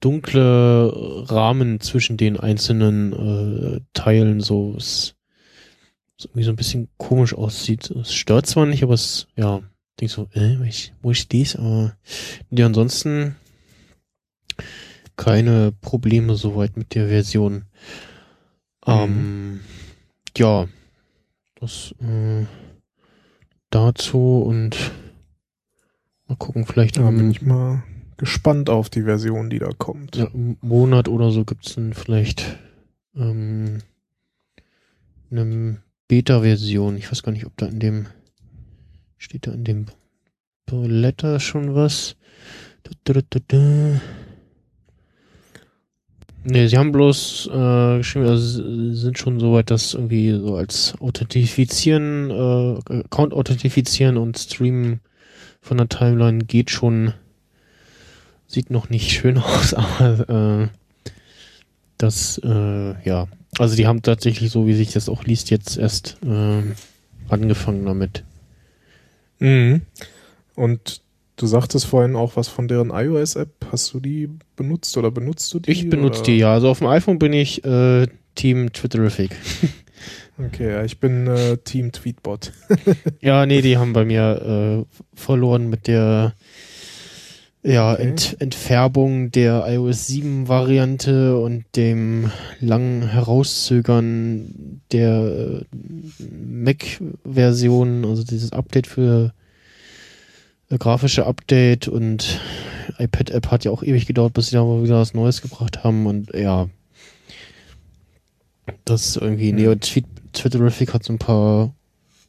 dunkle Rahmen zwischen den einzelnen äh, Teilen so. Es was irgendwie so ein bisschen komisch aussieht. Es stört zwar nicht, aber es, ja, denk so, äh, wo ich dies, aber die ansonsten keine Probleme soweit mit der Version. Ähm, ja, das äh, dazu und mal gucken, vielleicht Da bin ich mal gespannt auf die Version, die da kommt. ja, im Monat oder so gibt's dann vielleicht ähm, eine Beta-Version. Ich weiß gar nicht, ob da in dem steht da in dem Blätter schon was. Da, da, da, da. Nee, sie haben bloß äh, geschrieben, also sind schon so weit, dass irgendwie so als Authentifizieren, äh, Account authentifizieren und Streamen von der Timeline geht schon. Sieht noch nicht schön aus, aber äh, das, äh, ja. Also die haben tatsächlich, so wie sich das auch liest, jetzt erst äh, angefangen damit. Mhm. Und du sagtest vorhin auch was von deren iOS-App. Hast du die benutzt oder benutzt du die? Ich benutze die, ja. Also auf dem iPhone bin ich äh, Team Twitterific. Okay, ja, ich bin äh, Team Tweetbot. Ja, nee, die haben bei mir äh, verloren mit der ja, Okay. Ent Entfärbung der iOS 7 Variante und dem langen Herauszögern der äh, Mac-Version, also dieses Update für grafische Update und iPad-App hat ja auch ewig gedauert, bis sie da mal wieder was Neues gebracht haben und ja, das ist irgendwie, nee, und Tweet, Twitterific hat so ein paar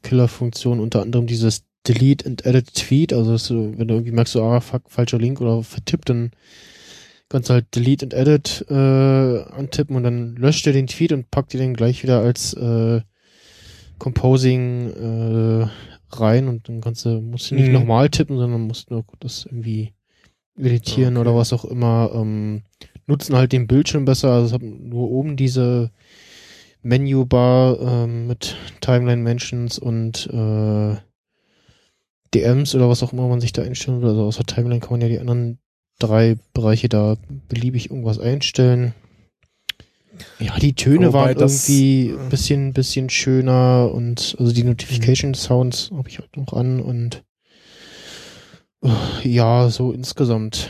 Killer-Funktionen, unter anderem dieses Delete and Edit Tweet, also du, wenn du irgendwie merkst, so, ah, fuck, falscher Link oder vertippt, dann kannst du halt Delete and Edit äh, antippen und dann löscht er den Tweet und packt dir den gleich wieder als äh, Composing äh, rein und dann kannst du, musst du nicht Mhm. nochmal tippen, sondern musst nur das irgendwie editieren Okay. oder was auch immer. Ähm, nutzen halt den Bildschirm besser, also es hat nur oben diese Menübar ähm, mit Timeline Mentions und äh, DMs oder was auch immer man sich da einstellen will. Also außer Timeline kann man ja die anderen drei Bereiche da beliebig irgendwas einstellen. Ja, die Töne Wobei waren irgendwie ein bisschen, bisschen schöner und also die Notification Sounds habe ich halt noch an und äh, ja, so insgesamt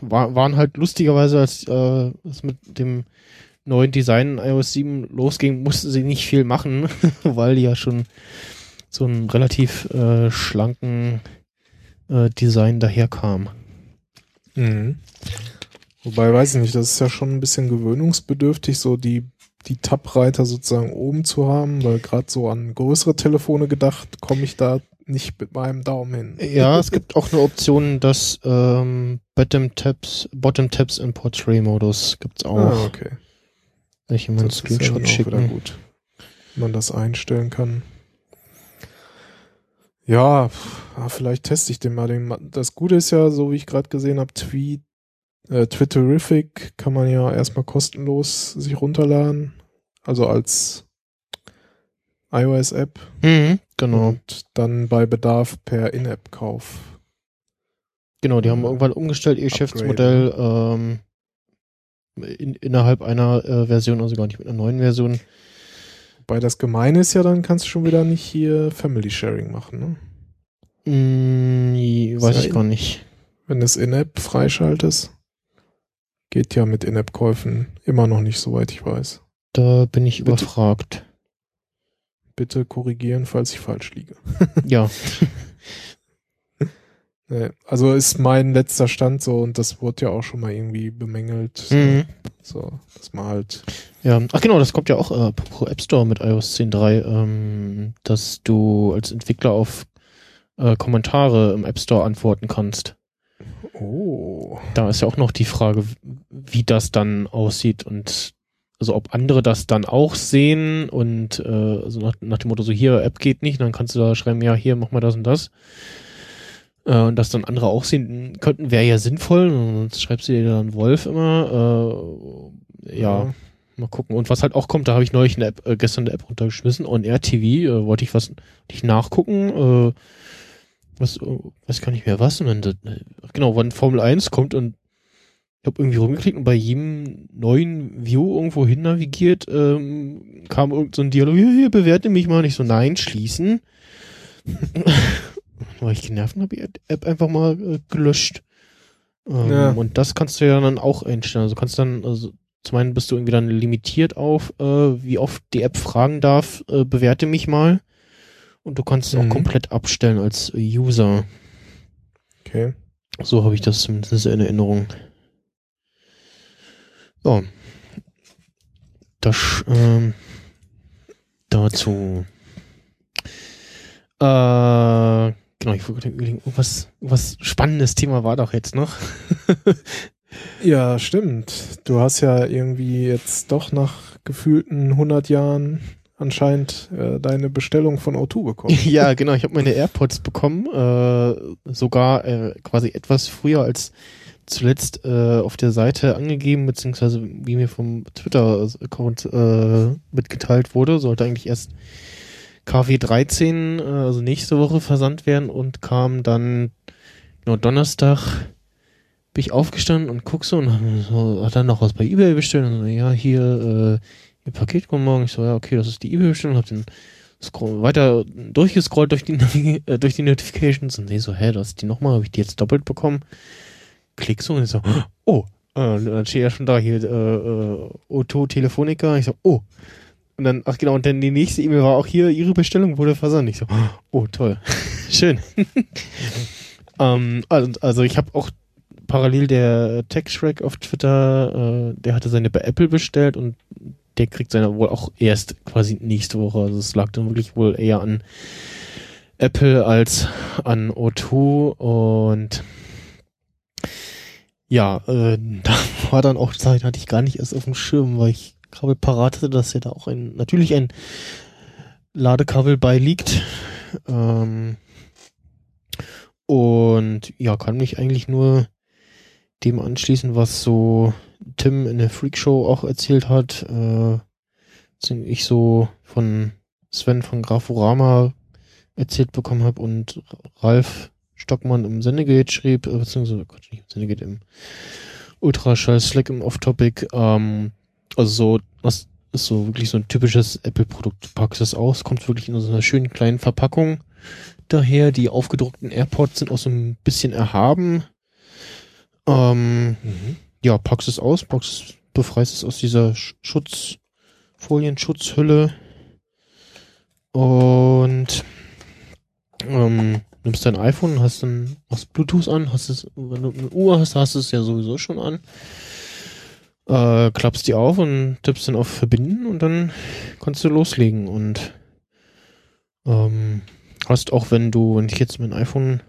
war, waren halt lustigerweise, als äh, es mit dem neuen Design iOS 7 losging, mussten sie nicht viel machen, weil die ja schon so einen relativ äh, schlanken äh, Design daherkam. Mhm. Wobei, weiß ich nicht, das ist ja schon ein bisschen gewöhnungsbedürftig, so die, die Tab-Reiter sozusagen oben zu haben, weil gerade so an größere Telefone gedacht, komme ich da nicht mit meinem Daumen hin. Ja, es gibt auch eine Option, dass ähm, Bottom Tabs, Bottom Tabs in Portrait-Modus gibt's auch. Ah, okay. Soll ich ja dann Screenshot wieder schicken? gut, wenn man das einstellen kann. Ja, ah, vielleicht teste ich den mal. Das Gute ist ja, so wie ich gerade gesehen habe, Tweet, äh, Twitterific kann man ja erstmal kostenlos sich runterladen. Also als iOS-App Mhm, genau. und dann bei Bedarf per In-App-Kauf. Genau, die haben irgendwann umgestellt, ihr Geschäftsmodell ähm, in, innerhalb einer äh, Version, also gar nicht mit einer neuen Version. Wobei das Gemeine ist ja, dann kannst du schon wieder nicht hier Family Sharing machen, ne? Mm, weiß ja ich gar nicht. Wenn du es In-App freischaltest. Geht ja mit In-App-Käufen immer noch nicht, soweit ich weiß. Da bin ich Bitte. überfragt. Bitte korrigieren, falls ich falsch liege. Ja, also ist mein letzter Stand so und das wurde ja auch schon mal irgendwie bemängelt. So, mhm. so dass man halt. ja. Ach genau, das kommt ja auch äh, pro App Store mit iOS 10.3, ähm, dass du als Entwickler auf äh, Kommentare im App Store antworten kannst. Oh. Da ist ja auch noch die Frage, wie das dann aussieht und also ob andere das dann auch sehen und äh, also nach, nach dem Motto so hier App geht nicht, dann kannst du da schreiben, ja hier mach mal das und das äh, und das dann andere auch sehen könnten, wäre ja sinnvoll. Und sonst schreibst du dir dann Wolf immer. Äh, ja, mal gucken. Und was halt auch kommt, da habe ich neulich eine App, äh, gestern eine App runtergeschmissen. On Air TV äh, wollte ich was, wollte ich nachgucken. Äh, was, weiß gar nicht mehr was. Und dann, genau, wann Formel 1 kommt und ich habe irgendwie rumgeklickt und bei jedem neuen View irgendwo hin navigiert, ähm, kam irgend so ein Dialog, hier, hier, bewerte mich mal nicht so, nein, schließen. War ich genervt und habe die App einfach mal äh, gelöscht. Ähm, Ja. Und das kannst du ja dann auch einstellen. Also kannst dann, also zum einen bist du irgendwie dann limitiert auf, äh, wie oft die App fragen darf, äh, bewerte mich mal. Und du kannst es auch Mhm. komplett abstellen als User. Okay. So habe ich das zumindest in Erinnerung. Ja. Das ähm, dazu. Äh, genau, ich wollte überlegen, was, was spannendes Thema war doch jetzt noch. Ja, stimmt. Du hast ja irgendwie jetzt doch nach gefühlten 100 Jahren anscheinend äh, deine Bestellung von O2 bekommen. ja, genau, ich habe meine AirPods bekommen, äh, sogar äh, quasi etwas früher als zuletzt äh, auf der Seite angegeben, beziehungsweise wie mir vom Twitter-Account äh, mitgeteilt wurde, sollte eigentlich erst KW 13, äh, also nächste Woche versandt werden und kam dann genau Donnerstag. Bin ich aufgestanden und guck so und so, hat dann noch was bei Ebay bestellt? Und so, ja, hier, äh, ihr Paket kommt morgen. Ich so, ja, okay, das ist die Ebay-Bestellung, hab den scroll weiter durchgescrollt durch die, äh, durch die Notifications und nee, so, hä, das ist die nochmal, habe ich die jetzt doppelt bekommen? Klick so und ich so, oh, äh, dann steht ja schon da hier, äh, äh, Otto Telefonica. Ich so, oh. Und dann, ach genau, und dann die nächste E-Mail war auch hier, ihre Bestellung wurde versandt. Ich so, oh, toll. Schön. ähm, also, also ich habe auch parallel der Tech-Shrek auf Twitter, äh, der hatte seine bei Apple bestellt und der kriegt seine wohl auch erst quasi nächste Woche. Also es lag dann wirklich wohl eher an Apple als an O2 und ja, äh, da war dann auch Zeit, hatte ich gar nicht erst auf dem Schirm, weil ich Kabel parat hatte, dass ja da auch ein, natürlich ein Ladekabel beiliegt. Ähm, und ja, kann mich eigentlich nur dem anschließen, was so Tim in der Freakshow auch erzählt hat. Äh, ich so von Sven von Graforama erzählt bekommen habe und Ralf Stockmann im Sendegate schrieb, äh, beziehungsweise Gott, nicht im Sendegate, im Ultraschall Slack im Off-Topic. Ähm, also so, das ist so wirklich so ein typisches Apple-Produkt. Du packst es aus, kommt wirklich in so einer schönen kleinen Verpackung daher. Die aufgedruckten AirPods sind auch so ein bisschen erhaben. Ähm, ja, packst es aus, packst befreist es aus dieser Sch- Schutzfolien-Schutzhülle und ähm, nimmst dein iPhone, hast dann machst Bluetooth an, hast es, wenn du eine Uhr hast, hast du es ja sowieso schon an. Äh, klappst die auf und tippst dann auf Verbinden und dann kannst du loslegen und ähm, hast auch, wenn du, wenn ich jetzt mein iPhone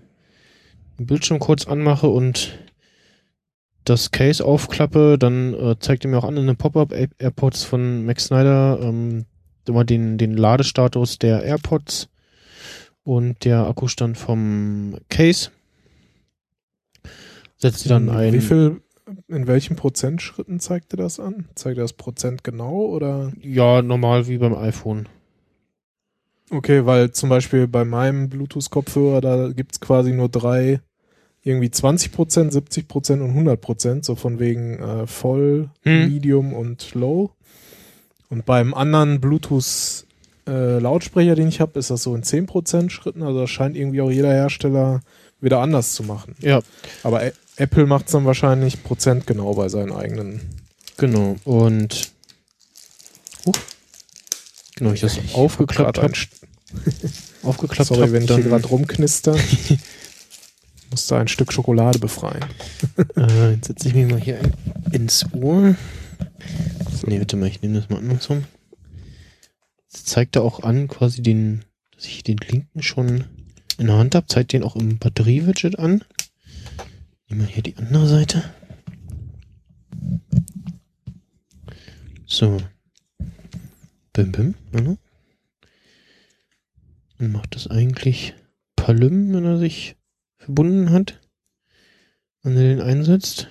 den Bildschirm kurz anmache und das Case aufklappe, dann äh, zeigt er mir auch an in den Pop-up Air- AirPods von Max Snyder ähm, immer den, den Ladestatus der AirPods und der Akkustand vom Case. Setzt sie dann ein. Wie viel, in welchen Prozentschritten zeigt er das an? Zeigt er das Prozent genau oder? Ja, normal wie beim iPhone. Okay, weil zum Beispiel bei meinem Bluetooth-Kopfhörer, da gibt's quasi nur drei, irgendwie 20 Prozent, 70 Prozent und 100 Prozent, so von wegen äh, voll, Hm. medium und low. Und beim anderen Bluetooth-Lautsprecher, den ich habe, ist das so in 10 Prozent Schritten. Also das scheint irgendwie auch jeder Hersteller wieder anders zu machen. Ja, Aber Ä- Apple macht's dann wahrscheinlich prozentgenau bei seinen eigenen. genau. Und uh, genau, ich das aufgeklappt Grad ein habe. Aufgeklappt Sorry, hab, wenn ich hier dann- gerade rumknister. Musste ein Stück Schokolade befreien. Äh, jetzt setze ich mich mal hier ins Ohr. Nee, warte mal, ich nehme das mal andersrum. Jetzt zeigt er auch an, quasi den, dass ich den linken schon in der Hand habe, zeigt den auch im Batterie-Widget an. Nehmen wir hier die andere Seite. So. Bim, bim. Mhm. Dann macht das eigentlich Palüm, wenn er sich verbunden hat wenn er den einsetzt.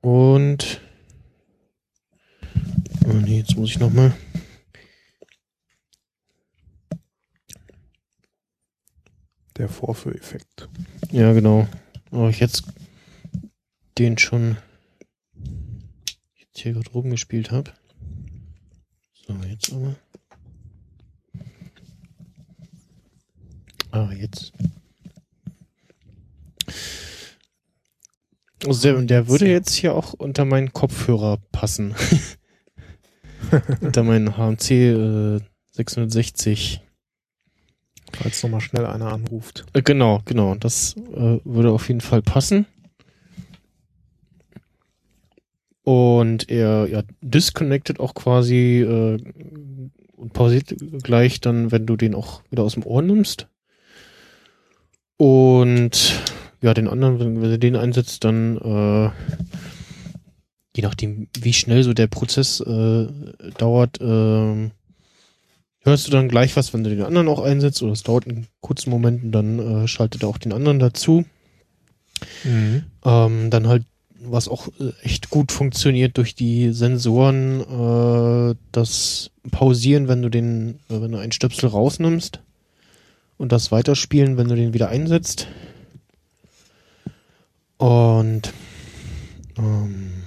Und oh nee, jetzt muss ich noch mal. Der Vorführeffekt. Ja, genau. Aber ich jetzt den schon jetzt hier gerade rumgespielt habe. So, jetzt aber. Ah, jetzt. Also der, der würde jetzt hier auch unter meinen Kopfhörer passen. unter meinen HMC äh, 660. Falls nochmal schnell einer anruft. Äh, genau, genau. Das äh, würde auf jeden Fall passen. Und er ja, disconnected auch quasi äh, und pausiert gleich dann, wenn du den auch wieder aus dem Ohr nimmst. Und ja, den anderen, wenn, du den einsetzt, dann äh, je nachdem, wie schnell so der Prozess äh, dauert, äh, hörst du dann gleich was, wenn du den anderen auch einsetzt, oder es dauert einen kurzen Moment und dann äh, schaltet er auch den anderen dazu. Mhm. Ähm, dann halt, was auch äh, echt gut funktioniert durch die Sensoren, äh, das Pausieren, wenn du den, äh, wenn du einen Stöpsel rausnimmst und das Weiterspielen, wenn du den wieder einsetzt. Und ähm,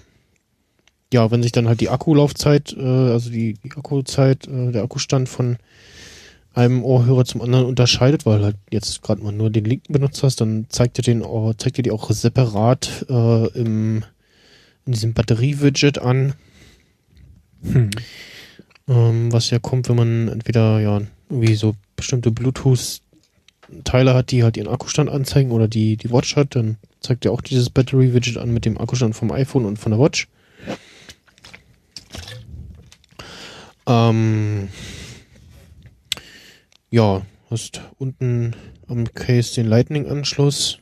ja, wenn sich dann halt die Akkulaufzeit, äh, also die, die Akkuzeit, äh, der Akkustand von einem Ohrhörer zum anderen unterscheidet, weil halt jetzt gerade mal nur den linken benutzt hast, dann zeigt dir den auch, zeigt dir die auch separat äh, im, in diesem Batterie-Widget an. Hm. Ähm, was ja kommt, wenn man entweder ja irgendwie so bestimmte Bluetooth-Teile hat, die halt ihren Akkustand anzeigen oder die die Watch hat, dann zeigt ja auch dieses Battery-Widget an mit dem Akkustand vom iPhone und von der Watch. Ähm, ja, hast unten am Case den Lightning-Anschluss.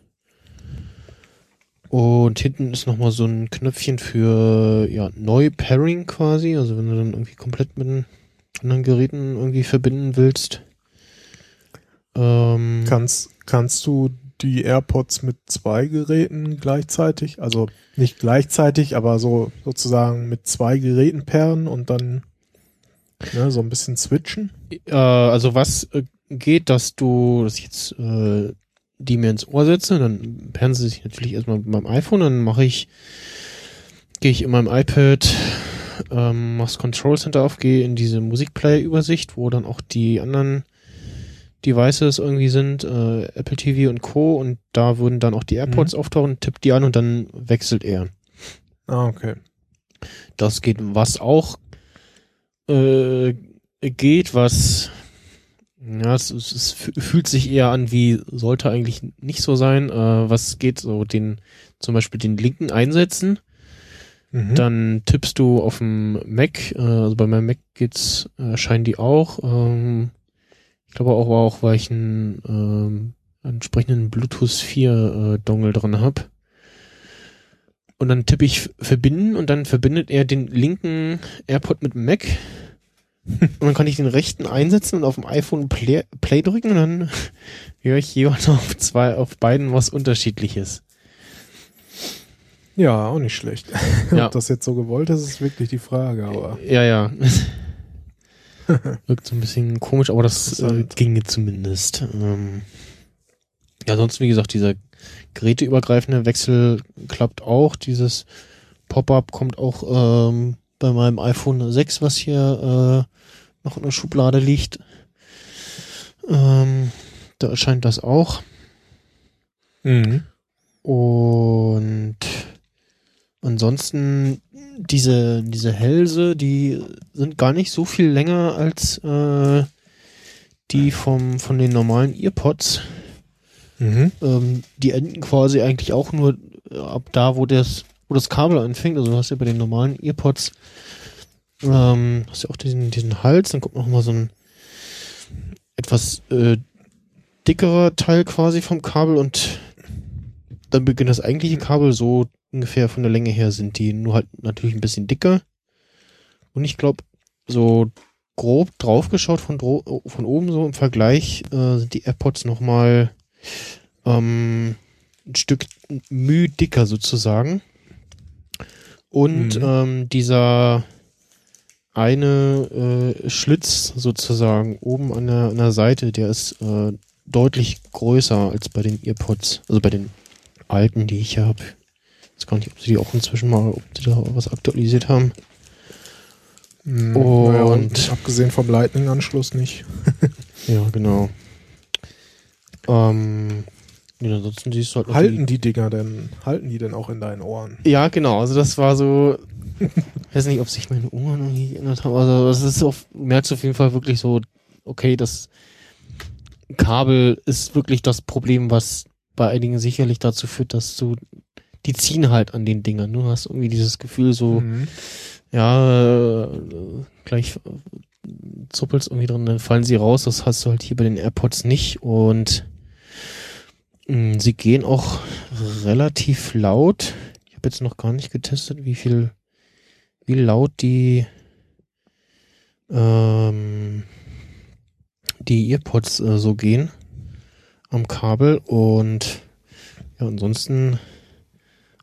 Und hinten ist nochmal so ein Knöpfchen für ja, Neu-Pairing quasi. Also wenn du dann irgendwie komplett mit anderen Geräten irgendwie verbinden willst. Ähm, Kannst, kannst du die AirPods mit zwei Geräten gleichzeitig, also nicht gleichzeitig, aber so sozusagen mit zwei Geräten pairen und dann ne, so ein bisschen switchen? äh, also was äh, geht, dass du, dass ich jetzt äh, die mir ins Ohr setze, dann pairen sie sich natürlich erstmal mit meinem iPhone, dann mache ich, gehe ich in meinem iPad, ähm, mach's Control Center auf, gehe in diese Musikplayer-Übersicht, wo dann auch die anderen Devices irgendwie sind, äh, Apple TV und Co. Und da würden dann auch die AirPods auftauchen, tippt die an und dann wechselt er. Ah, okay. Das geht, was auch äh, geht, was ja, es, es, es fü- fühlt sich eher an wie sollte eigentlich nicht so sein. Äh, was geht so den zum Beispiel den linken einsetzen, Mhm. dann tippst du auf dem Mac, äh, also bei meinem Mac geht's, äh, scheinen die auch. Ähm, ich glaube auch, auch weil ich einen ähm, entsprechenden Bluetooth 4 äh, Dongle drin habe. Und dann tippe ich verbinden und dann verbindet er den linken AirPod mit dem Mac. Und dann kann ich den rechten einsetzen und auf dem iPhone Play, Play drücken und dann höre ich jeweils auf zwei, auf beiden was unterschiedliches. Ja, auch nicht schlecht. Ja. Ob das jetzt so gewollt ist, ist wirklich die Frage, aber Ja, ja. Wirkt so ein bisschen komisch, aber das äh, ginge zumindest. Ähm, ja, sonst wie gesagt, dieser geräteübergreifende Wechsel klappt auch. Dieses Pop-up kommt auch ähm, bei meinem iPhone 6, was hier äh, noch in der Schublade liegt. Ähm, da erscheint das auch. mhm. Und ansonsten diese, diese Hälse, die sind gar nicht so viel länger als äh, die vom, von den normalen Earpods. Mhm. Ähm, die enden quasi eigentlich auch nur äh, ab da, wo das, wo das Kabel anfängt. Also du hast ja bei den normalen Earpods ähm, hast ja auch diesen, diesen Hals, dann kommt noch mal so ein etwas äh, dickerer Teil quasi vom Kabel und dann beginnt das eigentliche Kabel so ungefähr von der Länge her sind die nur halt natürlich ein bisschen dicker. Und ich glaube, so grob draufgeschaut von, von oben so im Vergleich äh, sind die AirPods nochmal ähm, ein Stück Mühe dicker sozusagen. Und Mhm. ähm, dieser eine äh, Schlitz sozusagen oben an der, an der Seite, der ist äh, deutlich größer als bei den Earpods, also bei den alten, die ich habe. Ich weiß gar nicht, ob sie die auch inzwischen mal, ob sie da was aktualisiert haben. Mhm, Und- naja, und abgesehen vom Lightning-Anschluss nicht. Ja, genau. Ähm, nee, ansonsten siehst du halt noch die- Halten die Dinger denn, halten die denn auch in deinen Ohren? Ja, genau. Also das war so. Ich weiß nicht, ob sich meine Ohren irgendwie geändert haben. Also das ist auf, merkst du auf jeden Fall wirklich so, okay, das Kabel ist wirklich das Problem, was bei einigen sicherlich dazu führt, dass du die ziehen halt an den Dingern. Du hast irgendwie dieses Gefühl so, Mhm. ja, äh, gleich äh, zuppelst irgendwie drin, dann fallen sie raus. Das hast du halt hier bei den AirPods nicht und mh, sie gehen auch relativ laut. Ich habe jetzt noch gar nicht getestet, wie viel, wie laut die ähm, die Earpods äh, so gehen am Kabel und ja, ansonsten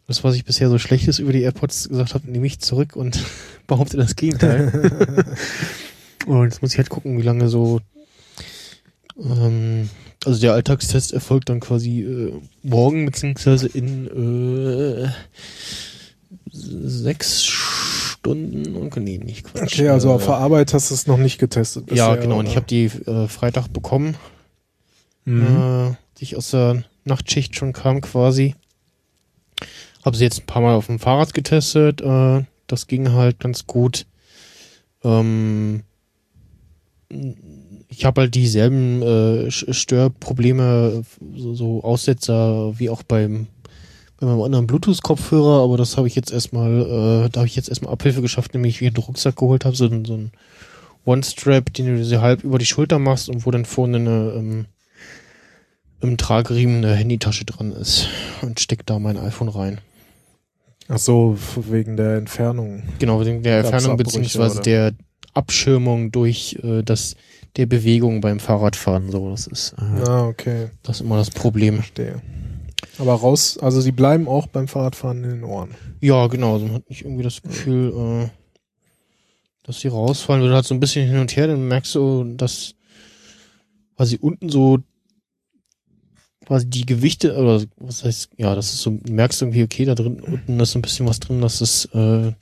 das, was ich bisher so Schlechtes über die AirPods gesagt habe, nehme ich zurück und behaupte das Gegenteil. und jetzt muss ich halt gucken, wie lange so. Ähm, also der Alltagstest erfolgt dann quasi äh, morgen, beziehungsweise in äh, sechs Stunden und nee, nicht Quatsch. Okay, also äh, auf der Arbeit hast du es noch nicht getestet. Ja, bisher, genau. Und ich oder? habe die äh, Freitag bekommen, Mhm. äh, die ich aus der Nachtschicht schon kam quasi. Habe sie jetzt ein paar Mal auf dem Fahrrad getestet. Äh, das ging halt ganz gut. Ähm, ich habe halt dieselben äh, Störprobleme, so, so Aussetzer wie auch beim bei meinem anderen Bluetooth-Kopfhörer, aber das habe ich jetzt erstmal, äh, da habe ich jetzt erstmal Abhilfe geschafft, nämlich wie ich einen Rucksack geholt habe, so, so ein One-Strap, den du so halb über die Schulter machst und wo dann vorne eine, ähm, im Trageriemen eine Handytasche dran ist und steck da mein iPhone rein. Ach so, wegen der Entfernung. Genau, wegen der Gab's Entfernung Abbrüche, beziehungsweise oder? der Abschirmung durch äh, das der Bewegung beim Fahrradfahren. So, das ist äh, Ah, okay, das ist immer das Problem. verstehe. Aber raus, also sie bleiben auch beim Fahrradfahren in den Ohren. Ja, genau. So man hat nicht irgendwie das Gefühl, äh, dass sie rausfallen. Oder halt so ein bisschen hin und her, dann merkst du, dass quasi unten so quasi die Gewichte, oder was heißt, ja, das ist so, du merkst irgendwie, okay, da drin, unten ist so ein bisschen was drin, dass es äh,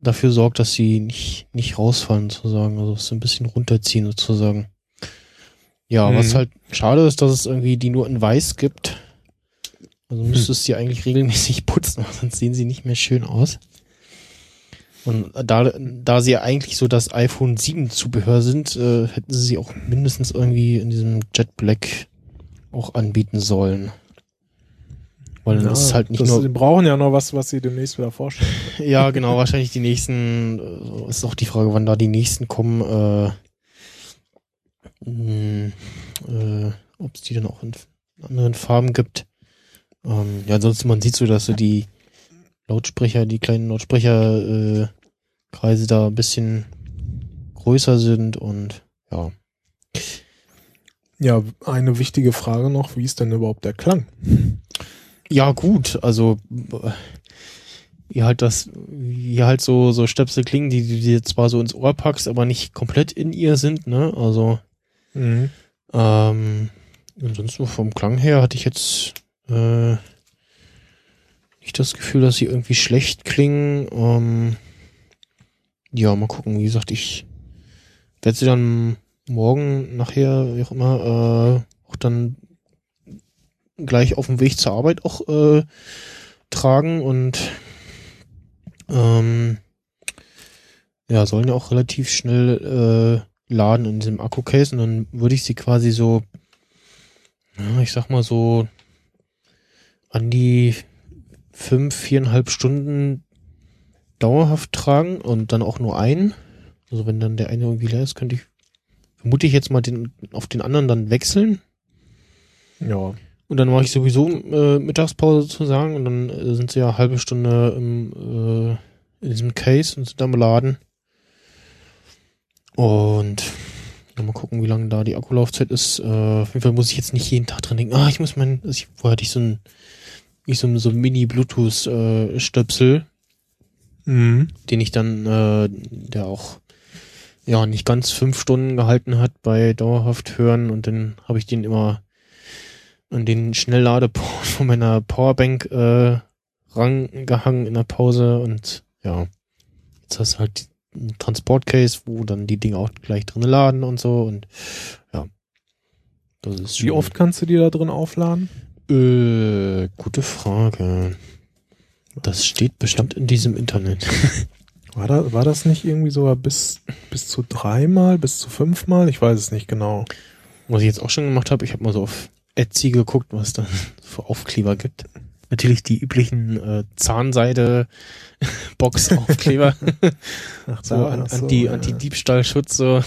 dafür sorgt, dass sie nicht, nicht rausfallen, sozusagen. Also so ein bisschen runterziehen, sozusagen. Ja, Mhm. was halt schade ist, dass es irgendwie die nur in weiß gibt. Also müsstest du sie eigentlich regelmäßig putzen, sonst sehen sie nicht mehr schön aus. Und da, da sie ja eigentlich so das iPhone 7 Zubehör sind, äh, hätten sie sie auch mindestens irgendwie in diesem Jet Black auch anbieten sollen. Weil dann ist es halt nicht das, nur Sie brauchen ja noch was, was sie demnächst wieder vorstellen. ja, genau, wahrscheinlich die nächsten, äh, ist auch die Frage, wann da die nächsten kommen, äh, mh, äh, ob es die dann auch in anderen Farben gibt. Ähm, ja, ansonsten man sieht so, dass so die Lautsprecher, die kleinen Lautsprecherkreise äh, da ein bisschen größer sind und ja. Ja, eine wichtige Frage noch, wie ist denn überhaupt der Klang? Ja, gut, also wie halt das, wie halt so, so Stöpsel klingen, die du dir zwar so ins Ohr packst, aber nicht komplett in ihr sind, ne? Also, Mhm. ähm, ansonsten vom Klang her hatte ich jetzt äh, nicht das Gefühl, dass sie irgendwie schlecht klingen. Ähm, ja, mal gucken. Wie gesagt, ich werde sie dann morgen nachher, wie auch immer, äh, auch dann gleich auf dem Weg zur Arbeit auch äh, tragen und ähm, ja, sollen ja auch relativ schnell äh, laden in diesem Akku-Case und dann würde ich sie quasi so, ja, ich sag mal so an die fünf, viereinhalb Stunden dauerhaft tragen und dann auch nur einen. Also wenn dann der eine irgendwie leer ist, könnte ich, vermute ich jetzt mal den, auf den anderen dann wechseln. Ja. Und dann mache ich sowieso äh, Mittagspause sozusagen und dann äh, sind sie ja eine halbe Stunde im, äh, in diesem Case und sind dann beladen. Und mal gucken, wie lange da die Akkulaufzeit ist. Äh, auf jeden Fall muss ich jetzt nicht jeden Tag dran denken, ah, ich muss mein, also ich, vorher hatte ich so ein, ich so, ein- so ein Mini-Bluetooth-Stöpsel, Mhm. den ich dann, äh, der auch ja nicht ganz fünf Stunden gehalten hat bei dauerhaft hören und dann habe ich den immer an den Schnellladeport von meiner Powerbank äh, rangehangen in der Pause und ja, jetzt hast du halt ein Transportcase, wo dann die Dinge auch gleich drin laden und so und ja. Das ist Wie oft kannst du die da drin aufladen? Äh, gute Frage. Das steht bestimmt in diesem Internet. War, da, war das nicht irgendwie sogar bis, bis zu dreimal, bis zu fünfmal? Ich weiß es nicht genau. Was ich jetzt auch schon gemacht habe, ich habe mal so auf Etsy geguckt, was da für Aufkleber gibt. Natürlich die üblichen äh, Zahnseide-Box-Aufkleber. Ach, so, an, so, anti, ja. Anti-Diebstahlschutz. So.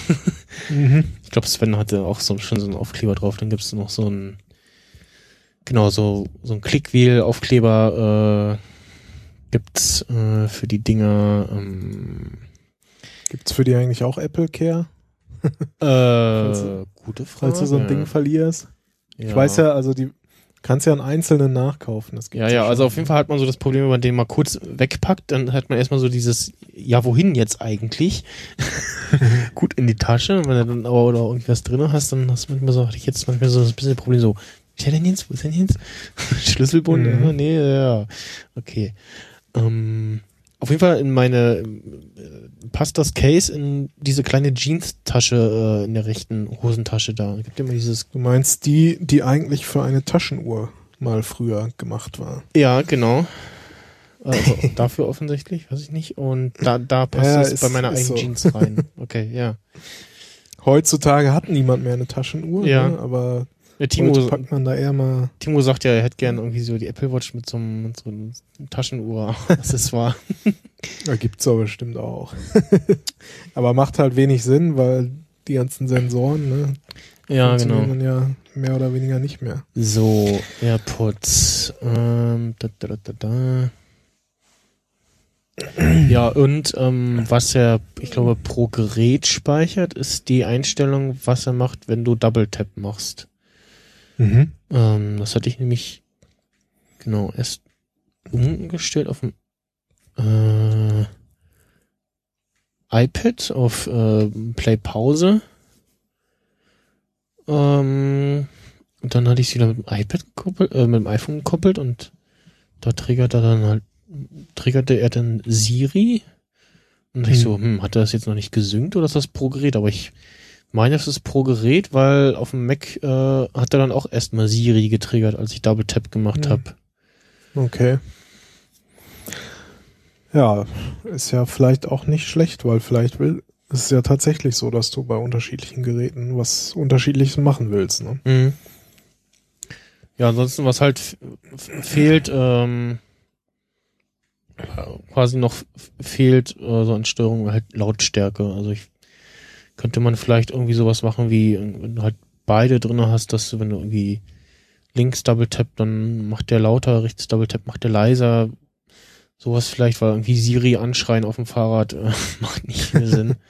mhm. Ich glaube, Sven hatte auch so, schon so einen Aufkleber drauf. Dann gibt es noch so ein, genau, so, so ein Clickwheel-Aufkleber äh, gibt's äh, für die Dinger. Ähm, gibt's für die eigentlich auch Apple Care? äh, gute Frage. Falls du so ein Ding verlierst. Ja. Ich weiß ja, also die kannst ja an einzelnen nachkaufen. Das ja, ja, also auf jeden Fall hat man so das Problem, wenn man den mal kurz wegpackt, dann hat man erstmal so dieses, ja, wohin jetzt eigentlich? Gut in die Tasche. Und wenn du dann aber oder irgendwas drin hast, dann hast du manchmal so, hatte ich jetzt manchmal so ein bisschen Problem so, ist denn jetzt? Wo ist denn jetzt? Schlüsselbund? Mhm. Ja, nee, ja. Okay. Ähm, auf jeden Fall in meine äh, passt das Case in diese kleine Jeans-Tasche äh, in der rechten Hosentasche da. Gibt immer dieses. Du meinst die, die eigentlich für eine Taschenuhr mal früher gemacht war? Ja, genau. Also dafür offensichtlich, weiß ich nicht. Und da, da passt ja, es ist, bei meiner eigenen so. Jeans rein. Okay, ja. Heutzutage hat niemand mehr eine Taschenuhr, ja. Ne? aber ja, Timo, Heute packt man da eher mal. Timo sagt ja, er hätte gern irgendwie so die Apple Watch mit so einem, mit so einem Taschenuhr Accessoire. ja, gibt's aber bestimmt auch. aber macht halt wenig Sinn, weil die ganzen Sensoren, ne? Ja, genau. dann ja mehr oder weniger nicht mehr. So, AirPods. Ähm, da, da, da, da. Ja, und ähm, was er, ich glaube, pro Gerät speichert, ist die Einstellung, was er macht, wenn du Double Tap machst. Mhm. Ähm, das hatte ich nämlich genau erst umgestellt auf dem äh, iPad auf äh, Play Pause. Ähm, und dann hatte ich sie wieder mit dem iPad gekoppelt, äh, mit dem iPhone gekoppelt und da triggerte er dann halt, triggerte er dann Siri. Und hm. ich so, hm, hat er das jetzt noch nicht gesynkt oder ist das pro Gerät? Aber ich meine, es ist pro Gerät, weil auf dem Mac äh, hat er dann auch erstmal Siri getriggert, als ich Double Tap gemacht ja. habe. Okay. Ja, ist ja vielleicht auch nicht schlecht, weil vielleicht will, es ist ja tatsächlich so, dass du bei unterschiedlichen Geräten was unterschiedliches machen willst. Ne? Mhm. Ja, ansonsten, was halt fehlt, ähm, quasi noch fehlt, äh, so an Steuerung halt Lautstärke. Also ich könnte man vielleicht irgendwie sowas machen wie, wenn du halt beide drin hast, dass du, wenn du irgendwie links Double Tap, dann macht der lauter, rechts Double Tap macht der leiser. Sowas vielleicht, weil irgendwie Siri anschreien auf dem Fahrrad äh, macht nicht viel Sinn.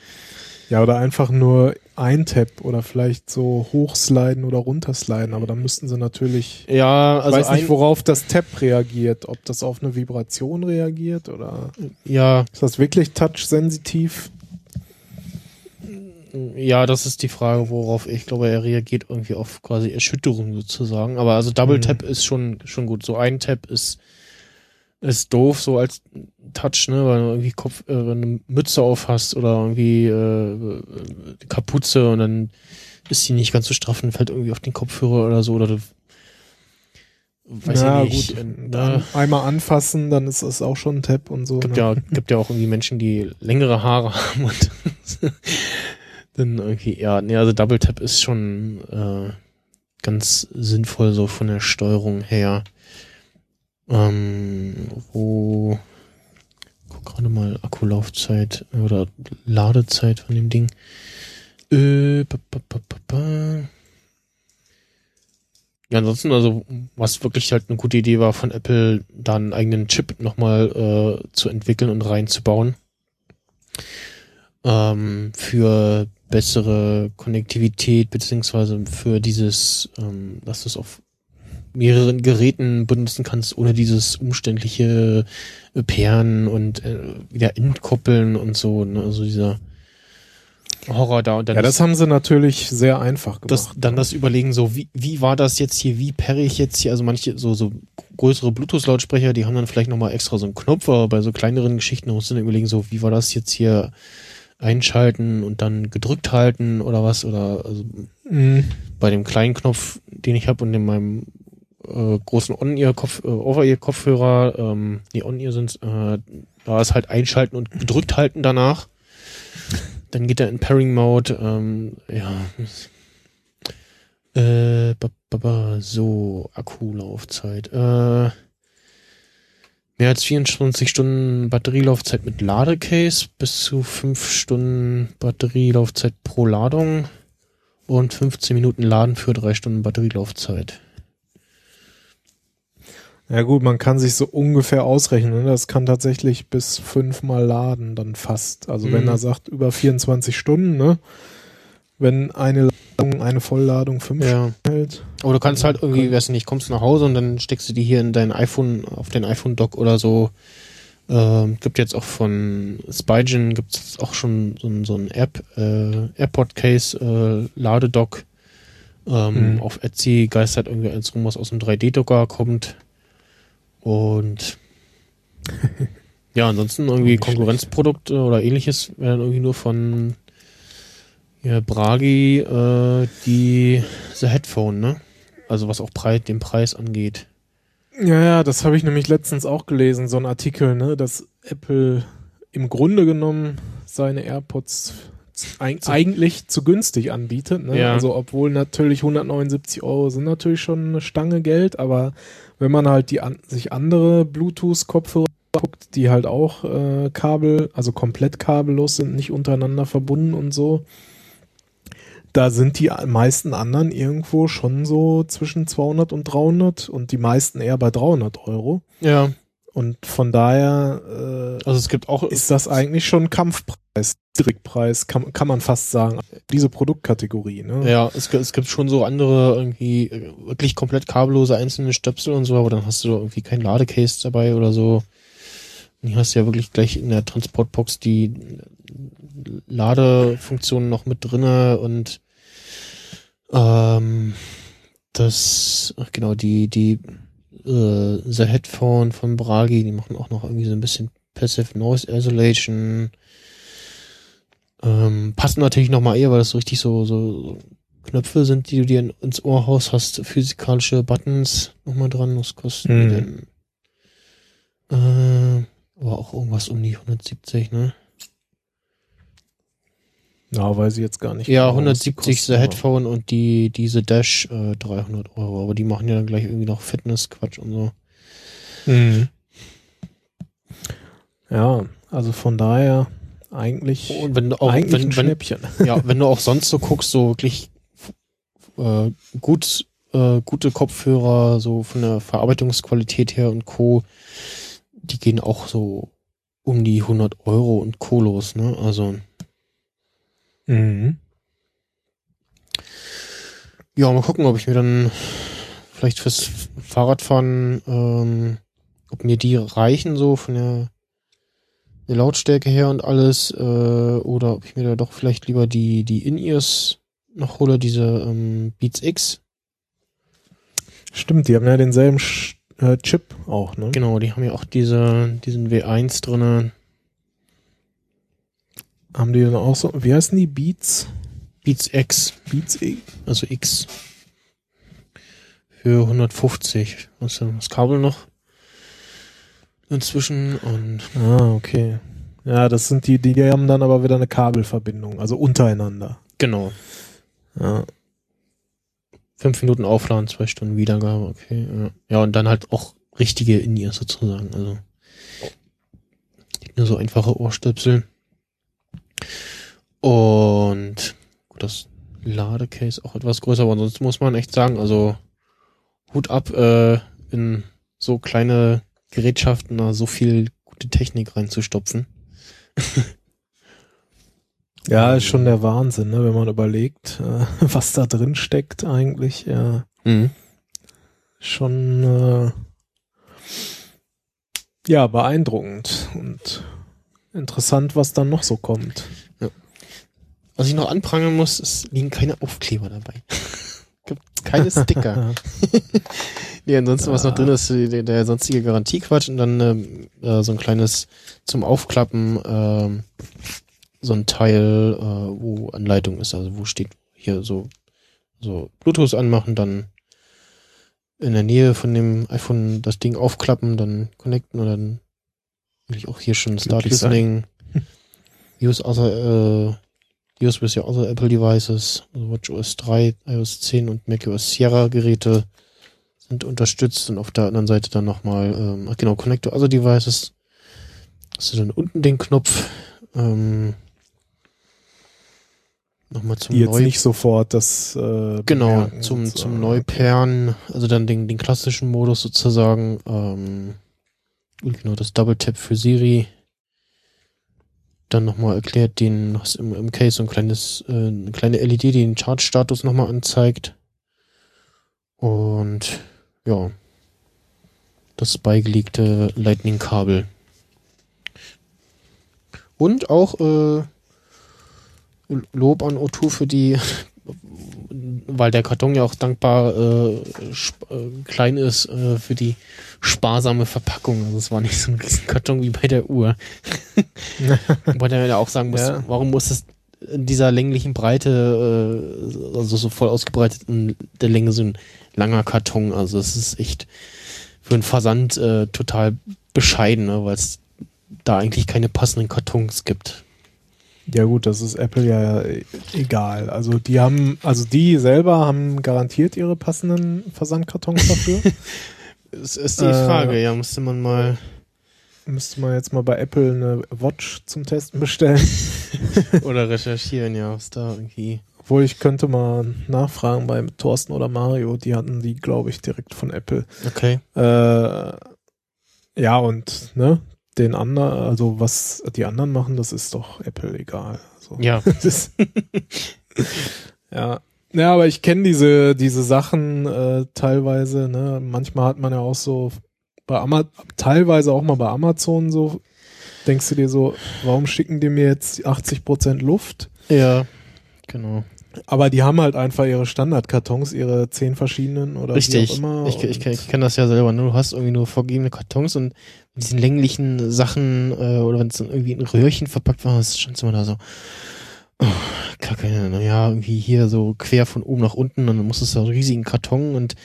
Ja, oder einfach nur ein Tap oder vielleicht so hochsliden oder runtersliden, aber dann müssten sie natürlich. Ja, also. Ich weiß nicht, worauf das Tap reagiert, ob das auf eine Vibration reagiert oder. Ja. Ist das wirklich touch-sensitiv? Ja, das ist die Frage, worauf ich glaube, er reagiert irgendwie auf quasi Erschütterung sozusagen. Aber also Double mhm. Tap ist schon, schon gut. So ein Tap ist, ist doof, so als Touch, ne, weil du irgendwie Kopf, äh, wenn du eine Mütze auf hast oder irgendwie äh, Kapuze und dann ist sie nicht ganz so straff und fällt irgendwie auf den Kopfhörer oder so oder du weiß ja, nicht. Gut, ne? einmal anfassen, dann ist es auch schon ein Tap und so. Gibt ne? ja, gibt ja auch irgendwie Menschen, die längere Haare haben und dann irgendwie, ja, nee, also Double Tap ist schon äh, ganz sinnvoll so von der Steuerung her. Ähm, wo guck gerade mal Akkulaufzeit oder Ladezeit von dem Ding. Äh, ba, ba, ba, ba, ba. Ja, ansonsten, also, was wirklich halt eine gute Idee war von Apple, da einen eigenen Chip nochmal äh, zu entwickeln und reinzubauen. Ähm, für bessere Konnektivität, beziehungsweise für dieses, ähm, dass du es auf mehreren Geräten benutzen kannst, ohne dieses umständliche Pairen und äh, wieder entkoppeln und so. Ne? Also dieser Horror da. Und dann ja, das, das haben sie natürlich sehr einfach gemacht. Das, dann das Überlegen, so wie, wie war das jetzt hier, wie perre ich jetzt hier, also manche so, so größere Bluetooth-Lautsprecher, die haben dann vielleicht nochmal extra so einen Knopf, aber bei so kleineren Geschichten musst du dann überlegen, so, wie war das jetzt hier einschalten und dann gedrückt halten oder was? Oder also Mhm. bei dem kleinen Knopf, den ich habe und in meinem äh, großen On-Ear-Kopf, äh, Over-Ear-Kopfhörer, ähm, die On-Ear sind, äh, da ist halt einschalten und gedrückt halten danach. Dann geht er in Pairing-Mode, ähm, ja. Äh, ba, ba, ba, so, Akkulaufzeit. Äh, mehr als 24 Stunden Batterielaufzeit mit Ladecase, bis zu 5 Stunden Batterielaufzeit pro Ladung und 15 Minuten Laden für 3 Stunden Batterielaufzeit. Ja gut, man kann sich so ungefähr ausrechnen. Ne? Das kann tatsächlich bis fünfmal laden, dann fast. Also wenn Mhm. er sagt über 24 Stunden, ne? Wenn eine Ladung, eine Vollladung fünf Ja. Hält. Aber du kannst halt irgendwie, weiß nicht, kommst nach Hause und dann steckst du die hier in dein iPhone, auf den iPhone-Dock oder so. Ähm, gibt jetzt auch von Spygen gibt's auch schon so ein, so ein App, äh, AirPod-Case, äh, Ladedock. Ähm, Mhm. Auf Etsy geistert irgendwie eins rum, was aus einem 3D-Docker kommt. Und ja, ansonsten irgendwie. Konkurrenzprodukte oder ähnliches wäre dann irgendwie nur von ja, Bragi, äh, die The Headphone, ne? Also was auch Preis, den Preis angeht. Ja, ja, das habe ich nämlich letztens auch gelesen, so ein Artikel, ne, dass Apple im Grunde genommen seine AirPods eig eigentlich zu günstig anbietet. Ne? Ja. Also obwohl natürlich 179 Euro sind natürlich schon eine Stange Geld, aber wenn man halt die an, sich andere Bluetooth-Kopfhörer guckt, die halt auch äh, Kabel, also komplett kabellos sind, nicht untereinander verbunden und so, da sind die meisten anderen irgendwo schon so zwischen 200 und 300 und die meisten eher bei 300 Euro. Ja. Und von daher Also es gibt auch äh, ist das eigentlich schon Kampfpreis, Trickpreis, kann, kann man fast sagen. Diese Produktkategorie. Ne? Ja, es, gibt- es gibt schon so andere irgendwie äh, wirklich komplett kabellose einzelne Stöpsel und so, aber dann hast du irgendwie kein Ladecase dabei oder so. Und hier hast du ja wirklich gleich in der Transportbox die Ladefunktion noch mit drinne und ähm, das, ach genau, die, die äh, The Headphone von Bragi, die machen auch noch irgendwie so ein bisschen Passive Noise Isolation. Ähm, passen natürlich nochmal eher, weil das so richtig so, so, Knöpfe sind, die du dir in, ins Ohr haust, hast physikalische Buttons nochmal dran, was kosten die Mhm. denn? Äh, aber auch irgendwas um die 170, ne? Ja, weiß ich jetzt gar nicht. Ja, genau, was die 170 kosten, The Headphone und die, diese Dash äh, 300 Euro, aber die machen ja dann gleich irgendwie noch Fitness-Quatsch und so. Mhm. Ja, also von daher eigentlich, Und wenn du auch, eigentlich ein wenn, wenn, Schnäppchen. ja, wenn du auch sonst so guckst, so wirklich äh, gut, äh, gute Kopfhörer, so von der Verarbeitungsqualität her und Co., die gehen auch so um die 100 Euro und Co. los, ne? Also, Mhm. ja, mal gucken, ob ich mir dann vielleicht fürs Fahrradfahren, ähm, ob mir die reichen, so von der, der Lautstärke her und alles, äh, oder ob ich mir da doch vielleicht lieber die, die In-Ears noch hole, diese ähm, Beats X. Stimmt, die haben ja denselben Sch äh, Chip auch, ne? Genau, die haben ja auch diese, diesen W1 drinne. Haben die dann auch so, wie heißen die? Beats? Beats X, Beats E? also X. Für 150. Also das Kabel noch inzwischen und Ah, okay. Ja, das sind die, die haben dann aber wieder eine Kabelverbindung, also untereinander. genau. Ja. Fünf Minuten Aufladen, zwei Stunden Wiedergabe, okay. Ja, ja und dann halt auch richtige In-Ears sozusagen. Also nicht nur so einfache Ohrstöpsel. Und gut, das Ladecase auch etwas größer, aber ansonsten muss man echt sagen, also Hut ab äh, in so kleine Gerätschaften da so viel gute Technik reinzustopfen. Ja, ist schon der Wahnsinn, ne, wenn man überlegt, äh, was da drin steckt eigentlich. Ja, Mhm. schon äh, ja beeindruckend und interessant, was dann noch so kommt. Was ich noch anprangern muss, es liegen keine Aufkleber dabei. gibt keine Sticker. nee, ansonsten, was noch drin ist, der, der sonstige Garantiequatsch und dann ähm, äh, so ein kleines zum Aufklappen, ähm, so ein Teil, äh, wo Anleitung ist, also wo steht hier so, so Bluetooth anmachen, dann in der Nähe von dem iPhone das Ding aufklappen, dann connecten und dann will ich auch hier schon Start. Listening. Use other, äh, use with your other Apple devices, also WatchOS 3, iOS 10 und macOS Sierra Geräte sind unterstützt und auf der anderen Seite dann nochmal, ähm, genau, Connect to other devices. Hast du dann unten den Knopf, ähm, nochmal zum jetzt Neu nicht sofort das äh, Genau, zum, so. zum Neupairen, also dann den, den klassischen Modus sozusagen, ähm, und genau, das Double Tap für Siri. Dann nochmal erklärt, den im, im Case so ein kleines, äh, eine kleine LED, die den Chartstatus nochmal anzeigt. Und ja, das beigelegte Lightning-Kabel. Und auch äh, Lob an O2 für die, weil der Karton ja auch dankbar äh, äh, klein ist, äh, für die sparsame Verpackung. Also es war nicht so ein riesen Karton wie bei der Uhr. Wobei der ja auch sagen muss, Ja. warum muss es in dieser länglichen Breite, äh, also so voll ausgebreitet in der Länge so ein langer Karton. Also es ist echt für einen Versand äh, total bescheiden, ne, weil es da eigentlich keine passenden Kartons gibt. Ja gut, das ist Apple ja egal. Also die haben, also die selber haben garantiert ihre passenden Versandkartons dafür. Es ist die Äh, Frage, ja, musste man mal. Müsste man jetzt mal bei Apple eine Watch zum Testen bestellen. Oder recherchieren, ja, was da irgendwie. Obwohl ich könnte mal nachfragen bei Thorsten oder Mario. Die hatten die, glaube ich, direkt von Apple. Okay. Äh, ja, und ne, den anderen, also was die anderen machen, das ist doch Apple egal. Also, Ja. ja. Ja, aber ich kenne diese, diese Sachen äh, teilweise, ne? Manchmal hat man ja auch so bei Ama teilweise auch mal bei Amazon so, denkst du dir so, warum schicken die mir jetzt 80% Luft? Ja. Genau. Aber die haben halt einfach ihre Standardkartons, ihre zehn verschiedenen oder wie Richtig. auch immer. Ich, ich, ich kenne das ja selber. Ne? Du hast irgendwie nur vorgegebene Kartons und mit diesen länglichen Sachen äh, oder wenn es dann irgendwie in Röhrchen verpackt war, ist schon immer da so. Oh, Kacke, naja, irgendwie hier so quer von oben nach unten und dann musst du so einen riesigen Karton und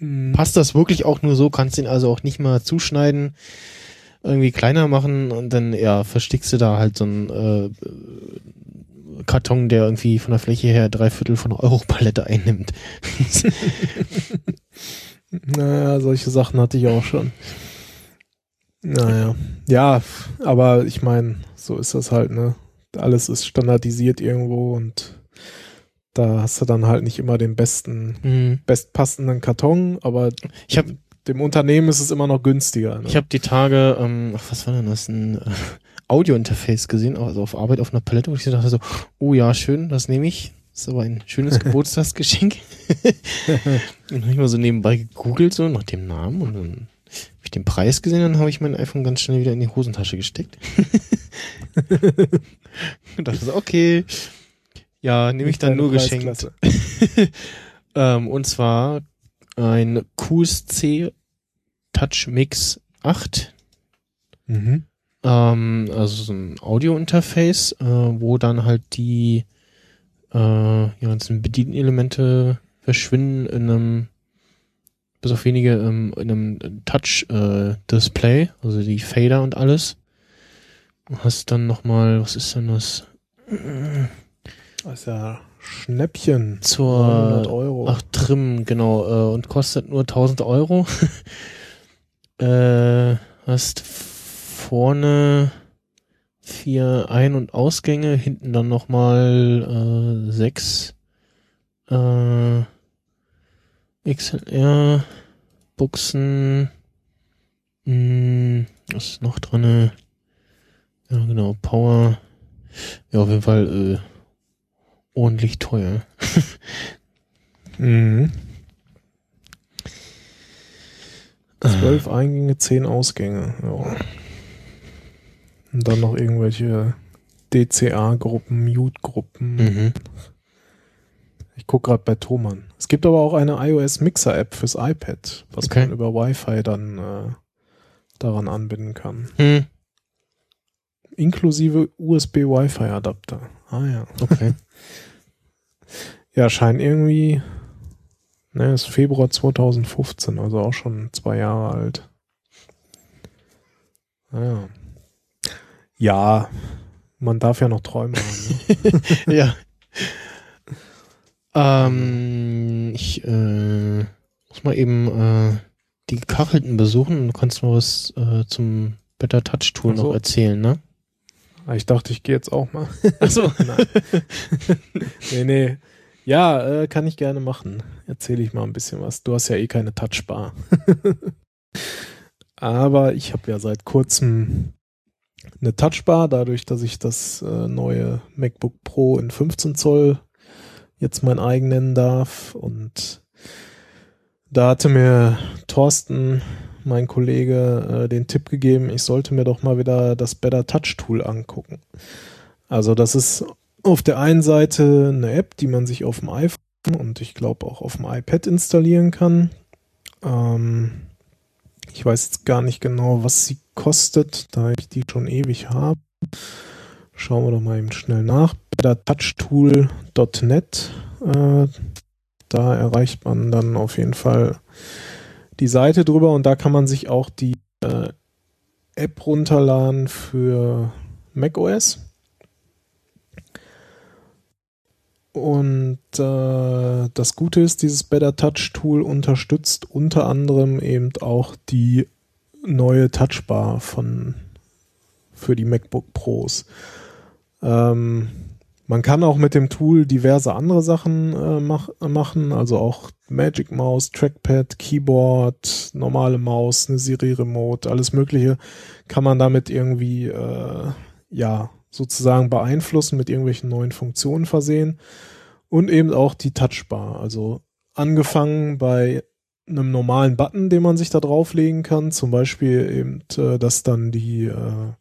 Mhm. passt das wirklich auch nur so, kannst den also auch nicht mal zuschneiden, irgendwie kleiner machen und dann ja, verstickst du da halt so einen äh, Karton, der irgendwie von der Fläche her drei Viertel von einer Euro-Palette einnimmt. Naja, solche Sachen hatte ich auch schon. Naja. Ja, aber ich meine, so ist das halt, ne? Alles ist standardisiert irgendwo und da hast du dann halt nicht immer den besten, Hm. bestpassenden Karton, aber Ich habe dem Unternehmen ist es immer noch günstiger. Ne? ich hab die Tage, ähm, ach, was war denn das, ein äh, Audio-Interface gesehen, also auf Arbeit auf einer Palette, wo ich dachte so, oh ja, schön, das nehme ich. Das ist aber ein schönes Geburtstagsgeschenk. und dann habe ich mal so nebenbei gegoogelt, so nach dem Namen und dann habe ich den Preis gesehen, dann habe ich mein iPhone ganz schnell wieder in die Hosentasche gesteckt. und dachte so, okay, ja, nehme ich dann nur geschenkt. Ähm, und zwar ein QSC Touch Mix 8. Mhm. Ähm, also so ein Audio-Interface, äh, wo dann halt die äh, ja, ganzen Bedienelemente verschwinden in einem, bis auf wenige, ähm, in einem Touch-Display, also die Fader und alles. Du hast dann nochmal, was ist denn das? Das ist ja Schnäppchen. 900 Zur Euro. Ach, Trim, genau. Äh, und kostet nur 1000 Euro. äh, hast vorne vier Ein- und Ausgänge, hinten dann nochmal äh, sechs äh, XLR Buchsen. Hm, was ist noch drinne? Ja, genau, Power. Ja, auf jeden Fall äh, ordentlich teuer. Mhm. Zwölf Eingänge, zehn Ausgänge. Ja. Und dann noch irgendwelche DCA-Gruppen, Mute-Gruppen. Mhm. Ich gucke gerade bei Thomann. Es gibt aber auch eine iOS Mixer App fürs iPad, was Okay. man über Wi-Fi dann äh, daran anbinden kann. Hm. Inklusive USB Wi-Fi Adapter. Ah ja. Okay. Ja, scheint irgendwie, ne, ist Februar 2015, also auch schon zwei Jahre alt. Ja. Ja, man darf ja noch Träume haben. Ne? ja. Ähm, ich äh, muss mal eben äh, die Gekachelten besuchen und du kannst mal was äh, zum Better Touch Tool Ach so. noch erzählen, ne? Ah, Ich dachte, ich gehe jetzt auch mal. Achso. Nein. nee, nee. Ja, äh, kann ich gerne machen. Erzähle ich mal ein bisschen was. Du hast ja eh keine Touchbar. Aber ich habe ja seit kurzem eine Touchbar, dadurch, dass ich das äh, neue MacBook Pro in 15 Zoll jetzt mein eigen nennen darf. Und da hatte mir Thorsten, mein Kollege, äh, den Tipp gegeben, ich sollte mir doch mal wieder das Better Touch Tool angucken. Also das ist auf der einen Seite eine App, die man sich auf dem iPhone und ich glaube auch auf dem iPad installieren kann. Ähm, ich weiß jetzt gar nicht genau, was sie kostet, da ich die schon ewig habe. Schauen wir doch mal eben schnell nach. bettertouchtool.net. Äh, da erreicht man dann auf jeden Fall die Seite drüber und da kann man sich auch die äh, App runterladen für macOS. Und äh, das Gute ist, dieses Better Touch Tool unterstützt unter anderem eben auch die neue Touchbar von für die MacBook Pros. Ähm, man kann auch mit dem Tool diverse andere Sachen äh, mach, machen, also auch Magic Mouse, Trackpad, Keyboard, normale Maus, eine Siri Remote, alles Mögliche kann man damit irgendwie äh, ja sozusagen beeinflussen, mit irgendwelchen neuen Funktionen versehen und eben auch die Touchbar. Also angefangen bei einem normalen Button, den man sich da drauflegen kann, zum Beispiel eben, äh, dass dann die äh,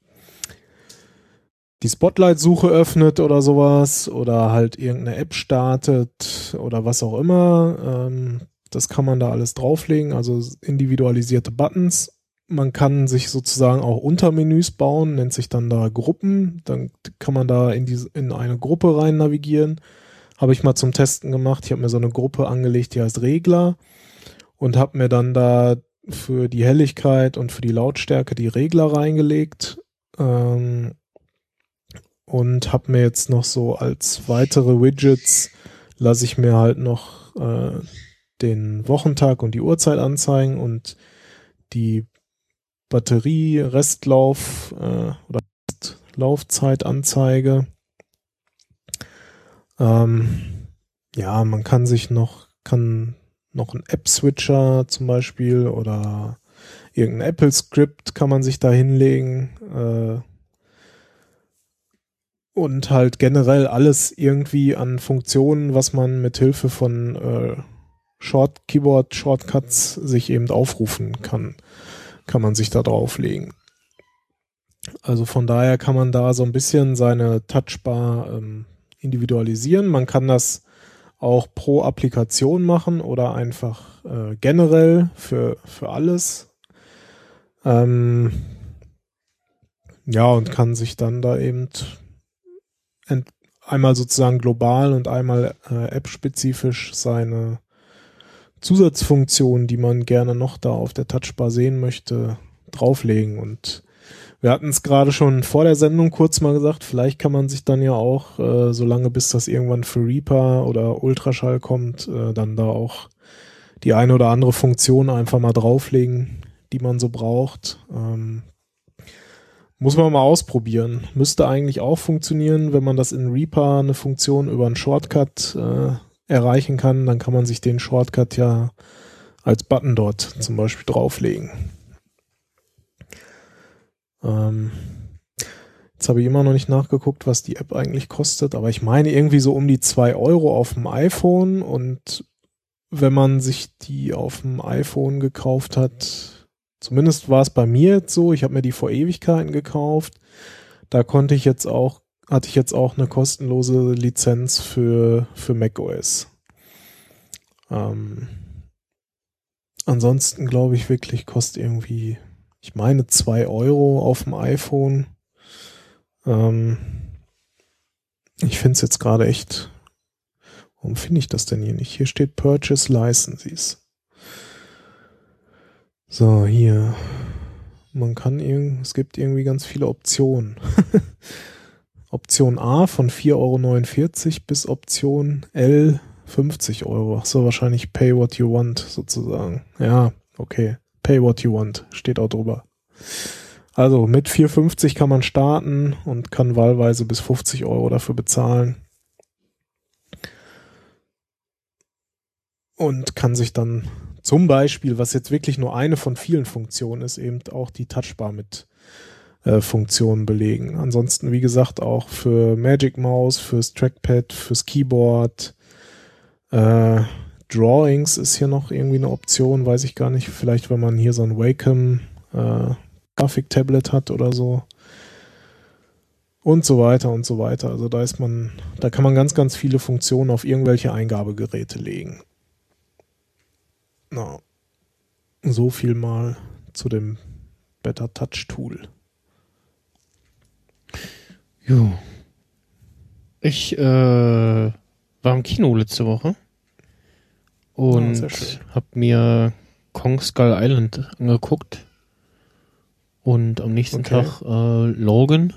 die Spotlight-Suche öffnet oder sowas oder halt irgendeine App startet oder was auch immer. Ähm, das kann man da alles drauflegen, also individualisierte Buttons. Man kann sich sozusagen auch Untermenüs bauen, nennt sich dann da Gruppen. Dann kann man da in, diese, in eine Gruppe rein navigieren. Habe ich mal zum Testen gemacht. Ich habe mir so eine Gruppe angelegt, die heißt Regler und habe mir dann da für die Helligkeit und für die Lautstärke die Regler reingelegt. Ähm, und habe mir jetzt noch so als weitere Widgets lasse ich mir halt noch äh, den Wochentag und die Uhrzeit anzeigen und die Batterie Restlauf äh, oder Laufzeitanzeige. Ähm, ja, man kann sich noch kann noch einen App-Switcher zum Beispiel oder irgendein Apple-Script kann man sich da hinlegen. Äh, und halt generell alles irgendwie an Funktionen, was man mit Hilfe von äh, Short Keyboard Shortcuts sich eben aufrufen kann, kann man sich da drauflegen. Also von daher kann man da so ein bisschen seine Touchbar ähm, individualisieren. Man kann das auch pro Applikation machen oder einfach äh, generell für, für alles. Ähm, ja, und kann sich dann da eben einmal sozusagen global und einmal äh, app-spezifisch seine Zusatzfunktionen, die man gerne noch da auf der Touchbar sehen möchte, drauflegen. Und wir hatten es gerade schon vor der Sendung kurz mal gesagt, vielleicht kann man sich dann ja auch, äh, solange bis das irgendwann für Reaper oder Ultraschall kommt, äh, dann da auch die eine oder andere Funktion einfach mal drauflegen, die man so braucht. Ähm, muss man mal ausprobieren. Müsste eigentlich auch funktionieren, wenn man das in Reaper eine Funktion über einen Shortcut äh, erreichen kann, dann kann man sich den Shortcut ja als Button dort zum Beispiel drauflegen. Ähm, jetzt habe ich immer noch nicht nachgeguckt, was die App eigentlich kostet, aber ich meine irgendwie so um die zwei Euro auf dem iPhone und wenn man sich die auf dem iPhone gekauft hat, zumindest war es bei mir jetzt so, ich habe mir die vor Ewigkeiten gekauft, da konnte ich jetzt auch, hatte ich jetzt auch eine kostenlose Lizenz für, für macOS. Ähm, ansonsten glaube ich wirklich, kostet irgendwie, ich meine, zwei Euro auf dem iPhone. Ähm, ich finde es jetzt gerade echt. Warum finde ich das denn hier nicht? Hier steht Purchase Licenses. So, hier. Man kann irgendwie, es gibt irgendwie ganz viele Optionen. Option A von 4,49 Euro bis Option L 50 Euro. Ach so, wahrscheinlich Pay What You Want sozusagen. Ja, okay. Pay What You Want steht auch drüber. Also mit 4,50 kann man starten und kann wahlweise bis 50 Euro dafür bezahlen. Und kann sich dann zum Beispiel, was jetzt wirklich nur eine von vielen Funktionen ist, eben auch die Touchbar mit äh, Funktionen belegen. Ansonsten, wie gesagt, auch für Magic Mouse, fürs Trackpad, fürs Keyboard. Äh, Drawings ist hier noch irgendwie eine Option, weiß ich gar nicht. Vielleicht, wenn man hier so ein Wacom äh, Grafiktablet hat oder so. Und so weiter und so weiter. Also da ist man, da kann man ganz, ganz viele Funktionen auf irgendwelche Eingabegeräte legen. Na, so viel mal zu dem Better Touch Tool. Jo. Ich äh, war im Kino letzte Woche und Ah, schön. habe mir Kong Skull Island angeguckt und am nächsten Okay. Tag äh, Logan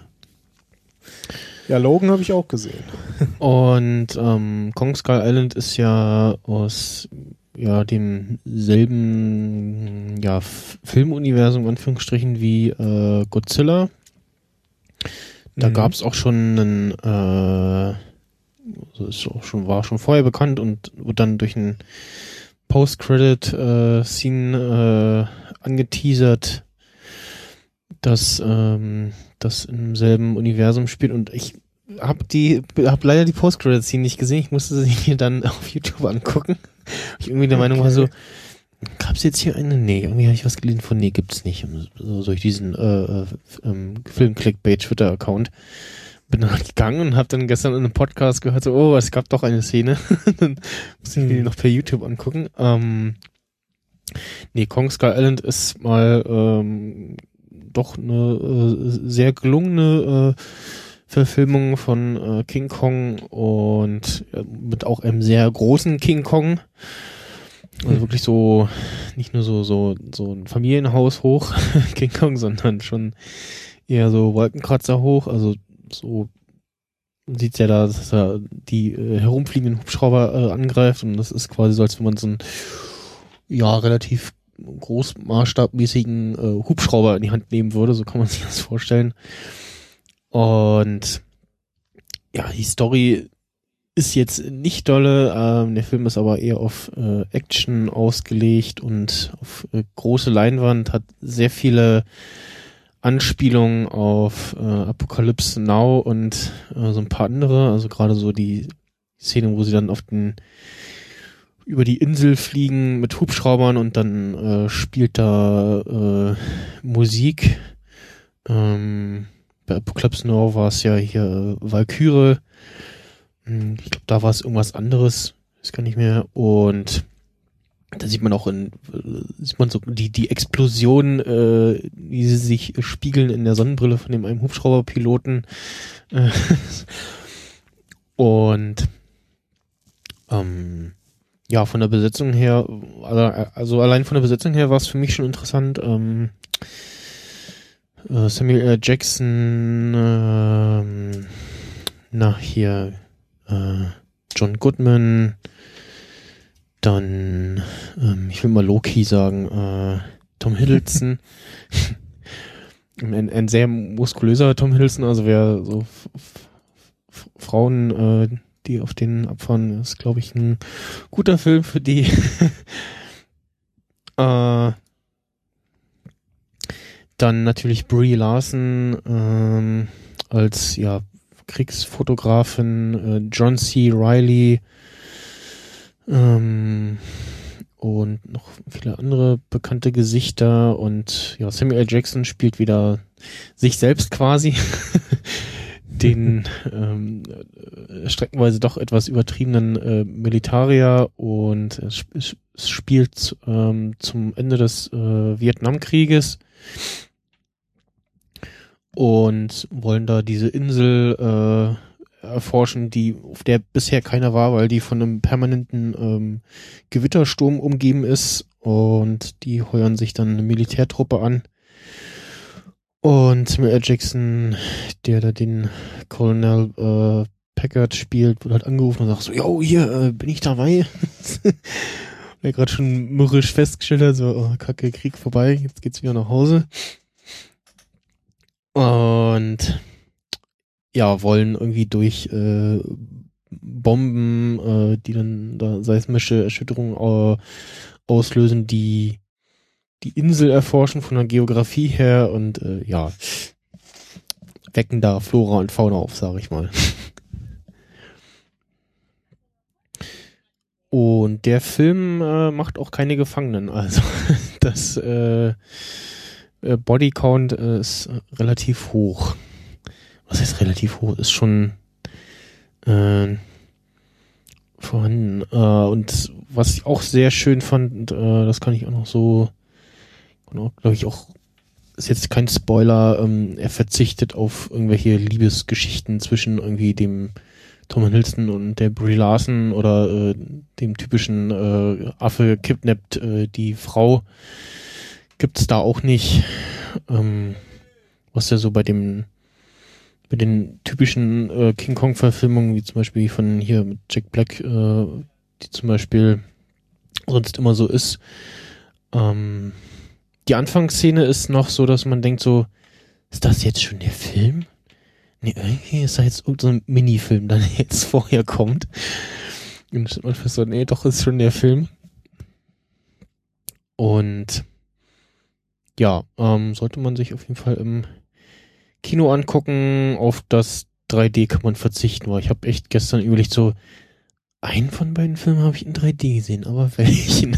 Ja, Logan habe ich auch gesehen. und ähm, Kong Skull Island ist ja aus ja dem selben ja Filmuniversum Anführungsstrichen wie äh, Godzilla. Da Mhm. gab es auch schon einen, äh, also ist auch schon, war schon vorher bekannt und wurde dann durch ein Post-Credit-Scene äh, angeteasert, dass ähm, das im selben Universum spielt und ich habe die, habe leider die Post-Credit-Scene nicht gesehen. Ich musste sie mir dann auf YouTube angucken. Ich irgendwie der Meinung war so, Gab's jetzt hier eine? Nee, irgendwie habe ich was gelesen von, nee, gibt's nicht. So durch diesen äh, äh, ähm, Film-Clickbait-Twitter-Account. Bin dann gegangen und habe dann gestern in einem Podcast gehört, so, oh, es gab doch eine Szene. dann muss ich mir die Hm. noch per YouTube angucken. Ähm, nee, Kong Skull Island ist mal ähm, doch eine äh, sehr gelungene äh, Verfilmung von äh, King Kong und äh, mit auch einem sehr großen King Kong. Also wirklich so, nicht nur so, so, so ein Familienhaus hoch, King Kong, sondern schon eher so Wolkenkratzer hoch. Also so sieht ja da, dass er die äh, herumfliegenden Hubschrauber äh, angreift und das ist quasi so, als wenn man so einen ja relativ großmaßstabmäßigen äh, Hubschrauber in die Hand nehmen würde, so kann man sich das vorstellen. Und ja, die Story ist jetzt nicht dolle. Ähm, der Film ist aber eher auf äh, Action ausgelegt und auf äh, große Leinwand, hat sehr viele Anspielungen auf äh, Apocalypse Now und äh, so ein paar andere. Also gerade so die Szene, wo sie dann auf den über die Insel fliegen mit Hubschraubern und dann äh, spielt da äh, Musik. Ähm, bei Apocalypse Now war es ja hier Valkyrie. Hm, Ich glaube, da war es irgendwas anderes. Ist gar nicht mehr. Und da sieht man auch in, äh, sieht man so die, die Explosion, äh, wie sie sich spiegeln in der Sonnenbrille von dem einem Hubschrauberpiloten. Äh, Und ähm, ja, von der Besetzung her, also, also allein von der Besetzung her war es für mich schon interessant. Ähm, äh, Samuel L. Jackson, ähm, na hier, äh, John Goodman, dann, ähm, ich will mal Loki sagen, äh, Tom Hiddleston. ein, ein sehr muskulöser Tom Hiddleston, also wer so Frauen, äh, die auf den abfahren, ist, glaube ich, ein guter Film für die. äh, dann natürlich Brie Larson ähm, als ja Kriegsfotografin, äh, John C. Riley ähm, und noch viele andere bekannte Gesichter und ja Samuel L. Jackson spielt wieder sich selbst quasi, den ähm, äh, streckenweise doch etwas übertriebenen äh, Militarier und es spielt ähm, zum Ende des äh, Vietnamkrieges und wollen da diese Insel äh, erforschen, die auf der bisher keiner war, weil die von einem permanenten ähm, Gewittersturm umgeben ist und die heuern sich dann eine Militärtruppe an. Und Samuel. Jackson, der da den Colonel äh, Packard spielt, wird halt angerufen und sagt so, yo, hier, äh, bin ich dabei? er gerade schon mürrisch festgestellt hat, so, oh, kacke, Krieg vorbei, jetzt geht's wieder nach Hause. Und ja, wollen irgendwie durch äh, Bomben, äh, die dann da seismische Erschütterungen äh, auslösen, die die Insel erforschen von der Geografie her und äh, ja, wecken da Flora und Fauna auf, sage ich mal. Und der Film äh, macht auch keine Gefangenen, also das äh, Bodycount äh, ist relativ hoch. Was heißt relativ hoch? Ist schon äh, vorhanden. Äh, und was ich auch sehr schön fand, äh, das kann ich auch noch so, glaube ich auch, ist jetzt kein Spoiler, ähm, er verzichtet auf irgendwelche Liebesgeschichten zwischen irgendwie dem Tom Hiddleston und der Brie Larson oder äh, dem typischen äh, Affe kidnappt äh, die Frau gibt's da auch nicht, ähm, was ja so bei dem bei den typischen äh, King Kong Verfilmungen, wie zum Beispiel von hier mit Jack Black, äh, die zum Beispiel sonst immer so ist. Ähm, die Anfangsszene ist noch so, dass man denkt so, ist das jetzt schon der Film? Nee, irgendwie ist da jetzt irgendein so Minifilm, der jetzt vorher kommt. Und dann man fest so, nee, doch ist schon der Film. Und ja, ähm, sollte man sich auf jeden Fall im Kino angucken. Auf das 3D kann man verzichten, weil ich habe echt gestern überlegt, so einen von beiden Filmen habe ich in 3D gesehen, aber welchen?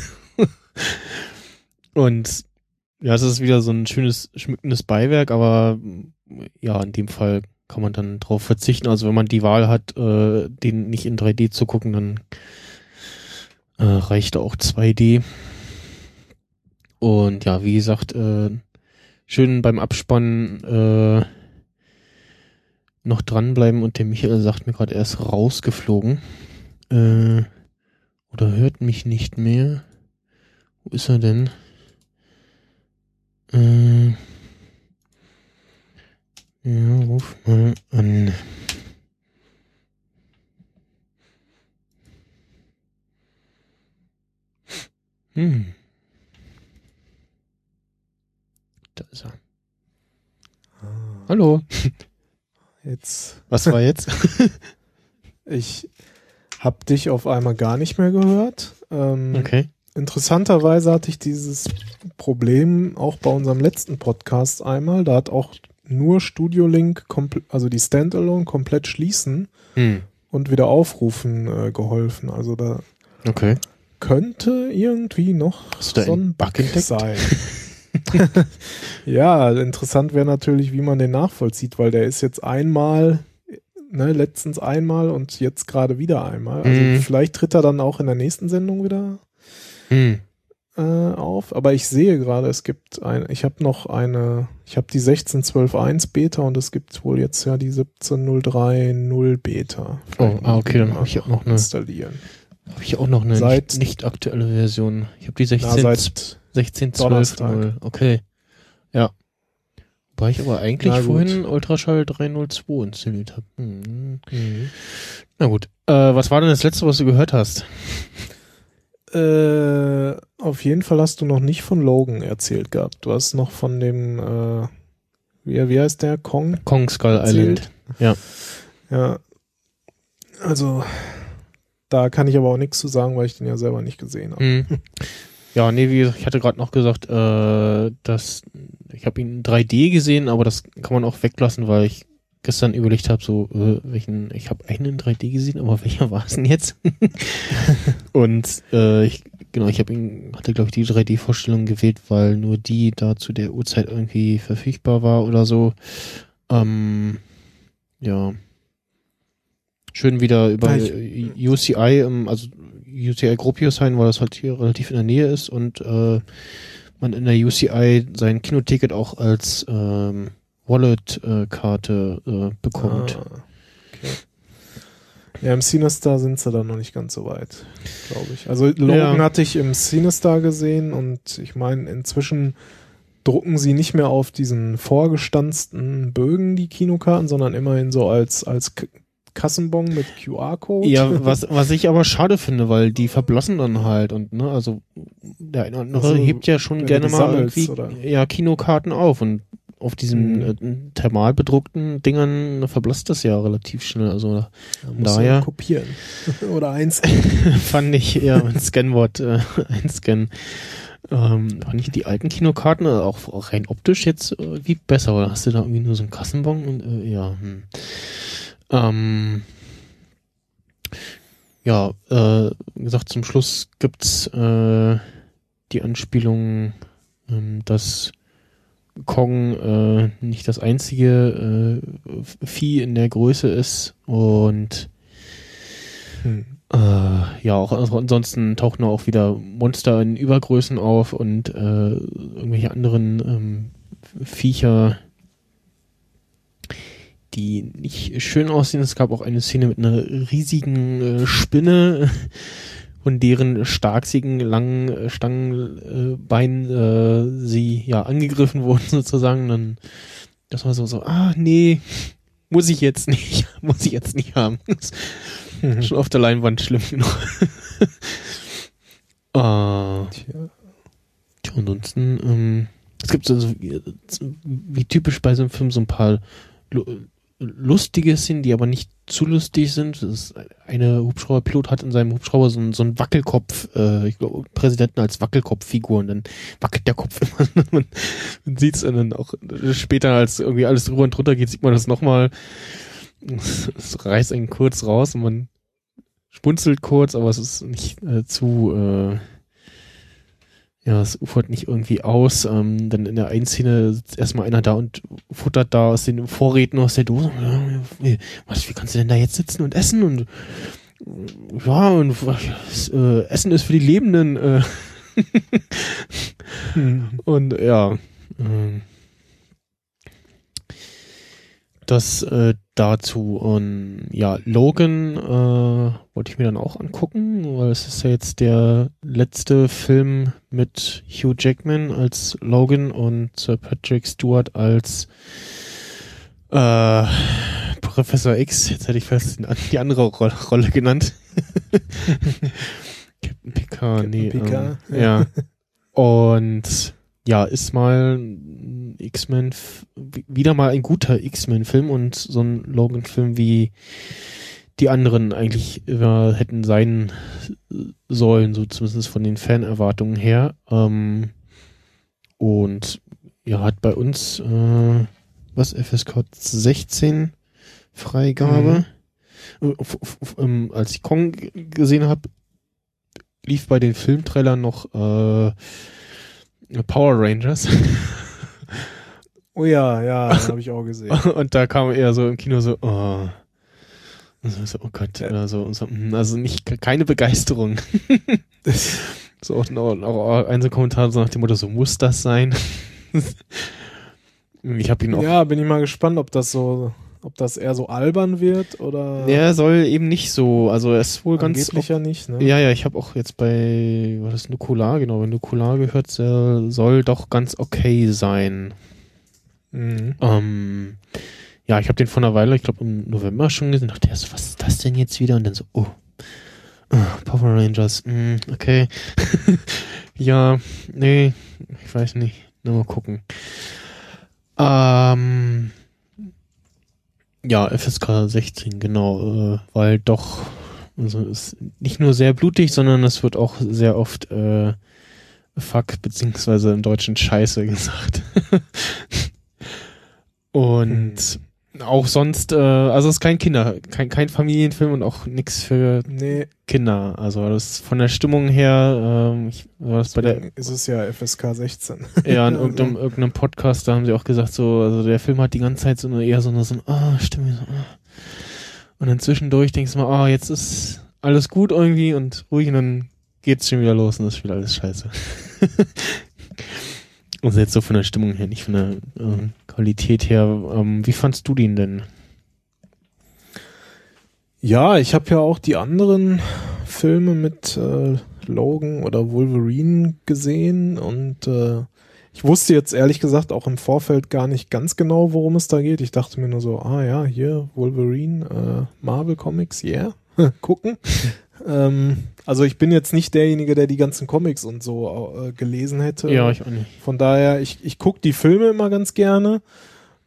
Und ja, es ist wieder so ein schönes, schmückendes Beiwerk, aber ja, in dem Fall kann man dann drauf verzichten. Also wenn man die Wahl hat, äh, den nicht in 3D zu gucken, dann äh, reicht auch 2D. Und ja, wie gesagt, äh, schön beim Abspannen äh, noch dranbleiben und der Michael sagt mir gerade, er ist rausgeflogen. Äh, oder hört mich nicht mehr. Wo ist er denn? Äh, ja, ruf mal an. Hm. Da ist er. Ah. Hallo. Jetzt. Was war jetzt? ich habe dich auf einmal gar nicht mehr gehört. Ähm, okay. Interessanterweise hatte ich dieses Problem auch bei unserem letzten Podcast einmal. Da hat auch nur Studio Link, also die Standalone komplett schließen hm. und wieder aufrufen äh, geholfen. Also da okay. könnte irgendwie noch so ein Bug sein. ja, interessant wäre natürlich, wie man den nachvollzieht, weil der ist jetzt einmal, ne, letztens einmal und jetzt gerade wieder einmal. Also Mhm. vielleicht tritt er dann auch in der nächsten Sendung wieder Hm. äh, auf. Aber ich sehe gerade, es gibt ein, ich habe noch eine, ich habe die 16.12.1 Beta und es gibt wohl jetzt ja die 17.03.0 Beta. Oh, ah, okay, dann habe ich auch noch eine, installieren. habe ich auch noch eine Seit- nicht, nicht aktuelle Version. Ich habe die Na, 16, seit 16 12 Donnerstag. 0. Okay. Ja. Wobei ich aber eigentlich Na gut. vorhin Ultraschall 302 installiert habe. Hm. Mhm. Na gut. Äh, was war denn das letzte, was du gehört hast? Äh, auf jeden Fall hast du noch nicht von Logan erzählt gehabt. Du hast noch von dem, äh, wie, wie heißt der? Kong? Kong Skull Erzählt. Island. Ja. Also, da kann ich aber auch nichts zu sagen, weil ich den ja selber nicht gesehen habe. Hm. Ja, nee, wie gesagt, ich hatte gerade noch gesagt, äh, dass ich habe ihn in 3D gesehen, aber das kann man auch weglassen, weil ich gestern überlegt habe, so äh, welchen, ich habe einen in 3D gesehen, aber welcher war es denn jetzt? Und äh, ich, genau, ich habe ihn, hatte glaube ich die 3D-Vorstellung gewählt, weil nur die da zu der Uhrzeit irgendwie verfügbar war oder so. Ähm, ja, schön wieder über Ja, ich- UCI, also UCI Gropius sein, weil das halt hier relativ in der Nähe ist und äh, man in der UCI sein Kinoticket auch als ähm, Wallet-Karte äh, bekommt. Ah, okay. Ja, im Cinestar sind sie dann noch nicht ganz so weit, glaube ich. Also Logan Ja. hatte ich im Cinestar gesehen und ich meine, inzwischen drucken sie nicht mehr auf diesen vorgestanzten Bögen die Kinokarten, sondern immerhin so als, als Kassenbon mit QR-Code. Ja, was, was ich aber schade finde, weil die verblassen dann halt und ne, also der eine oder andere Also, hebt ja schon gerne mal irgendwie oder? ja Kinokarten auf und auf diesen Mhm. äh, thermal bedruckten Dingern verblasst das ja relativ schnell. Also du daher- kopieren. Oder eins. fand ich eher ein Scanwort äh, einscannen. Ähm, fand ich die alten Kinokarten äh, auch, auch rein optisch jetzt äh, wie besser, oder hast du da irgendwie nur so einen Kassenbon und äh, ja. Hm. Ähm, ja, äh, wie gesagt, zum Schluss gibt's äh, die Anspielung, ähm, dass Kong äh, nicht das einzige äh, Vieh in der Größe ist und Hm. äh, ja, auch ansonsten tauchen auch wieder Monster in Übergrößen auf und äh, irgendwelche anderen ähm, Viecher, die nicht schön aussehen. Es gab auch eine Szene mit einer riesigen äh, Spinne, von deren starksigen, langen äh, Stangenbeinen äh, äh, sie ja angegriffen wurden sozusagen. Dann, das war so, so, ah, nee, muss ich jetzt nicht, muss ich jetzt nicht haben. Schon auf der Leinwand schlimm genug. äh, Tja. tja, ansonsten, ähm, es gibt so, so wie, wie typisch bei so einem Film so ein paar lustige Szenen, die aber nicht zu lustig sind. Ist eine Hubschrauberpilot hat in seinem Hubschrauber so, einen- so einen Wackelkopf, äh, ich glaube, Präsidenten als Wackelkopffigur und dann wackelt der Kopf immer. man sieht es dann auch später, als irgendwie alles drüber und drunter geht, sieht man das nochmal. Es reißt einen kurz raus und man spunzelt kurz, aber es ist nicht äh, zu, äh, ja, es ufert nicht irgendwie aus. Ähm, dann in der einen Szene sitzt erstmal einer da und futtert da aus den Vorräten aus der Dose. Was, wie kannst du denn da jetzt sitzen und essen? Und ja, und äh, Essen ist für die Lebenden. Äh, Hm. und ja, ähm, das äh, dazu. Und ja, Logan äh, wollte ich mir dann auch angucken, weil es ist ja jetzt der letzte Film mit Hugh Jackman als Logan und Sir Patrick Stewart als äh, Professor X. Jetzt hätte ich fast die andere Ro Rolle genannt. Captain Picard, nee. Picard, ähm, ja. Und ja, ist mal ein X-Men, wieder mal ein guter X-Men-Film und so ein Logan-Film wie die anderen eigentlich äh, hätten sein sollen, so zumindest von den Fanerwartungen her. Ähm, und ja, hat bei uns äh, was FSK 16 Freigabe. Äh, f- f- ähm, als ich Kong gesehen habe, lief bei den Filmtrailern noch äh, Power Rangers. Oh ja, ja, habe ich auch gesehen. und da kam eher so im Kino so, oh, so, oh Gott, oder so, so, hm, also nicht keine Begeisterung. so auch, auch, auch ein so Kommentar so nach dem Motto, so muss das sein. ich habe ihn auch Ja, bin ich mal gespannt, ob das so, ob das eher so albern wird oder Der soll eben nicht so, also er ist wohl ganz. angeblich ja nicht, ne? Ja, ja, ich habe auch jetzt bei, was ist Nukular, genau, wenn Nukular gehört, der soll doch ganz okay sein. Mhm. Ähm, ja, ich habe den vor einer Weile, ich glaube im November schon gesehen, dachte erst, was ist das denn jetzt wieder? Und dann so, oh, ah, Power Rangers, mm, okay. ja, nee, ich weiß nicht, nur mal gucken. Ähm, ja, FSK 16, genau, äh, weil doch, also ist nicht nur sehr blutig, sondern es wird auch sehr oft äh, Fuck, beziehungsweise im Deutschen Scheiße gesagt. Und Auch sonst, äh, also es ist kein Kinder, kein, kein Familienfilm und auch nix für Nee, Kinder. Also das von der Stimmung her, ähm, ich war das bei der ist es ja FSK 16. ja in irgendeinem, irgendeinem Podcast, da haben sie auch gesagt, so, also der Film hat die ganze Zeit so eine eher so eine, so ah, Stimme, so, ah. Und dann zwischendurch denkst du mal, ah, jetzt ist alles gut irgendwie und ruhig und dann geht's schon wieder los und das ist wieder alles scheiße. also jetzt so von der Stimmung her, nicht von der äh, Qualität her. Ähm, wie fandst du den denn? Ja, ich habe ja auch die anderen Filme mit äh, Logan oder Wolverine gesehen und äh, ich wusste jetzt ehrlich gesagt auch im Vorfeld gar nicht ganz genau, worum es da geht. Ich dachte mir nur so, ah ja, hier Wolverine, äh, Marvel Comics, yeah, gucken. ähm, also ich bin jetzt nicht derjenige, der die ganzen Comics und so äh, gelesen hätte. Ja, ich auch nicht. Von daher, ich, ich gucke die Filme immer ganz gerne.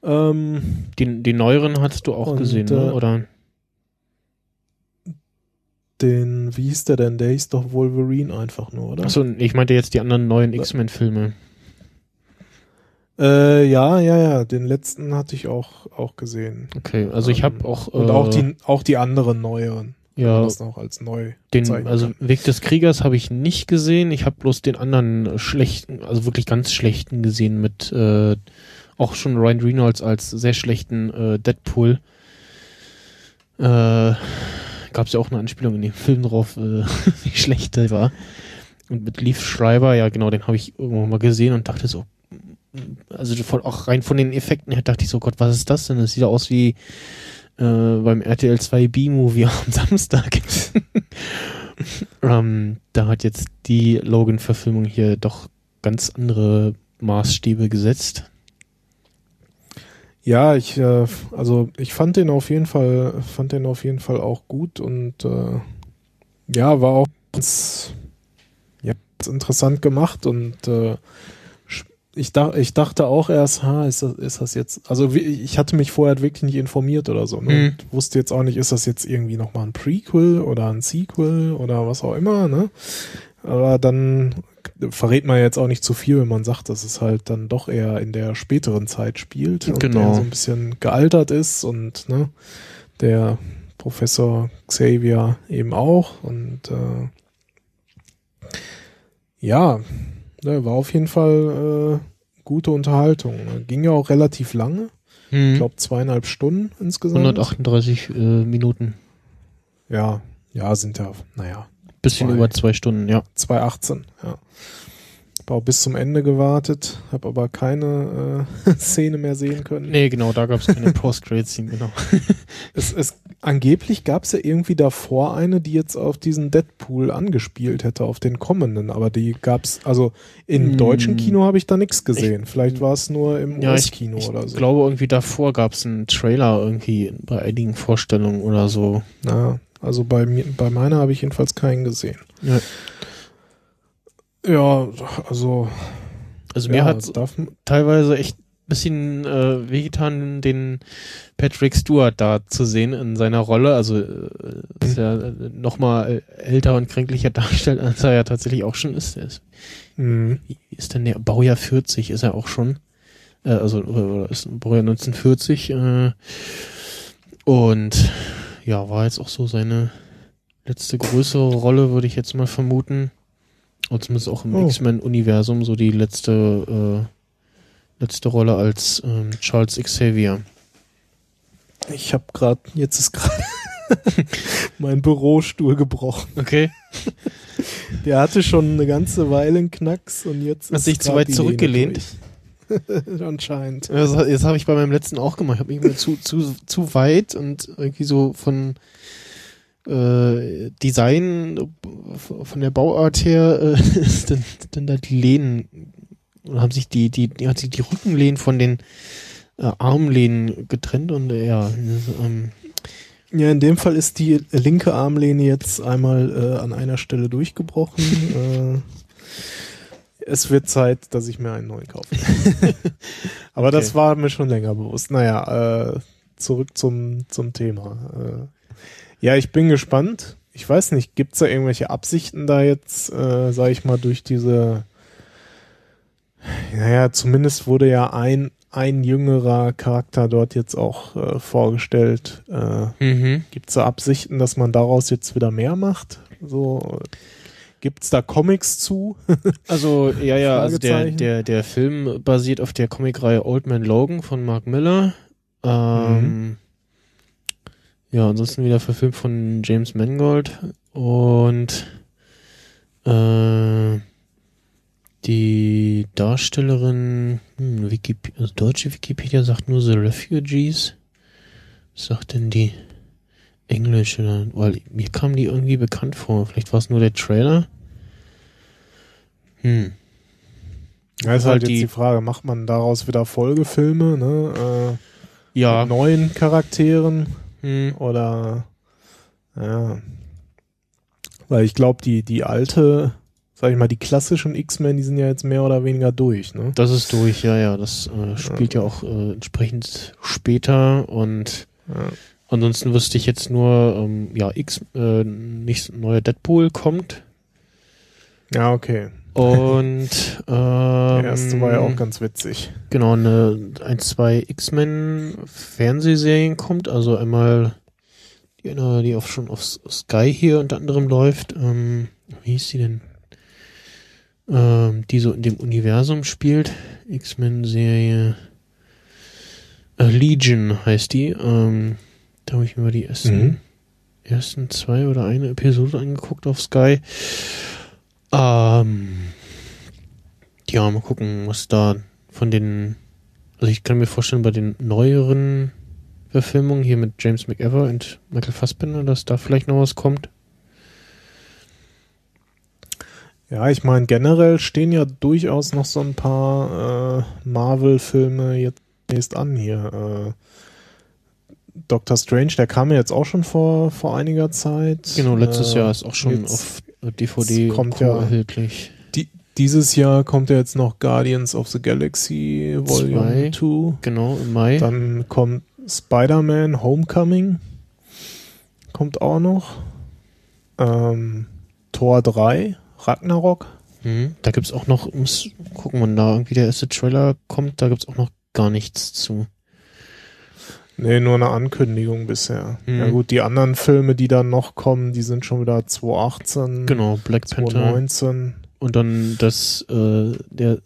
Ähm, Die, die neueren hattest du auch Und, gesehen, ne? äh, oder? den, wie hieß der denn? Der hieß doch Wolverine einfach nur, oder? Achso, ich meinte jetzt die anderen neuen X-Men-Filme. Äh, ja, ja, ja, den letzten hatte ich auch, auch gesehen. Okay, also ich habe Ähm, auch Und äh, auch die, auch die anderen neueren. ja Das noch als neu. den also. Weg des Kriegers habe ich nicht gesehen. Ich habe bloß den anderen schlechten, also wirklich ganz schlechten gesehen mit äh, auch schon Ryan Reynolds als sehr schlechten äh, Deadpool. Äh, Gab es ja auch eine Anspielung in dem Film drauf, äh, wie schlecht der war. Und mit Leaf Schreiber, ja genau, den habe ich irgendwann mal gesehen und dachte so, also von, auch rein von den Effekten her dachte ich so, Gott, was ist das denn? Das sieht ja aus wie äh, beim RTL 2 B-Movie am Samstag. ähm, da hat jetzt die Logan-Verfilmung hier doch ganz andere Maßstäbe gesetzt. Ja, ich, äh, also ich fand den auf jeden Fall, fand den auf jeden Fall auch gut und äh, ja, war auch ganz, ja, ganz interessant gemacht und äh, ich, dach, ich dachte auch erst, ha, ist das, ist das jetzt, also ich hatte mich vorher wirklich nicht informiert oder so, ne? Mhm. Und wusste jetzt auch nicht, ist das jetzt irgendwie nochmal ein Prequel oder ein Sequel oder was auch immer, ne? Aber dann verrät man jetzt auch nicht zu viel, wenn man sagt, dass es halt dann doch eher in der späteren Zeit spielt und Genau. der so ein bisschen gealtert ist und ne, der Professor Xavier eben auch und äh, ja, ne, war auf jeden Fall äh, gute Unterhaltung. Ging ja auch relativ lange, ich Hm. glaube zweieinhalb Stunden insgesamt. 138 äh, Minuten. Ja, ja, sind ja, naja, Bisschen Zwei. über zwei Stunden, ja. 2018, ja. Hab auch bis zum Ende gewartet, habe aber keine äh, Szene mehr sehen können. Nee, genau, da gab es keine Post-Credit-Scene, genau. Es, es, angeblich gab es ja irgendwie davor eine, die jetzt auf diesen Deadpool angespielt hätte, auf den kommenden, aber die gab's, also im Hm. deutschen Kino habe ich da nichts gesehen. Vielleicht war es nur im Ja, ich, US-Kino ich oder so. glaube, irgendwie davor gab es einen Trailer irgendwie bei einigen Vorstellungen oder so. Na, also bei mir, bei meiner habe ich jedenfalls keinen gesehen. Ja. Ja, also Also mir ja, hat teilweise echt bisschen äh, wehgetan, den Patrick Stewart da zu sehen in seiner Rolle. Also äh, ist ja äh, noch mal älter und kränklicher darstellt, als er ja tatsächlich auch schon ist. Ist mh. wie ist denn der Baujahr 40 ist er auch schon. Äh, also oder ist ein Baujahr 1940 äh, und ja, war jetzt auch so seine letzte größere Rolle, würde ich jetzt mal vermuten. Und zumindest auch im Oh. X-Men-Universum so die letzte äh, letzte Rolle als ähm, Charles Xavier. Ich habe gerade, jetzt ist gerade mein Bürostuhl gebrochen. Okay. Der hatte schon eine ganze Weile einen Knacks und jetzt Hast ist dich zu weit zurückgelehnt? Anscheinend. Das, das habe ich bei meinem letzten auch gemacht. Ich habe mich immer zu, zu, zu weit und irgendwie so von äh, Design, von der Bauart her, äh, ist dann, dann da die Lehnen, oder haben sich die, die, die, hat sich die Rückenlehnen von den äh, Armlehnen getrennt und äh, ja, das, ähm, Ja, in dem Fall ist die linke Armlehne jetzt einmal äh, an einer Stelle durchgebrochen. äh, es wird Zeit, dass ich mir einen neuen kaufe. Aber das Okay. war mir schon länger bewusst. Naja, äh, zurück zum, zum Thema. Äh, ja, ich bin gespannt. Ich weiß nicht, gibt's da irgendwelche Absichten da jetzt, äh, sag ich mal, durch diese Naja, zumindest wurde ja ein, ein jüngerer Charakter dort jetzt auch äh, vorgestellt. Äh, Mhm. Gibt es da Absichten, dass man daraus jetzt wieder mehr macht? So, gibt es da Comics zu? Also, ja, ja, also der, der, der Film basiert auf der Comicreihe Old Man Logan von Mark Miller. Ähm, Ja, ansonsten wieder verfilmt von James Mangold und äh, die Darstellerin, hm, Wikip also deutsche Wikipedia sagt nur The Refugees. Was sagt denn die englische? Weil mir kam die irgendwie bekannt vor. Vielleicht war es nur der Trailer. Hm. Ja, ist Halt halt jetzt die- Frage, macht man daraus wieder Folgefilme, ne? Äh, Ja. mit neuen Charakteren Hm. oder ja. Weil ich glaube, die, die alte, sag ich mal, die klassischen X-Men, die sind ja jetzt mehr oder weniger durch, ne? Das ist durch, ja, ja. Das äh, spielt ja auch äh, entsprechend später und Ja. ansonsten wüsste ich jetzt nur, ähm, ja, X, äh, nicht neuer Deadpool kommt Ja, okay. und ähm, Der erste war ja auch ganz witzig. genau eine ein zwei X-Men Fernsehserien kommt, also einmal die die auf schon auf Sky hier unter anderem läuft. Ähm, wie hieß die denn? Ähm, die so in dem Universum spielt. X-Men-Serie. Äh, Legion heißt die. Ähm, da habe ich mir mal die ersten, Mhm. ersten zwei oder eine Episode angeguckt auf Sky. Ähm, ja, mal gucken, was da von den. Also ich kann mir vorstellen, bei den neueren Verfilmungen hier mit James McEver und Michael Fassbender, dass da vielleicht noch was kommt. Ja, ich meine, generell stehen ja durchaus noch so ein paar äh, Marvel-Filme jetzt nächst an hier. Äh, Doctor Strange, der kam ja jetzt auch schon vor, vor einiger Zeit. Genau, letztes Äh, Jahr ist auch schon auf DVD kommt ja- erhältlich. Die, dieses Jahr kommt ja jetzt noch Guardians of the Galaxy Volume Zwei. 2. Genau, im Mai. Dann kommt Spider-Man Homecoming. Kommt auch noch. Ähm, Tor 3, Ragnarok. Mhm. Da gibt's auch noch, muss gucken, wann da irgendwie der erste Trailer kommt, da gibt's auch noch gar nichts zu. Nee, nur eine Ankündigung bisher. Mhm. Ja gut, die anderen Filme, die dann noch kommen, die sind schon wieder 2018, Genau, Black Panther 2019. und dann das äh, der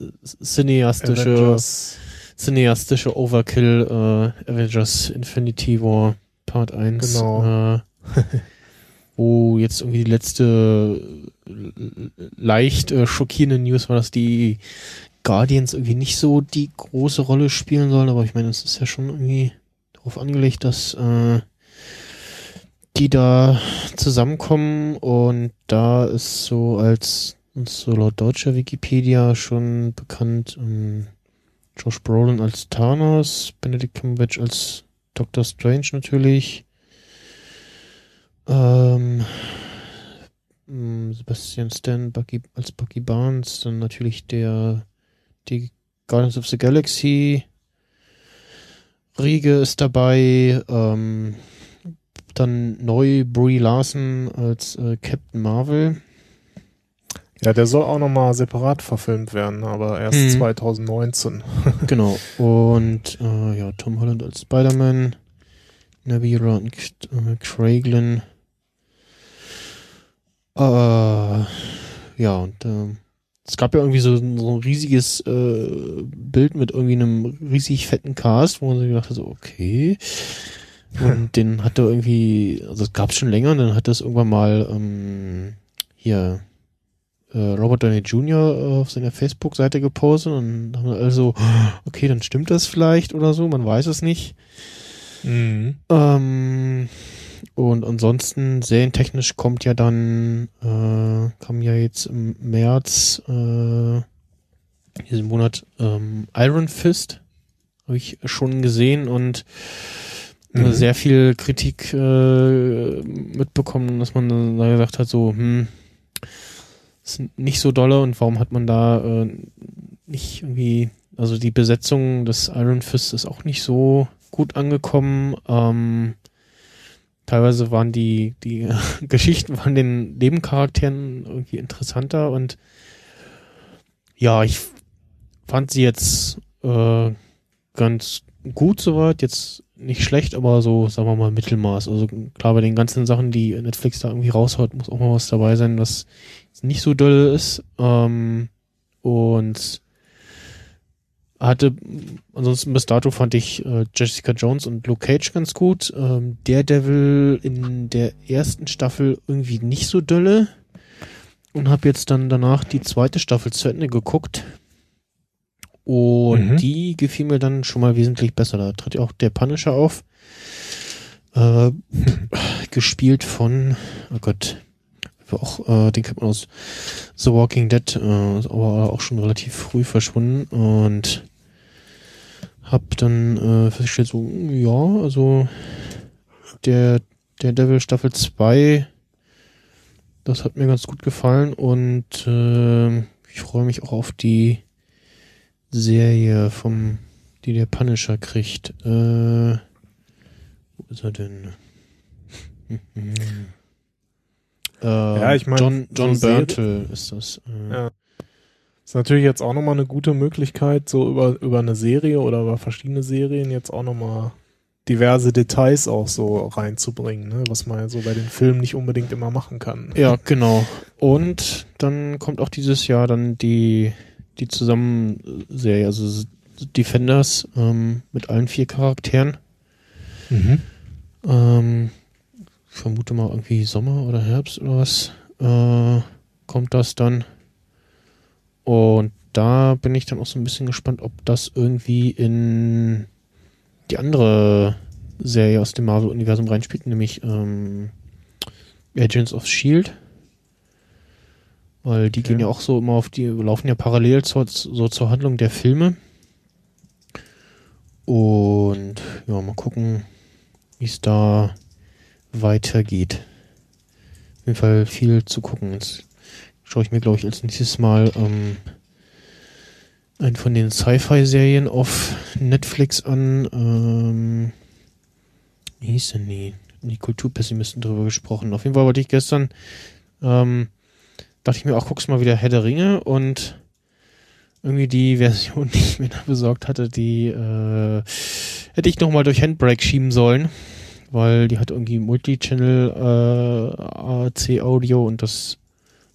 cineastische Avengers. cineastische Overkill äh, Avengers Infinity War Part 1. Genau. Äh, wo jetzt irgendwie die letzte äh, leicht äh, schockierende News war, dass die Guardians irgendwie nicht so die große Rolle spielen sollen, aber ich meine, es ist ja schon irgendwie darauf angelegt, dass äh, die da zusammenkommen. Und da ist so als so laut deutscher Wikipedia schon bekannt ähm, Josh Brolin als Thanos, Benedict Cumberbatch als Doctor Strange natürlich, ähm, mh, Sebastian Stan Bucky, als Bucky Barnes, dann natürlich der die Guardians of the Galaxy Riege ist dabei, ähm, dann neu Brie Larson als äh, Captain Marvel. Ja, der soll auch nochmal separat verfilmt werden, aber erst Mhm. 2019. Genau. Und äh, ja, Tom Holland als Spider-Man, Nebula und äh, Craiglin. Äh, ja, und äh, es gab ja irgendwie so, ein- so ein riesiges äh, Bild mit irgendwie einem riesig fetten Cast, wo man sich gedacht hat, so, okay. Und den hat er irgendwie, also es gab es schon länger, und dann hat das irgendwann mal ähm, hier äh, Robert Downey Jr. äh, auf seiner Facebook-Seite gepostet und haben wir also, okay, dann stimmt das vielleicht oder so, man weiß es nicht. Mhm. Ähm, und ansonsten serientechnisch kommt ja dann, äh, kam ja jetzt im März äh, diesen Monat ähm, Iron Fist, habe ich schon gesehen und äh, Mhm. sehr viel Kritik äh, mitbekommen, dass man da gesagt hat, so, hm, ist nicht so dolle und warum hat man da äh, nicht irgendwie, also die Besetzung des Iron Fist ist auch nicht so gut angekommen. Ähm, teilweise waren die, die Geschichten von den Nebencharakteren irgendwie interessanter und ja, ich fand sie jetzt äh, ganz gut soweit, jetzt nicht schlecht, aber so, sagen wir mal, Mittelmaß. Also klar, bei den ganzen Sachen, die Netflix da irgendwie raushaut, muss auch mal was dabei sein, was nicht so doll ist. Ähm, und hatte, ansonsten bis dato fand ich äh, Jessica Jones und Luke Cage ganz gut. Ähm, Daredevil in der ersten Staffel irgendwie nicht so dolle. Und habe jetzt dann danach die zweite Staffel zu Ende geguckt. Und Mhm. die gefiel mir dann schon mal wesentlich besser. Da tritt ja auch der Punisher auf. Äh, gespielt von, oh Gott, auch, äh, den kennt man aus The Walking Dead, äh, ist aber auch schon relativ früh verschwunden und hab dann äh, festgestellt, so, ja, also der, der Devil Staffel 2, das hat mir ganz gut gefallen und äh, ich freue mich auch auf die Serie vom, die der Punisher kriegt. Äh, wo ist er denn? äh, Ja, ich mein, John, John so Berntal ist das. Äh, Ja. Ist natürlich jetzt auch nochmal eine gute Möglichkeit, so über, über eine Serie oder über verschiedene Serien jetzt auch nochmal diverse Details auch so reinzubringen, ne? was man ja so bei den Filmen nicht unbedingt immer machen kann. Ja, genau. Und dann kommt auch dieses Jahr dann die, die Zusammenserie, also Defenders ähm, mit allen vier Charakteren. Mhm. Ähm, ich vermute mal irgendwie Sommer oder Herbst oder was äh, kommt das dann. Und da bin ich dann auch so ein bisschen gespannt, ob das irgendwie in die andere Serie aus dem Marvel-Universum reinspielt, nämlich ähm, Agents of Shield. Weil die Okay. gehen ja auch so immer auf die, laufen ja parallel zur, so zur Handlung der Filme. Und ja, mal gucken, wie es da weitergeht. Auf jeden Fall viel zu gucken. Jetzt schaue ich mir, glaube ich, als nächstes Mal ähm, einen von den Sci-Fi-Serien auf Netflix an. Ähm, wie hieß denn die? Die Kulturpessimisten drüber gesprochen. Auf jeden Fall wollte ich gestern, ähm, dachte ich mir, auch guckst mal wieder Herr der Ringe und irgendwie die Version, die ich mir da besorgt hatte, die äh, hätte ich nochmal durch Handbrake schieben sollen, weil die hat irgendwie Multichannel äh, AC Audio und das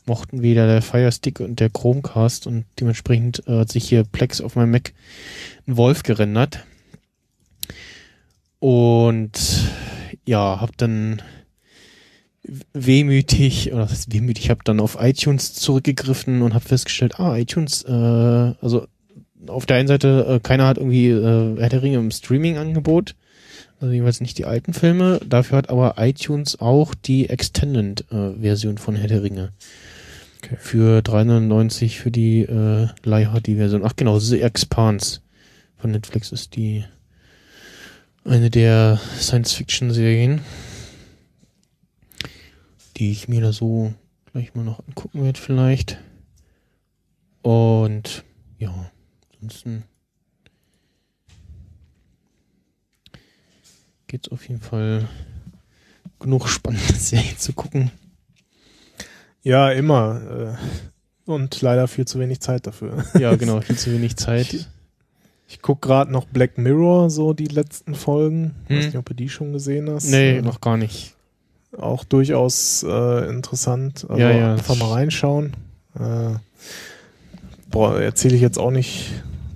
mochten weder der Fire Stick und der Chromecast und dementsprechend äh, hat sich hier Plex auf meinem Mac ein Wolf gerendert. Und ja, hab dann wehmütig, oder was heißt wehmütig, habe dann auf iTunes zurückgegriffen und habe festgestellt, ah, iTunes, äh, also auf der einen Seite, äh, keiner hat irgendwie äh, Herr der Ringe im Streaming-Angebot, also jeweils nicht die alten Filme, dafür hat aber iTunes auch die Extended-Version von Herr der Ringe. Okay. Für 3,99 für die äh, Leih-HD-Version. Ach genau, The Expanse von Netflix ist die eine der Science-Fiction-Serien die ich mir da so gleich mal noch angucken werde vielleicht. Und ja, ansonsten geht's auf jeden Fall genug spannende Serien zu gucken. Ja, immer. Äh, und leider viel zu wenig Zeit dafür. Ja, genau, viel zu wenig Zeit. Ich guck gerade noch Black Mirror, so die letzten Folgen. Hm. Weiß nicht, ob du die schon gesehen hast. Nee, Äh, noch gar nicht. Auch durchaus äh, interessant. Also Ja, ja. einfach mal reinschauen. Äh, boah, erzähle ich jetzt auch nicht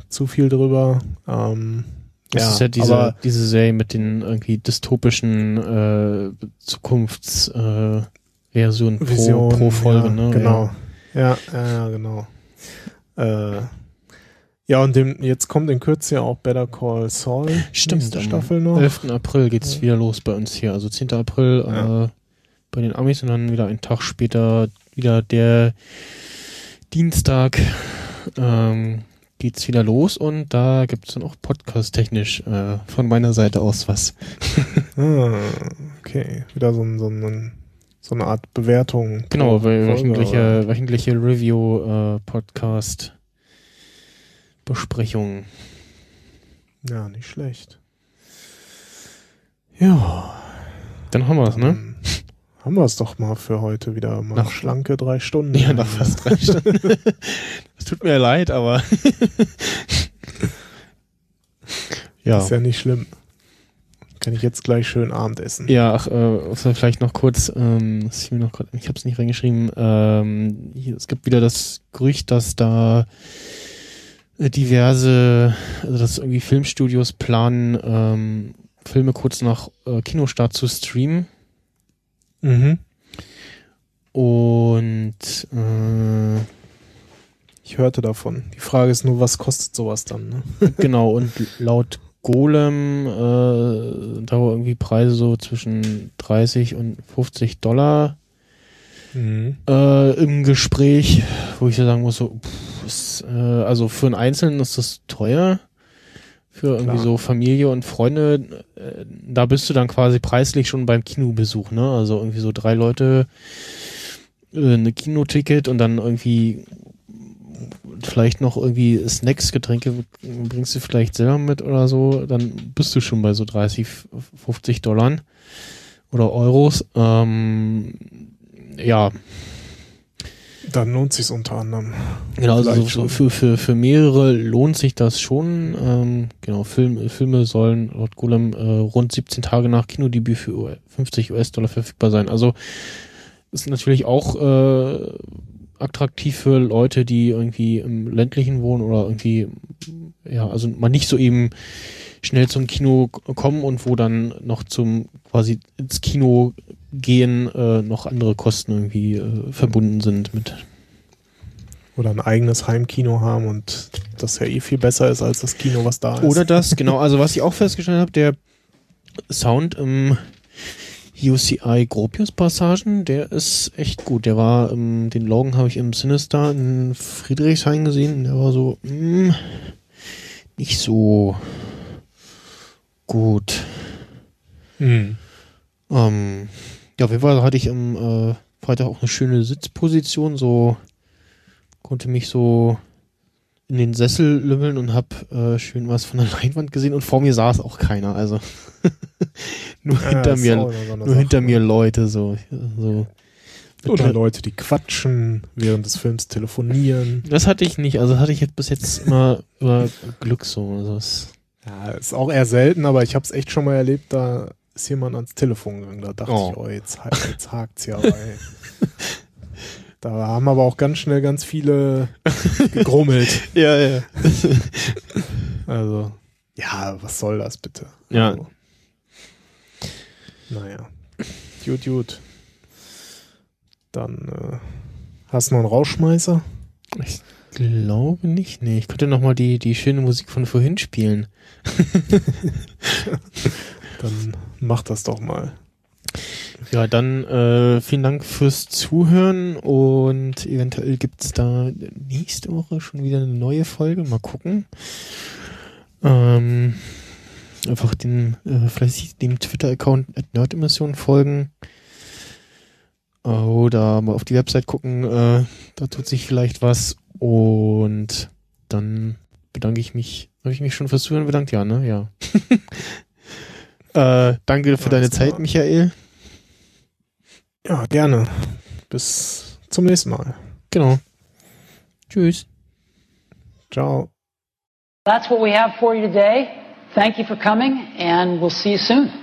zu viel drüber. Ähm, Das ja, ist ja diese, diese Serie mit den irgendwie dystopischen äh, Zukunftsversionen äh, Versionen pro, Vision, pro Folge, ja, ne? Genau. Ja, ja, ja genau. Äh, ja, und dem, jetzt kommt in Kürze ja auch Better Call Saul. Stimmt, am Staffel noch. 11. April geht's Ja. wieder los bei uns hier. Also 10. April Ja. äh, bei den Amis und dann wieder einen Tag später wieder der Dienstag ähm, geht's wieder los und da gibt's dann auch podcast-technisch äh, von meiner Seite aus was. Ah, okay. Wieder so, ein, so, ein, so eine Art Bewertung. Genau, wöchentliche, wöchentliche Review-Podcast Besprechung. Ja, nicht schlecht. Ja. Dann haben wir's, ne? dann haben wir es doch mal für heute wieder. Mal Nach- schlanke drei Stunden. Ja, nach fast drei Stunden. Es tut mir leid, aber. ja. Ist ja nicht schlimm. Kann ich jetzt gleich schön Abend essen. Ja, ach, äh, vielleicht noch kurz, ähm, was ich mir noch grad, ich habe es nicht reingeschrieben, ähm, hier, es gibt wieder das Gerücht, dass da äh, diverse, also dass irgendwie Filmstudios planen, ähm, Filme kurz nach äh, Kinostart zu streamen Mhm. und äh, Ich hörte davon. Die Frage ist nur, was kostet sowas dann? Ne? genau und laut Golem äh, da war irgendwie Preise so zwischen 30 und 50 Dollar Mhm. äh, im Gespräch, wo ich so sagen muss, so, pff, ist, äh, also für einen Einzelnen ist das teuer. Für irgendwie Klar. so Familie und Freunde, äh, da bist du dann quasi preislich schon beim Kinobesuch, ne? Also irgendwie so drei Leute, äh, eine Kinoticket und dann irgendwie vielleicht noch irgendwie Snacks, Getränke bringst du vielleicht selber mit oder so, dann bist du schon bei so 30, 50 Dollar oder Euros. Ähm, ja, Dann lohnt sich unter anderem. Genau, also so, für, für, für mehrere lohnt sich das schon. Ähm, genau, Film, Filme sollen laut Golem äh, rund 17 Tage nach Kinodebüt für U- 50 US-Dollar verfügbar sein. Also ist natürlich auch äh, attraktiv für Leute, die irgendwie im ländlichen wohnen oder irgendwie, ja, also man nicht so eben schnell zum Kino kommen und wo dann noch zum quasi ins Kino gehen äh, noch andere Kosten irgendwie äh, verbunden sind mit Oder ein eigenes Heimkino haben und das ja eh viel besser ist als das Kino, was da ist. Oder das, genau. Also was ich auch festgestellt habe, der Sound im UCI Gropius Passagen, der ist echt gut. Der war, ähm, den Logan habe ich im Sinister in Friedrichshain gesehen. Der war so mh, nicht so gut. Mhm. Ähm, ja, auf jeden Fall hatte ich am äh, Freitag auch eine schöne Sitzposition, so konnte mich so in den Sessel lümmeln und hab äh, schön was von der Leinwand gesehen und vor mir saß auch keiner, also nur Ja, hinter mir, so nur Sache. hinter mir Leute so, so. Oder Leute, die quatschen, während des Films telefonieren. Das hatte ich nicht, also hatte ich jetzt bis jetzt immer über Glück so, also es, Ja, ist auch eher selten, aber ich habe es echt schon mal erlebt, da ist jemand ans Telefon gegangen. Da dachte Oh. ich, oh, jetzt, jetzt hakt's ja. Da haben aber auch ganz schnell ganz viele gegrummelt. ja, ja. Also, ja, was soll das bitte? Ja. Also, naja. Gut, gut. Dann äh, hast du noch einen Rausschmeißer? Ich glaube nicht, nee. Ich könnte noch mal die, die schöne Musik von vorhin spielen. Dann mach das doch mal. Ja, dann äh, vielen Dank fürs Zuhören und eventuell gibt's da nächste Woche schon wieder eine neue Folge. Mal gucken. Ähm, einfach den, äh, vielleicht dem Twitter-Account at Nerdemission folgen. Oder mal auf die Website gucken, äh, da tut sich vielleicht was. Und dann bedanke ich mich. Habe ich mich schon fürs Zuhören bedankt? Ja, ne? Ja. äh, danke für deine Alles klar. Zeit, Michael. Ja, gerne. Bis zum nächsten Mal. Genau. Tschüss. Ciao. That's what we have for you today. Thank you for coming, and we'll see you soon.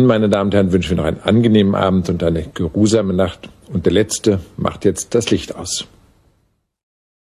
Ihnen, meine Damen und Herren, wünschen wir noch einen angenehmen Abend und eine geruhsame Nacht. Und der Letzte macht jetzt das Licht aus.